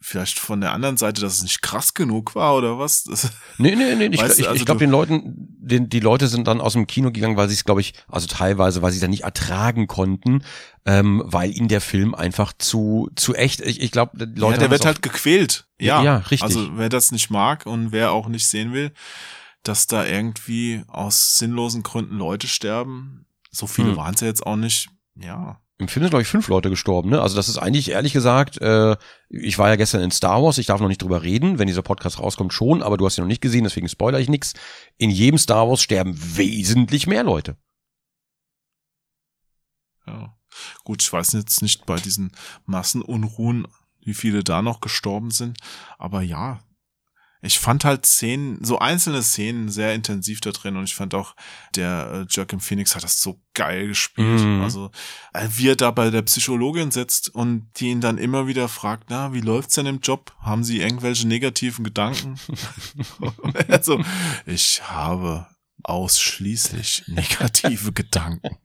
vielleicht von der anderen Seite, dass es nicht krass genug war oder was? Das, Nee, nee, nee, ich, ich, also ich glaube, den Leuten, den, die Leute sind dann aus dem Kino gegangen, weil sie es, glaube ich, also teilweise, weil sie es dann nicht ertragen konnten, ähm, weil ihnen der Film einfach zu, zu echt, ich, ich glaube, Leute ja, der wird halt gequält. Ja, Ja, richtig. Also wer das nicht mag und wer auch nicht sehen will, dass da irgendwie aus sinnlosen Gründen Leute sterben. So viele Hm. waren es ja jetzt auch nicht. Ja. Im Film sind, glaube ich, fünf Leute gestorben, ne? Also das ist eigentlich, ehrlich gesagt, äh, ich war ja gestern in Star Wars, ich darf noch nicht drüber reden, wenn dieser Podcast rauskommt schon, aber du hast ihn noch nicht gesehen, deswegen spoiler ich nix. In jedem Star Wars sterben wesentlich mehr Leute. Ja. Gut, ich weiß jetzt nicht bei diesen Massenunruhen, wie viele da noch gestorben sind. Aber ja, ich fand halt Szenen, so einzelne Szenen sehr intensiv da drin und ich fand auch, der äh, Joaquin Phoenix hat das so geil gespielt. Mhm. Also, äh, wie er da bei der Psychologin sitzt und die ihn dann immer wieder fragt, na, wie läuft's denn im Job? Haben Sie irgendwelche negativen Gedanken? also, ich habe ausschließlich negative Gedanken.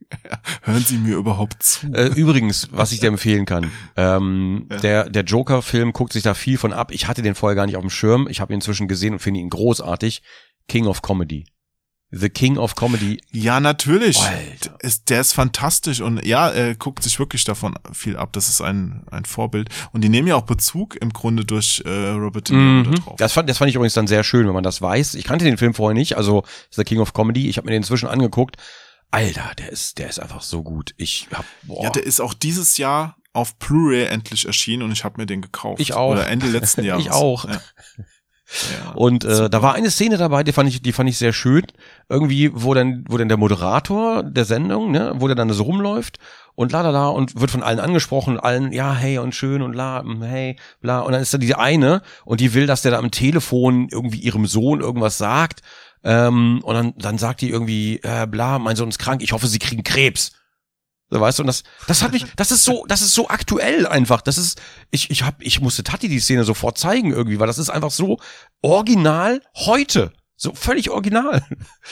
Hören Sie mir überhaupt zu? Äh, übrigens, was ich dir empfehlen kann, ähm, Ja. der, der Joker-Film guckt sich da viel von ab. Ich hatte den vorher gar nicht auf dem Schirm. Ich habe ihn inzwischen gesehen und finde ihn großartig. King of Comedy. The King of Comedy. Ja, natürlich. Alter. Ist, der ist fantastisch und ja, er guckt sich wirklich davon viel ab. Das ist ein, ein Vorbild. Und die nehmen ja auch Bezug im Grunde durch äh, Robert De Niro Mhm. drauf. Das, fand, das fand ich übrigens dann sehr schön, wenn man das weiß. Ich kannte den Film vorher nicht, also The King of Comedy. Ich habe mir den inzwischen angeguckt. Alter, der ist, der ist einfach so gut. Ich hab, boah. Ja, der ist auch dieses Jahr auf Blu-ray endlich erschienen und ich habe mir den gekauft. Ich auch. Oder Ende letzten Jahres. Ich auch. Ja. Ja. Und äh, da war eine Szene dabei, die fand ich, die fand ich sehr schön. Irgendwie, wo dann, wo dann der Moderator der Sendung, ne, wo der dann so rumläuft und la la la und wird von allen angesprochen, allen, ja, hey und schön und la, mm, hey, bla. Und dann ist da diese eine und die will, dass der da am Telefon irgendwie ihrem Sohn irgendwas sagt. Ähm, und dann, dann sagt die irgendwie, äh, bla, mein Sohn ist krank, ich hoffe, sie kriegen Krebs. Weißt du, und das, das hat mich, das ist so, das ist so aktuell einfach. Das ist, ich, ich hab, ich musste Tati die Szene sofort zeigen irgendwie, weil das ist einfach so original heute. So völlig original.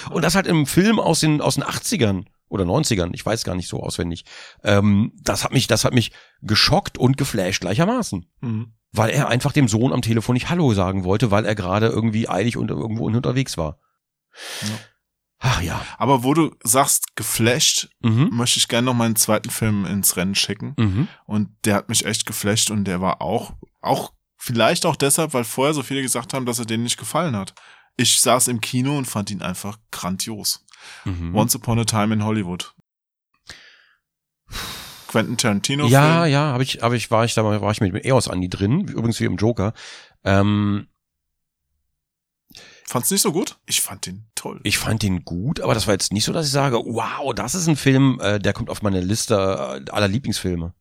Und das halt im Film aus den, aus den 80ern oder 90ern, ich weiß gar nicht so auswendig. Ähm, das hat mich, das hat mich geschockt und geflasht gleichermaßen. Mhm. Weil er einfach dem Sohn am Telefon nicht Hallo sagen wollte, weil er gerade irgendwie eilig und irgendwo unterwegs war. Ja. Ach ja. Aber wo du sagst, geflasht, Mhm. möchte ich gerne noch meinen zweiten Film ins Rennen schicken. Mhm. Und der hat mich echt geflasht und der war auch, auch, vielleicht auch deshalb, weil vorher so viele gesagt haben, dass er denen nicht gefallen hat. Ich saß im Kino und fand ihn einfach grandios. Mhm. Once Upon a Time in Hollywood. Quentin Tarantino. Ja, Film. ja, habe ich, habe ich, war ich da, war ich mit dem EOS Andi drin, übrigens wie im Joker. Ähm, Fand's nicht so gut? Ich fand den toll. ich fand den gut, aber das war jetzt nicht so, dass ich sage, wow, das ist ein Film, äh, der kommt auf meine Liste äh, aller Lieblingsfilme.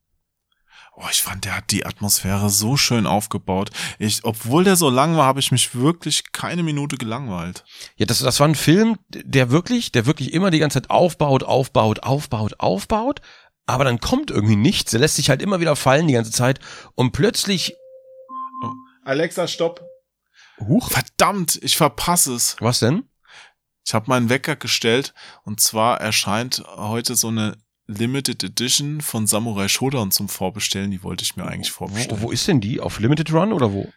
Oh, ich fand, der hat die Atmosphäre so schön aufgebaut. Ich, obwohl der so lang war, habe ich mich wirklich keine Minute gelangweilt. Ja, das, das war ein Film, der wirklich, der wirklich immer die ganze Zeit aufbaut, aufbaut, aufbaut, aufbaut, aber dann kommt irgendwie nichts. Der lässt sich halt immer wieder fallen die ganze Zeit und plötzlich, Alexa, stopp. Huch, Verdammt, ich verpasse es. was denn? Ich habe meinen Wecker gestellt und zwar erscheint heute so eine Limited Edition von Samurai Shodown zum Vorbestellen. Die wollte ich mir eigentlich vorbestellen. Wo, wo ist denn die? Auf Limited Run oder wo?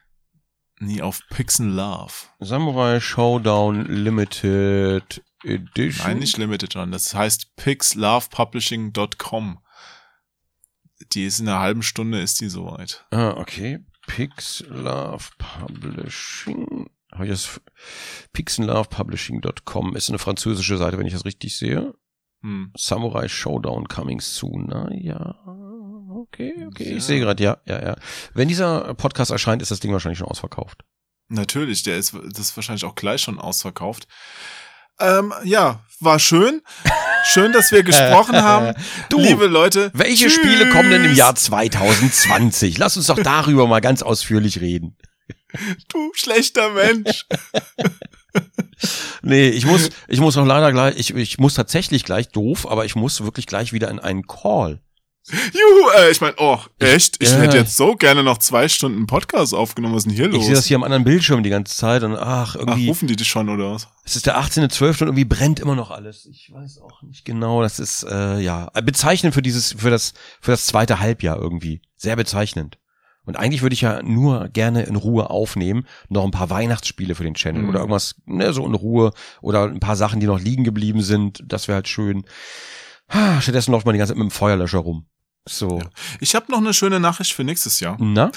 Nie auf Pixel Love. Samurai Showdown Limited Edition. Nein, nicht Limited Run. Das heißt pixlovepublishing.com. Die ist in einer halben Stunde ist die soweit. Ah, okay. Pixlove Publishing. Habe ich das? Pixellovepublishing.com ist eine französische Seite, wenn ich das richtig sehe. Hm. Samurai Showdown coming soon. Na ja. Okay, okay. Ja. Ich sehe gerade, ja, ja, ja. Wenn dieser Podcast erscheint, ist das Ding wahrscheinlich schon ausverkauft. Natürlich, der ist das ist wahrscheinlich auch gleich schon ausverkauft. Ähm, ja, war schön. Schön, dass wir gesprochen haben. Du, Liebe Leute. Welche tschüss. Spiele kommen denn im Jahr 2020? Lass uns doch darüber mal ganz ausführlich reden. Du schlechter Mensch. Nee, ich muss, ich muss auch leider gleich, ich, ich muss tatsächlich gleich doof, aber ich muss wirklich gleich wieder in einen Call. Juhu, äh, ich meine, oh, echt? Ich Ja. hätte jetzt so gerne noch zwei Stunden Podcast aufgenommen. Was ist denn hier los? Ich sehe das hier am anderen Bildschirm die ganze Zeit und ach, Ach, irgendwie, rufen die dich schon oder was? es ist der 18.12. und irgendwie brennt immer noch alles. Ich weiß auch nicht genau, das ist, äh, ja, bezeichnend für dieses, für das, für das zweite Halbjahr irgendwie. Sehr bezeichnend. Und eigentlich würde ich ja nur gerne in Ruhe aufnehmen, noch ein paar Weihnachtsspiele für den Channel Mhm. oder irgendwas, ne, so in Ruhe oder ein paar Sachen, die noch liegen geblieben sind, das wäre halt schön. Ah, stattdessen läuft man die ganze Zeit mit dem Feuerlöscher rum. So. Ja. Ich habe noch eine schöne Nachricht für nächstes Jahr. Na?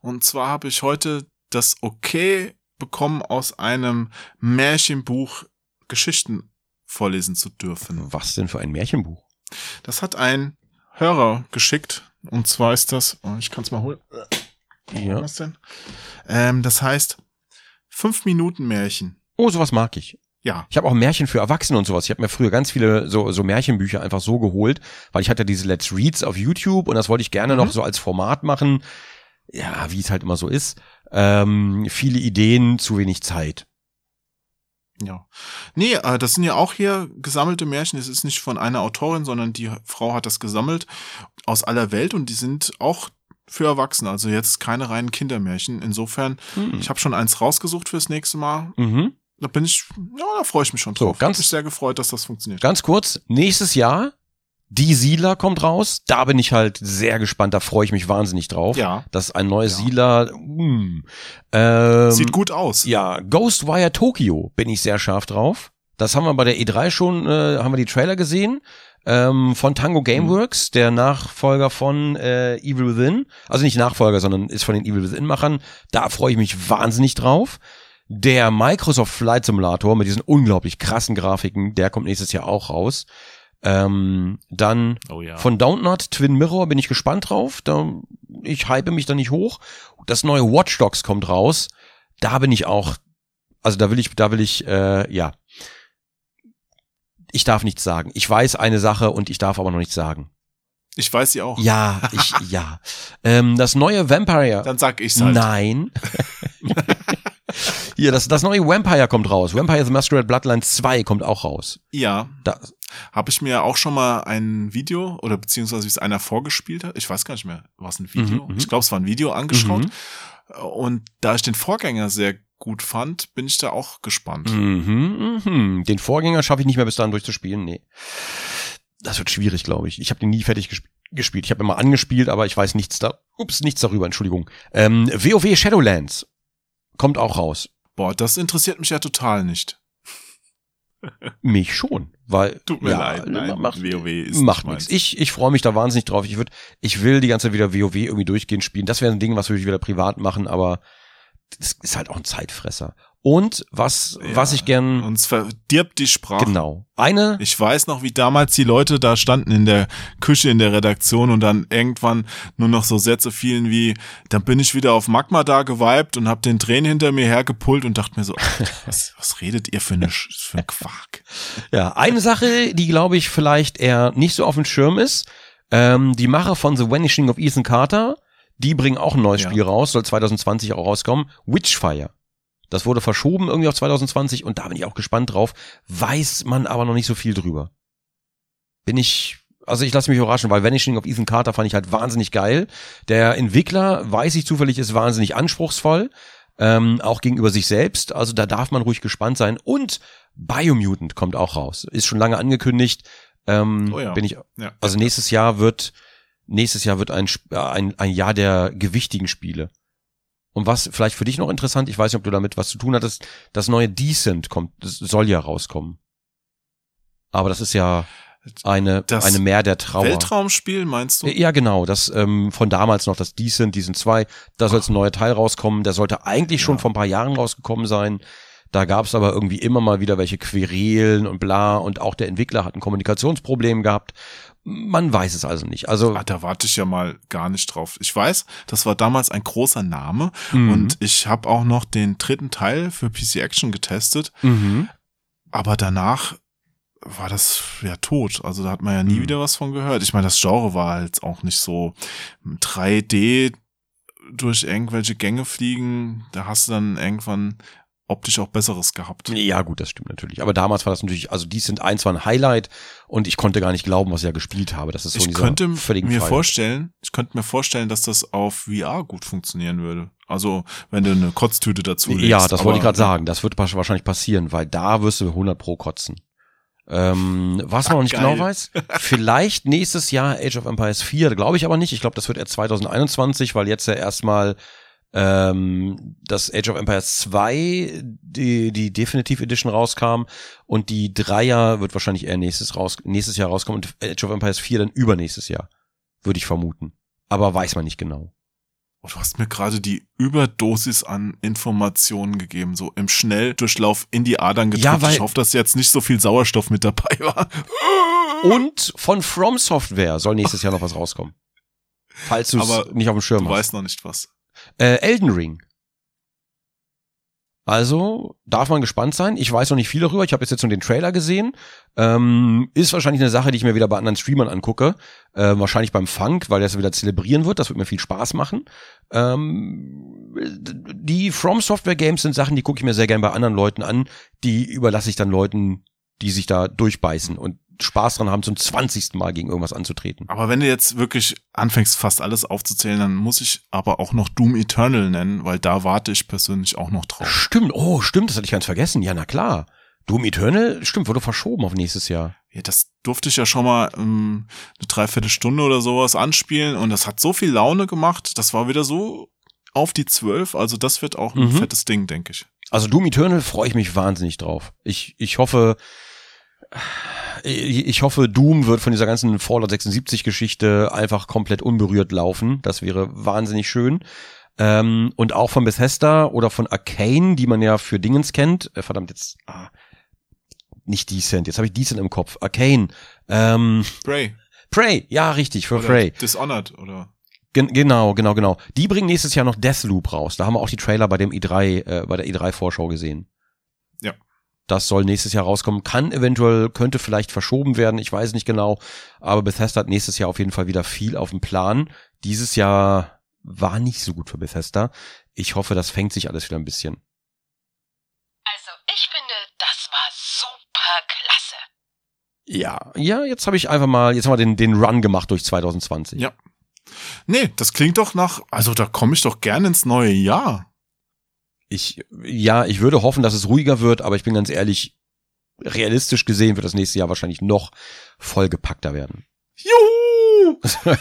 Und zwar habe ich heute das Okay bekommen, aus einem Märchenbuch Geschichten vorlesen zu dürfen. Was denn für ein Märchenbuch? Das hat ein Hörer geschickt. Und zwar ist das, oh, ich kann es mal holen. Ja. Was denn? Ähm, das heißt fünf Minuten Märchen. Oh, sowas mag ich. Ja. Ich habe auch Märchen für Erwachsene und sowas. Ich habe mir früher ganz viele so, so Märchenbücher einfach so geholt, weil ich hatte diese Let's Reads auf YouTube und das wollte ich gerne Mhm. noch so als Format machen. Ja, wie es halt immer so ist. Ähm, viele Ideen, zu wenig Zeit. Ja. Nee, äh, das sind ja auch hier gesammelte Märchen. Es ist nicht von einer Autorin, sondern die Frau hat das gesammelt aus aller Welt und die sind auch für Erwachsene, also jetzt keine reinen Kindermärchen. Insofern, Hm. ich habe schon eins rausgesucht fürs nächste Mal. Mhm. Da bin ich, ja, da freue ich mich schon So, drauf. ganz- Hab mich sehr gefreut, dass das funktioniert. Ganz kurz, nächstes Jahr, die Siedler kommt raus. Da bin ich halt sehr gespannt, da freue ich mich wahnsinnig drauf. Ja. Das ist ein neues Ja. Siedler. Mm. Ähm, Sieht gut aus. Ja, Ghostwire Tokyo bin ich sehr scharf drauf. Das haben wir bei der E3 schon, äh, haben wir die Trailer gesehen. Ähm, von Tango Gameworks, der Nachfolger von äh, Evil Within. Also nicht Nachfolger, sondern ist von den Evil Within-Machern. Da freue ich mich wahnsinnig drauf. Der Microsoft Flight Simulator mit diesen unglaublich krassen Grafiken, der kommt nächstes Jahr auch raus. Ähm, dann Oh ja. von Downtot Twin Mirror bin ich gespannt drauf. Da, ich hype mich da nicht hoch. Das neue Watch Dogs kommt raus. Da bin ich auch, also da will ich, da will ich, äh, ja. Ich darf nichts sagen. Ich weiß eine Sache und ich darf aber noch nichts sagen. ich weiß sie auch. Ja, ich, ja. Ähm, das neue Vampire. Dann sag ich's halt. Nein. Hier, das, das neue Vampire kommt raus. Vampire the Masquerade Bloodlines 2 kommt auch raus. Ja, Da, habe ich mir auch schon mal ein Video oder beziehungsweise wie es einer vorgespielt hat. Ich weiß gar nicht mehr, war es ein Video? Mhm, mhm. ich glaube, es war ein Video angeschaut. Mhm. Und da ich den Vorgänger sehr gut fand, bin ich da auch gespannt. Mhm, mhm. Den Vorgänger schaffe ich nicht mehr bis dahin durchzuspielen. Nee. Das wird schwierig, glaube ich. Ich habe den nie fertig gesp gespielt. Ich habe immer angespielt, aber ich weiß nichts da. Ups, nichts darüber, Entschuldigung. Ähm, WoW Shadowlands kommt auch raus. Boah, das interessiert mich ja total nicht. Mich schon, weil Tut mir ja, leid, nein, macht, WoW ist macht nicht nichts. Ich ich freue mich da wahnsinnig drauf. Ich würd, ich will die ganze Zeit wieder WoW irgendwie durchgehend spielen. Das wäre ein Ding, was würde ich wieder privat machen, aber das ist halt auch ein Zeitfresser. Und was Ja, was ich gern Uns verdirbt die Sprache. genau eine Ich weiß noch, wie damals die Leute da standen in der Küche in der Redaktion und dann irgendwann nur noch so Sätze fielen wie, dann bin ich wieder auf Magma da geweibt und hab den Tränen hinter mir hergepullt und dachte mir so, was, was redet ihr für, eine, für ein Quark? Ja, eine Sache, die glaube ich vielleicht eher nicht so auf dem Schirm ist, ähm, die Macher von The Vanishing of Ethan Carter, die bringen auch ein neues Ja. Spiel raus, soll 2020 auch rauskommen, Witchfire. Das wurde verschoben irgendwie auf 2020 und da bin ich auch gespannt drauf, weiß man aber noch nicht so viel drüber. Bin ich, also ich lasse mich überraschen, weil Vanishing of Ethan Carter fand ich halt wahnsinnig geil. Der Entwickler, weiß ich zufällig, ist wahnsinnig anspruchsvoll, ähm, auch gegenüber sich selbst, also da darf man ruhig gespannt sein und Biomutant kommt auch raus. Ist schon lange angekündigt. Ähm, Oh ja. Bin ich, Ja. also nächstes Jahr wird, nächstes Jahr wird ein, äh, ein, ein Jahr der gewichtigen Spiele. Und was vielleicht für dich noch interessant, ich weiß nicht, ob du damit was zu tun hattest, das neue Decent kommt, das soll ja rauskommen. Aber das ist ja eine, Das eine Meer der Trauer. Weltraumspiel meinst du? Ja, genau, das ähm, von damals noch das Decent, Decent 2, da soll ein neuer Teil rauskommen, der sollte eigentlich schon Ja. vor ein paar Jahren rausgekommen sein. Da gab es aber irgendwie immer mal wieder welche Querelen und bla und auch der Entwickler hat ein Kommunikationsproblem gehabt. Man weiß es also nicht. Also Ah, da warte ich ja mal gar nicht drauf. Ich weiß, das war damals ein großer Name Mhm. und ich habe auch noch den dritten Teil für PC Action getestet, mhm. aber danach war das ja tot. Also da hat man ja nie Mhm. wieder was von gehört. Ich meine, das Genre war halt auch nicht so 3D durch irgendwelche Gänge fliegen. Da hast du dann irgendwann optisch auch Besseres gehabt. Ja, gut, das stimmt natürlich. Aber damals war das natürlich, also die sind eins war ein Highlight und ich konnte gar nicht glauben, was ich ja gespielt habe. Das ist so ich könnte mir Freiheit. vorstellen, ich könnte mir vorstellen, dass das auf VR gut funktionieren würde. Also, wenn du eine Kotztüte dazu legst. Ja, das wollte ich gerade sagen. Das wird wahrscheinlich passieren, weil da wirst du 100 pro kotzen. Ähm, was man noch nicht Geil. genau weiß, vielleicht nächstes Jahr Age of Empires 4, glaube ich aber nicht. Ich glaube, das wird erst 2021, weil jetzt ja erstmal ähm, das Age of Empires 2, die, die Definitive Edition rauskam und die Dreier wird wahrscheinlich eher nächstes, raus, nächstes Jahr rauskommen und Age of Empires 4 dann übernächstes Jahr, würde ich vermuten. Aber weiß man nicht genau. Oh, du hast mir gerade die Überdosis an Informationen gegeben, so im Schnelldurchlauf in die Adern gedrückt. Ja, ich hoffe, dass jetzt nicht so viel Sauerstoff mit dabei war. Und von From Software soll nächstes Jahr noch was rauskommen. Falls du es nicht auf dem Schirm Du hast. weißt noch nicht was. Äh, Elden Ring. Also darf man gespannt sein. Ich weiß noch nicht viel darüber. Ich habe jetzt jetzt nur den Trailer gesehen. Ähm, ist wahrscheinlich eine Sache, die ich mir wieder bei anderen Streamern angucke. Ähm, wahrscheinlich beim Funk, weil der es wieder zelebrieren wird. Das wird mir viel Spaß machen. Ähm, die From Software Games sind Sachen, die gucke ich mir sehr gern bei anderen Leuten an. Die überlasse ich dann Leuten, die sich da durchbeißen und Spaß dran haben, zum 20. Mal gegen irgendwas anzutreten. Aber wenn du jetzt wirklich anfängst, fast alles aufzuzählen, dann muss ich aber auch noch Doom Eternal nennen, weil da warte ich persönlich auch noch drauf. Stimmt, oh, stimmt, das hatte ich ganz vergessen. Ja, na klar. Doom Eternal, stimmt, wurde verschoben auf nächstes Jahr. Ja, das durfte ich ja schon mal ähm, eine Dreiviertelstunde oder sowas anspielen und das hat so viel Laune gemacht. Das war wieder so auf die zwölf. Also das wird auch ein Mhm. fettes Ding, denke ich. Also Doom Eternal freue ich mich wahnsinnig drauf. Ich, ich hoffe, ich ich hoffe, Doom wird von dieser ganzen Fallout 76 Geschichte einfach komplett unberührt laufen. Das wäre wahnsinnig schön. Ähm, und auch von Bethesda oder von Arcane, die man ja für Dingens kennt. Äh, verdammt, jetzt, ah, nicht Decent, jetzt habe ich Decent im Kopf. Arcane. Ähm, Prey. Prey, ja, richtig, für Oder Prey. Dishonored oder Gen genau, genau, genau. Die bringen nächstes Jahr noch Deathloop raus. Da haben wir auch die Trailer bei dem i3, äh, bei der i3-Vorschau gesehen. Ja. Das soll nächstes Jahr rauskommen. Kann eventuell, könnte vielleicht verschoben werden. Ich weiß nicht genau. Aber Bethesda hat nächstes Jahr auf jeden Fall wieder viel auf dem Plan. Dieses Jahr war nicht so gut für Bethesda. Ich hoffe, das fängt sich alles wieder ein bisschen. Also, ich finde, das war super klasse. Ja, ja, jetzt habe ich einfach mal, jetzt haben wir den, den Run gemacht durch 2020. Ja. Nee, das klingt doch nach, also da komme ich doch gerne ins neue Jahr. Ich, ja, ich würde hoffen, dass es ruhiger wird, aber ich bin ganz ehrlich, realistisch gesehen wird das nächste Jahr wahrscheinlich noch vollgepackter werden. Juhu!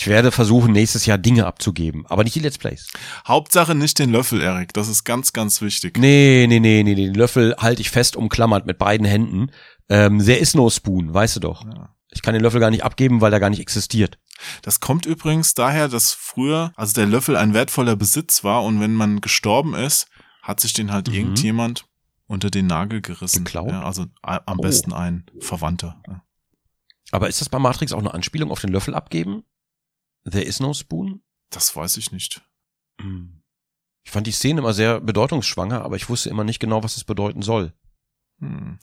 Ich werde versuchen, nächstes Jahr Dinge abzugeben, aber nicht die Let's Plays. Hauptsache nicht den Löffel, Erik. Das ist ganz, ganz wichtig. Nee, nee, nee, nee, den Löffel halte ich fest umklammert mit beiden Händen. Ähm, there is no spoon, weißt du doch. Ja. Ich kann den Löffel gar nicht abgeben, weil der gar nicht existiert. Das kommt übrigens daher, dass früher, also der Löffel ein wertvoller Besitz war und wenn man gestorben ist, hat sich den halt Mhm. irgendjemand unter den Nagel gerissen. Geklaut? Ja, also am Oh. besten ein Verwandter. Ja. Aber ist das bei Matrix auch eine Anspielung auf den Löffel abgeben? There is no spoon? Das weiß ich nicht. Hm. Ich fand die Szene immer sehr bedeutungsschwanger, aber ich wusste immer nicht genau, was es bedeuten soll. Hm.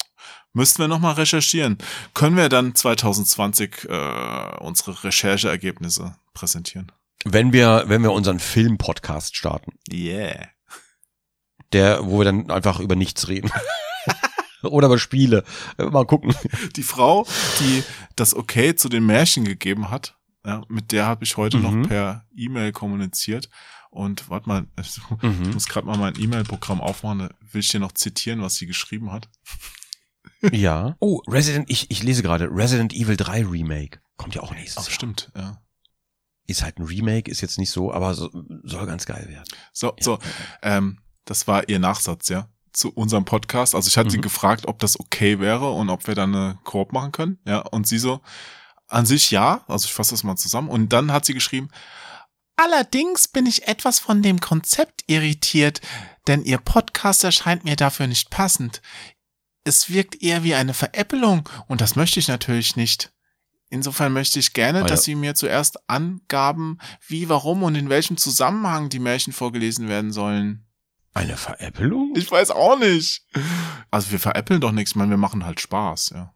Müssten wir nochmal recherchieren. Können wir dann 2020 äh, unsere Rechercheergebnisse präsentieren? Wenn wir, wenn wir unseren Film-Podcast starten, Yeah. der, wo wir dann einfach über nichts reden. Oder über Spiele. Mal gucken. Die Frau, die das Okay zu den Märchen gegeben hat, ja, mit der habe ich heute Mhm. noch per E-Mail kommuniziert. Und warte mal, ich Mhm. muss gerade mal mein E-Mail-Programm aufmachen, will ich dir noch zitieren, was sie geschrieben hat. Ja. Oh, Resident, ich, ich lese gerade, Resident Evil 3 Remake. Kommt ja auch nächstes Ach, Jahr. stimmt, ja. Ist halt ein Remake, ist jetzt nicht so, aber so, soll ganz geil werden. So, so, ähm, das war ihr Nachsatz, ja, zu unserem Podcast. Also ich hatte sie Mhm. gefragt, ob das okay wäre und ob wir dann eine Koop machen können, ja. Und sie so, an sich ja, also ich fasse das mal zusammen. Und dann hat sie geschrieben, Allerdings bin ich etwas von dem Konzept irritiert, denn Ihr Podcast erscheint mir dafür nicht passend. Es wirkt eher wie eine Veräppelung und das möchte ich natürlich nicht. Insofern möchte ich gerne, dass Sie mir zuerst angaben, wie, warum und in welchem Zusammenhang die Märchen vorgelesen werden sollen. Eine Veräppelung? Ich weiß auch nicht. Also wir veräppeln doch nichts, ich meine, wir machen halt Spaß, ja.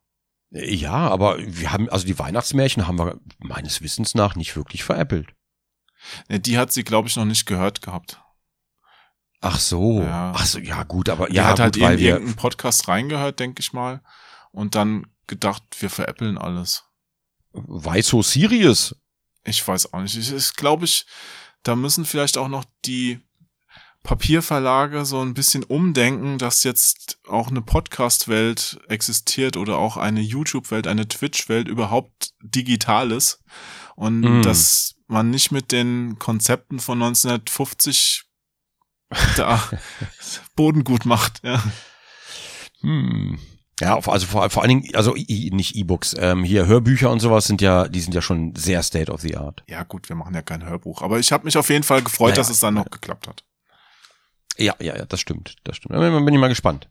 Ja, aber wir haben, also die Weihnachtsmärchen haben wir meines Wissens nach nicht wirklich veräppelt. Ne, Die hat sie, glaube ich, noch nicht gehört gehabt. Ach so. Ja. Ach so, ja gut, aber Die ja, hat halt gut, in irgendeinen Podcast reingehört, denke ich mal. Und dann gedacht, wir veräppeln alles. why so serious? Ich weiß auch nicht. Ich, ich glaube ich, da müssen vielleicht auch noch die Papierverlage so ein bisschen umdenken, dass jetzt auch eine Podcast-Welt existiert oder auch eine YouTube-Welt, eine Twitch-Welt überhaupt digital ist. Und Mm. dass man nicht mit den Konzepten von 1950 da Boden gut macht. Ja. Hm. Ja, also vor, vor allen Dingen, also i, nicht E-Books, ähm, hier Hörbücher und sowas sind ja, die sind ja schon sehr state of the art. ja gut, wir machen ja kein Hörbuch. Aber ich habe mich auf jeden Fall gefreut, Ja, dass es dann noch geklappt hat. Ja, ja, ja, das stimmt, das stimmt. Da bin bin ich mal gespannt.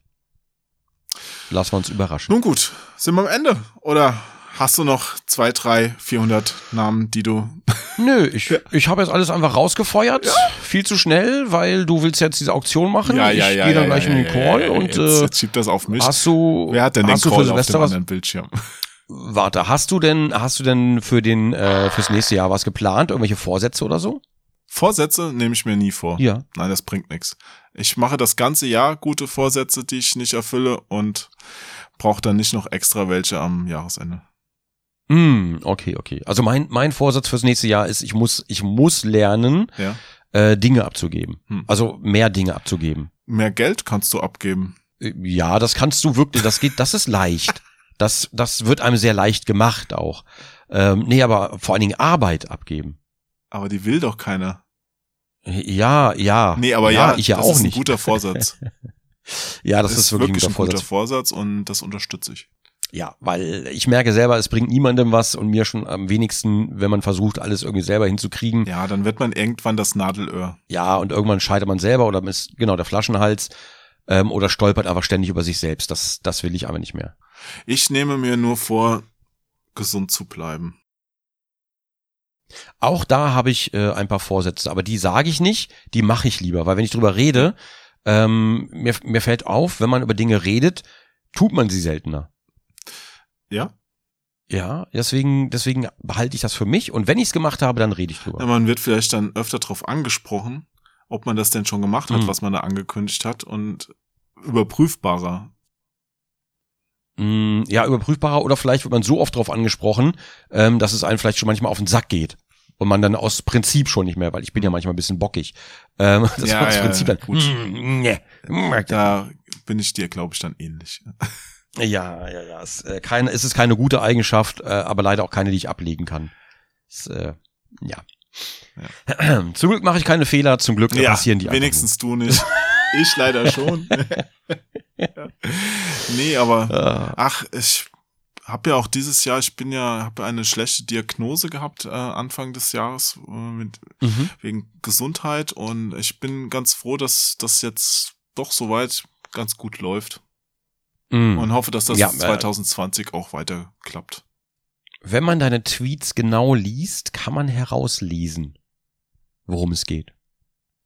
Lassen wir uns überraschen. Nun gut, sind wir am Ende? Oder hast du noch zwei, drei, 400 Namen, die du... Nö, ich, ich habe jetzt alles einfach rausgefeuert. Viel zu schnell, weil du willst jetzt diese Auktion machen. ich gehe dann gleich in den Call und jetzt, äh, jetzt schiebt das auf mich. hast du, Wer hat denn den Call auf dem anderen Bildschirm? Warte, hast du denn, hast du denn für den, äh, fürs nächste Jahr was geplant? Irgendwelche Vorsätze oder so? Vorsätze nehme ich mir nie vor. Ja. Nein, das bringt nichts. Ich mache das ganze Jahr gute Vorsätze, die ich nicht erfülle und brauche dann nicht noch extra welche am Jahresende. Hm, okay, okay. Also mein, mein Vorsatz fürs nächste Jahr ist, ich muss, ich muss lernen, Ja. äh, Dinge abzugeben. Hm. Also mehr Dinge abzugeben. Mehr Geld kannst du abgeben. Äh, Ja, das kannst du wirklich, das geht, das ist leicht. Das, das wird einem sehr leicht gemacht auch. Ähm, nee, aber vor allen Dingen Arbeit abgeben. Aber die will doch keiner. Ja, ja. Nee, aber ja, ich ja das auch ist ein nicht. guter Vorsatz. ja, das, ist wirklich, ein guter Vorsatz. Vorsatz und das unterstütze ich. Ja, weil ich merke selber, es bringt niemandem was und mir schon am wenigsten, wenn man versucht, alles irgendwie selber hinzukriegen. Ja, dann wird man irgendwann das Nadelöhr. Ja, und irgendwann scheitert man selber oder ist genau der Flaschenhals ähm, oder stolpert einfach ständig über sich selbst. Das, das will ich aber nicht mehr. Ich nehme mir nur vor, gesund zu bleiben. Auch da habe ich äh, ein paar Vorsätze, aber die sage ich nicht, die mache ich lieber, weil wenn ich drüber rede, ähm, mir, mir fällt auf, wenn man über Dinge redet, tut man sie seltener. Ja? Ja, deswegen, deswegen behalte ich das für mich und wenn ich es gemacht habe, dann rede ich drüber. ja? Man wird vielleicht dann öfter darauf angesprochen, ob man das denn schon gemacht hat, Mhm. was man da angekündigt hat und überprüfbarer. Mm, ja, überprüfbarer oder vielleicht wird man so oft darauf angesprochen, ähm, dass es einem vielleicht schon manchmal auf den Sack geht. Und man dann aus Prinzip schon nicht mehr, weil ich bin ja manchmal ein bisschen bockig. Ähm, das Ja, war das ja, Prinzip dann. gut. Mm, nee. Da bin ich dir, glaube ich, dann ähnlich. Ja, ja, ja. Es, äh, keine, es ist keine gute Eigenschaft, äh, aber leider auch keine, die ich ablegen kann. Es, äh, ja. Zum Glück mache ich keine Fehler, zum Glück äh, passieren die wenigstens du nicht. Ich leider schon. Ja. Nee, aber. Äh, ach, ich habe ja auch dieses Jahr, ich bin ja, habe eine schlechte Diagnose gehabt äh, Anfang des Jahres äh, mit mhm. wegen Gesundheit und ich bin ganz froh, dass das jetzt doch soweit ganz gut läuft Mm. und hoffe, dass das Ja, äh, 2020 auch weiter klappt. Wenn man deine Tweets genau liest, kann man herauslesen, worum es geht.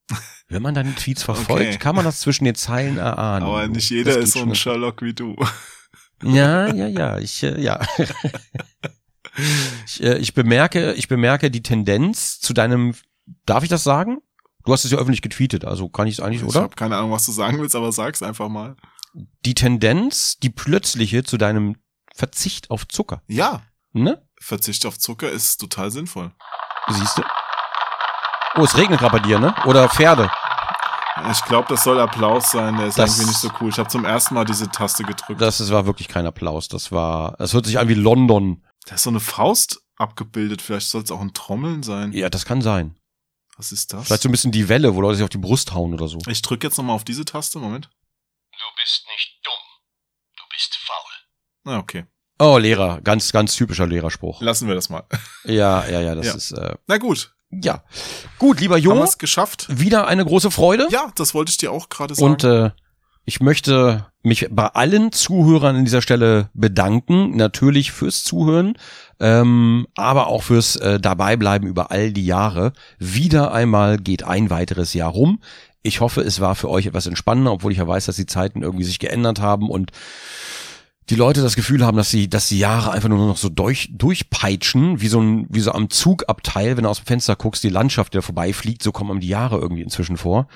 Wenn man deine Tweets verfolgt, Okay. kann man das zwischen den Zeilen erahnen. Aber nicht jeder ist so ein. Sherlock wie du. Ja, ja, ja, ich, äh, ja. ich, äh, ich bemerke, ich bemerke die Tendenz zu deinem, darf ich das sagen? Du hast es ja öffentlich getweetet, also kann ich es eigentlich, Ich oder? habe keine Ahnung, was du sagen willst, aber sag's einfach mal. Die Tendenz, die plötzliche zu deinem Verzicht auf Zucker, Ja, ne? Verzicht auf Zucker ist total sinnvoll. Siehst du? Oh, es regnet gerade bei dir, ne? Oder Pferde. Ich glaube, das soll Applaus sein. Der ist Das- irgendwie nicht so cool. Ich habe zum ersten Mal diese Taste gedrückt. Das, das war wirklich kein Applaus. Das war, das hört sich an wie London. da ist so eine Faust abgebildet. Vielleicht soll es auch ein Trommeln sein. Ja, das kann sein. Was ist das? Vielleicht so ein bisschen die Welle, wo Leute sich auf die Brust hauen oder so. ich drücke jetzt nochmal auf diese Taste. Moment. Du bist nicht dumm. Du bist faul. Na, okay. Oh, Lehrer. Ganz, ganz typischer Lehrerspruch. Lassen wir das mal. Ja, ja, ja, das Ja. ist, äh, Na gut. ja. Gut, lieber Haben Jo, wir es geschafft? wieder eine große Freude. Ja, das wollte ich dir auch gerade sagen. Und äh, ich möchte mich bei allen Zuhörern an dieser Stelle bedanken. Natürlich fürs Zuhören, ähm, aber auch fürs äh, Dabeibleiben über all die Jahre. Wieder einmal geht ein weiteres Jahr rum. Ich hoffe, es war für euch etwas entspannender, obwohl ich ja weiß, dass die Zeiten irgendwie sich geändert haben und die Leute das Gefühl haben, dass sie, dass die Jahre einfach nur noch so durch, durchpeitschen, wie so ein, wie so am Zugabteil, wenn du aus dem Fenster guckst, die Landschaft, die da vorbeifliegt, so kommen die Jahre irgendwie inzwischen vor.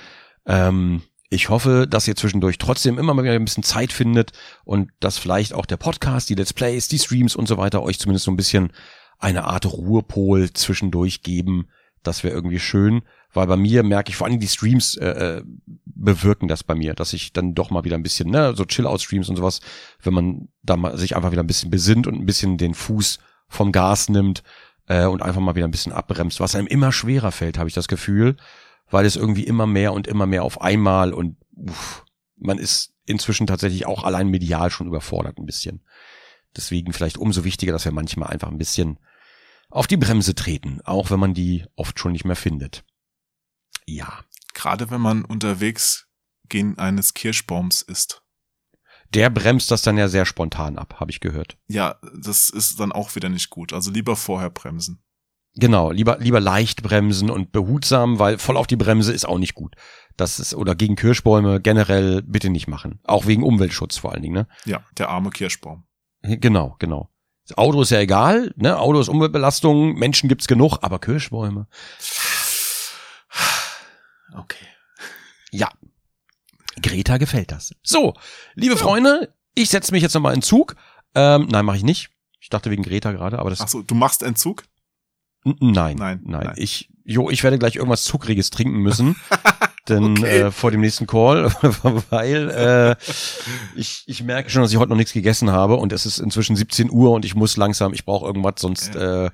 Ähm, ich hoffe, dass ihr zwischendurch trotzdem immer mal wieder ein bisschen Zeit findet und dass vielleicht auch der Podcast, die Let's Plays, die Streams und so weiter euch zumindest so ein bisschen eine Art Ruhepol zwischendurch geben. Das wäre irgendwie schön, weil bei mir merke ich vor allem die Streams äh, äh, bewirken das bei mir, dass ich dann doch mal wieder ein bisschen, ne, so Chill-Out-Streams und sowas, wenn man da mal sich einfach wieder ein bisschen besinnt und ein bisschen den Fuß vom Gas nimmt äh, und einfach mal wieder ein bisschen abbremst, was einem immer schwerer fällt, habe ich das Gefühl weil es irgendwie immer mehr und immer mehr auf einmal und uff, man ist inzwischen tatsächlich auch allein medial schon überfordert ein bisschen. Deswegen vielleicht umso wichtiger, dass wir manchmal einfach ein bisschen auf die Bremse treten, auch wenn man die oft schon nicht mehr findet. Ja. Gerade wenn man unterwegs gegen eines Kirschbaums ist. Der bremst das dann ja sehr spontan ab, habe ich gehört. Ja, das ist dann auch wieder nicht gut. Also lieber vorher bremsen. Genau, lieber, lieber leicht bremsen und behutsam, weil voll auf die Bremse ist auch nicht gut. Das ist, oder gegen Kirschbäume generell bitte nicht machen. Auch wegen Umweltschutz vor allen Dingen, ne? Ja, der arme Kirschbaum. Genau, genau. Das Auto ist ja egal, ne? Auto ist Umweltbelastung, Menschen gibt's genug, aber Kirschbäume. Okay. Ja. Greta gefällt das. So, liebe ja. Freunde, ich setze mich jetzt nochmal in Zug. Ähm, nein, mache ich nicht. Ich dachte wegen Greta gerade, aber das. Ach so, du machst Entzug? Nein, nein, nein, nein. Ich, jo, ich werde gleich irgendwas Zuckriges trinken müssen. denn okay. äh, vor dem nächsten Call, weil äh, ich, ich merke schon, dass ich heute noch nichts gegessen habe und es ist inzwischen 17 Uhr und ich muss langsam, ich brauche irgendwas, sonst äh,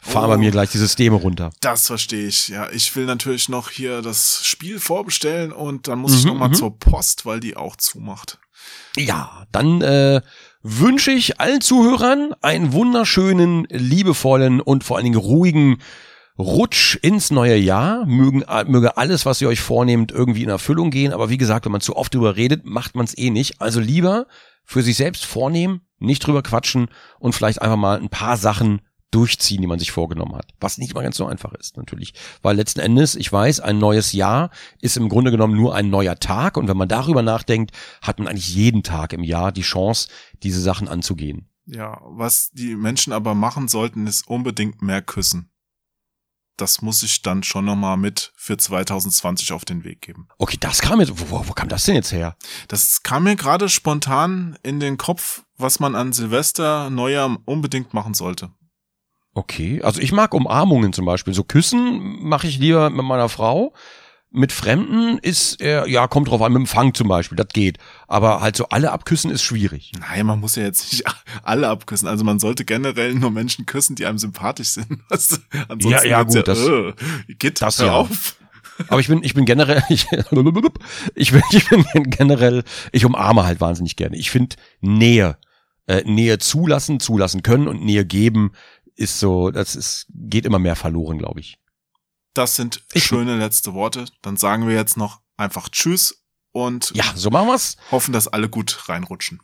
fahren oh, bei mir gleich die Systeme runter. Das verstehe ich. Ja, ich will natürlich noch hier das Spiel vorbestellen und dann muss mhm, ich noch mal mhm. zur Post, weil die auch zumacht. Ja, dann äh, wünsche ich allen Zuhörern einen wunderschönen, liebevollen und vor allen Dingen ruhigen Rutsch ins neue Jahr. Mögen, möge alles, was ihr euch vornehmt, irgendwie in Erfüllung gehen. Aber wie gesagt, wenn man zu oft drüber redet, macht man es eh nicht. Also lieber für sich selbst vornehmen, nicht drüber quatschen und vielleicht einfach mal ein paar Sachen durchziehen, die man sich vorgenommen hat. Was nicht mal ganz so einfach ist, natürlich. Weil letzten Endes, ich weiß, ein neues Jahr ist im Grunde genommen nur ein neuer Tag. Und wenn man darüber nachdenkt, hat man eigentlich jeden Tag im Jahr die Chance, diese Sachen anzugehen. Ja, was die Menschen aber machen sollten, ist unbedingt mehr küssen. Das muss ich dann schon nochmal mit für 2020 auf den Weg geben. Okay, das kam jetzt, wo, wo kam das denn jetzt her? Das kam mir gerade spontan in den Kopf, was man an Silvester, Neujahr unbedingt machen sollte. Okay, also ich mag Umarmungen zum Beispiel. So Küssen mache ich lieber mit meiner Frau. Mit Fremden ist er, ja, kommt drauf an, mit dem Fang zum Beispiel, das geht. Aber halt so alle abküssen ist schwierig. Nein, man muss ja jetzt nicht alle abküssen. Also man sollte generell nur Menschen küssen, die einem sympathisch sind. Also, ansonsten ja, ja, gut, ja, das, äh, geht das ja. auf. Aber ich bin, ich bin generell, ich, ich, bin, ich bin generell, ich umarme halt wahnsinnig gerne. Ich finde Nähe, äh, Nähe zulassen, zulassen können und Nähe geben ist so, das ist, geht immer mehr verloren, glaube ich. Das sind ich schöne letzte Worte. Dann sagen wir jetzt noch einfach Tschüss und ja, so machen wir's. Hoffen, dass alle gut reinrutschen.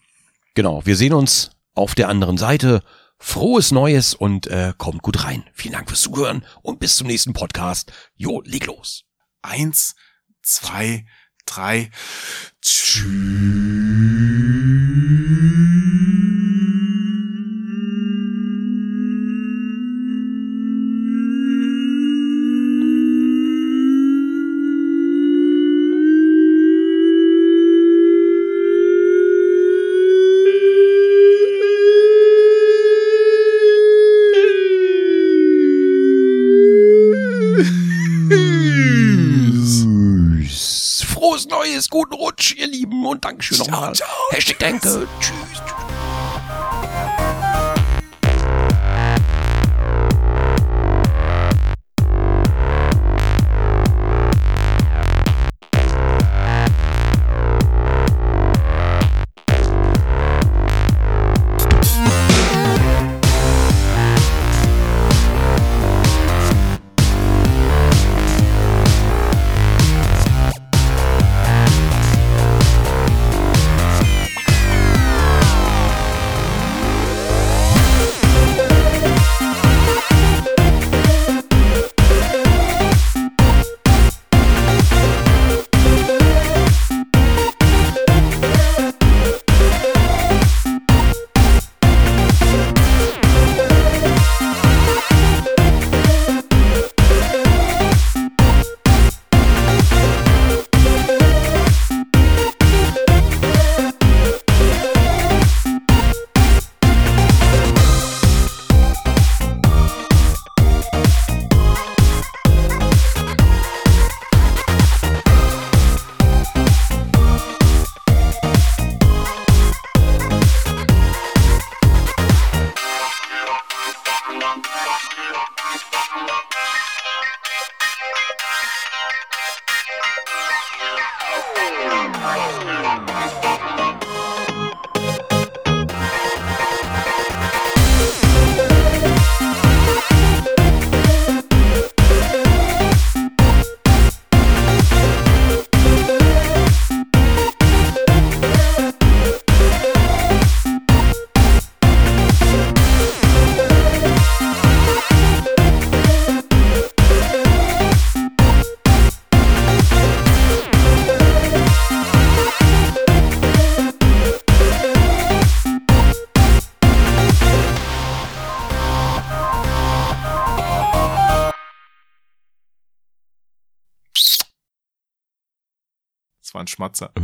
Genau, wir sehen uns auf der anderen Seite. Frohes Neues und äh, kommt gut rein. Vielen Dank fürs Zuhören und bis zum nächsten Podcast. Jo, leg los. Eins, zwei, drei. Tschüss. Neues, guten Rutsch, ihr Lieben, und Dankeschön nochmal. Hashtag Danke. Tschüss. Das Schmatzer.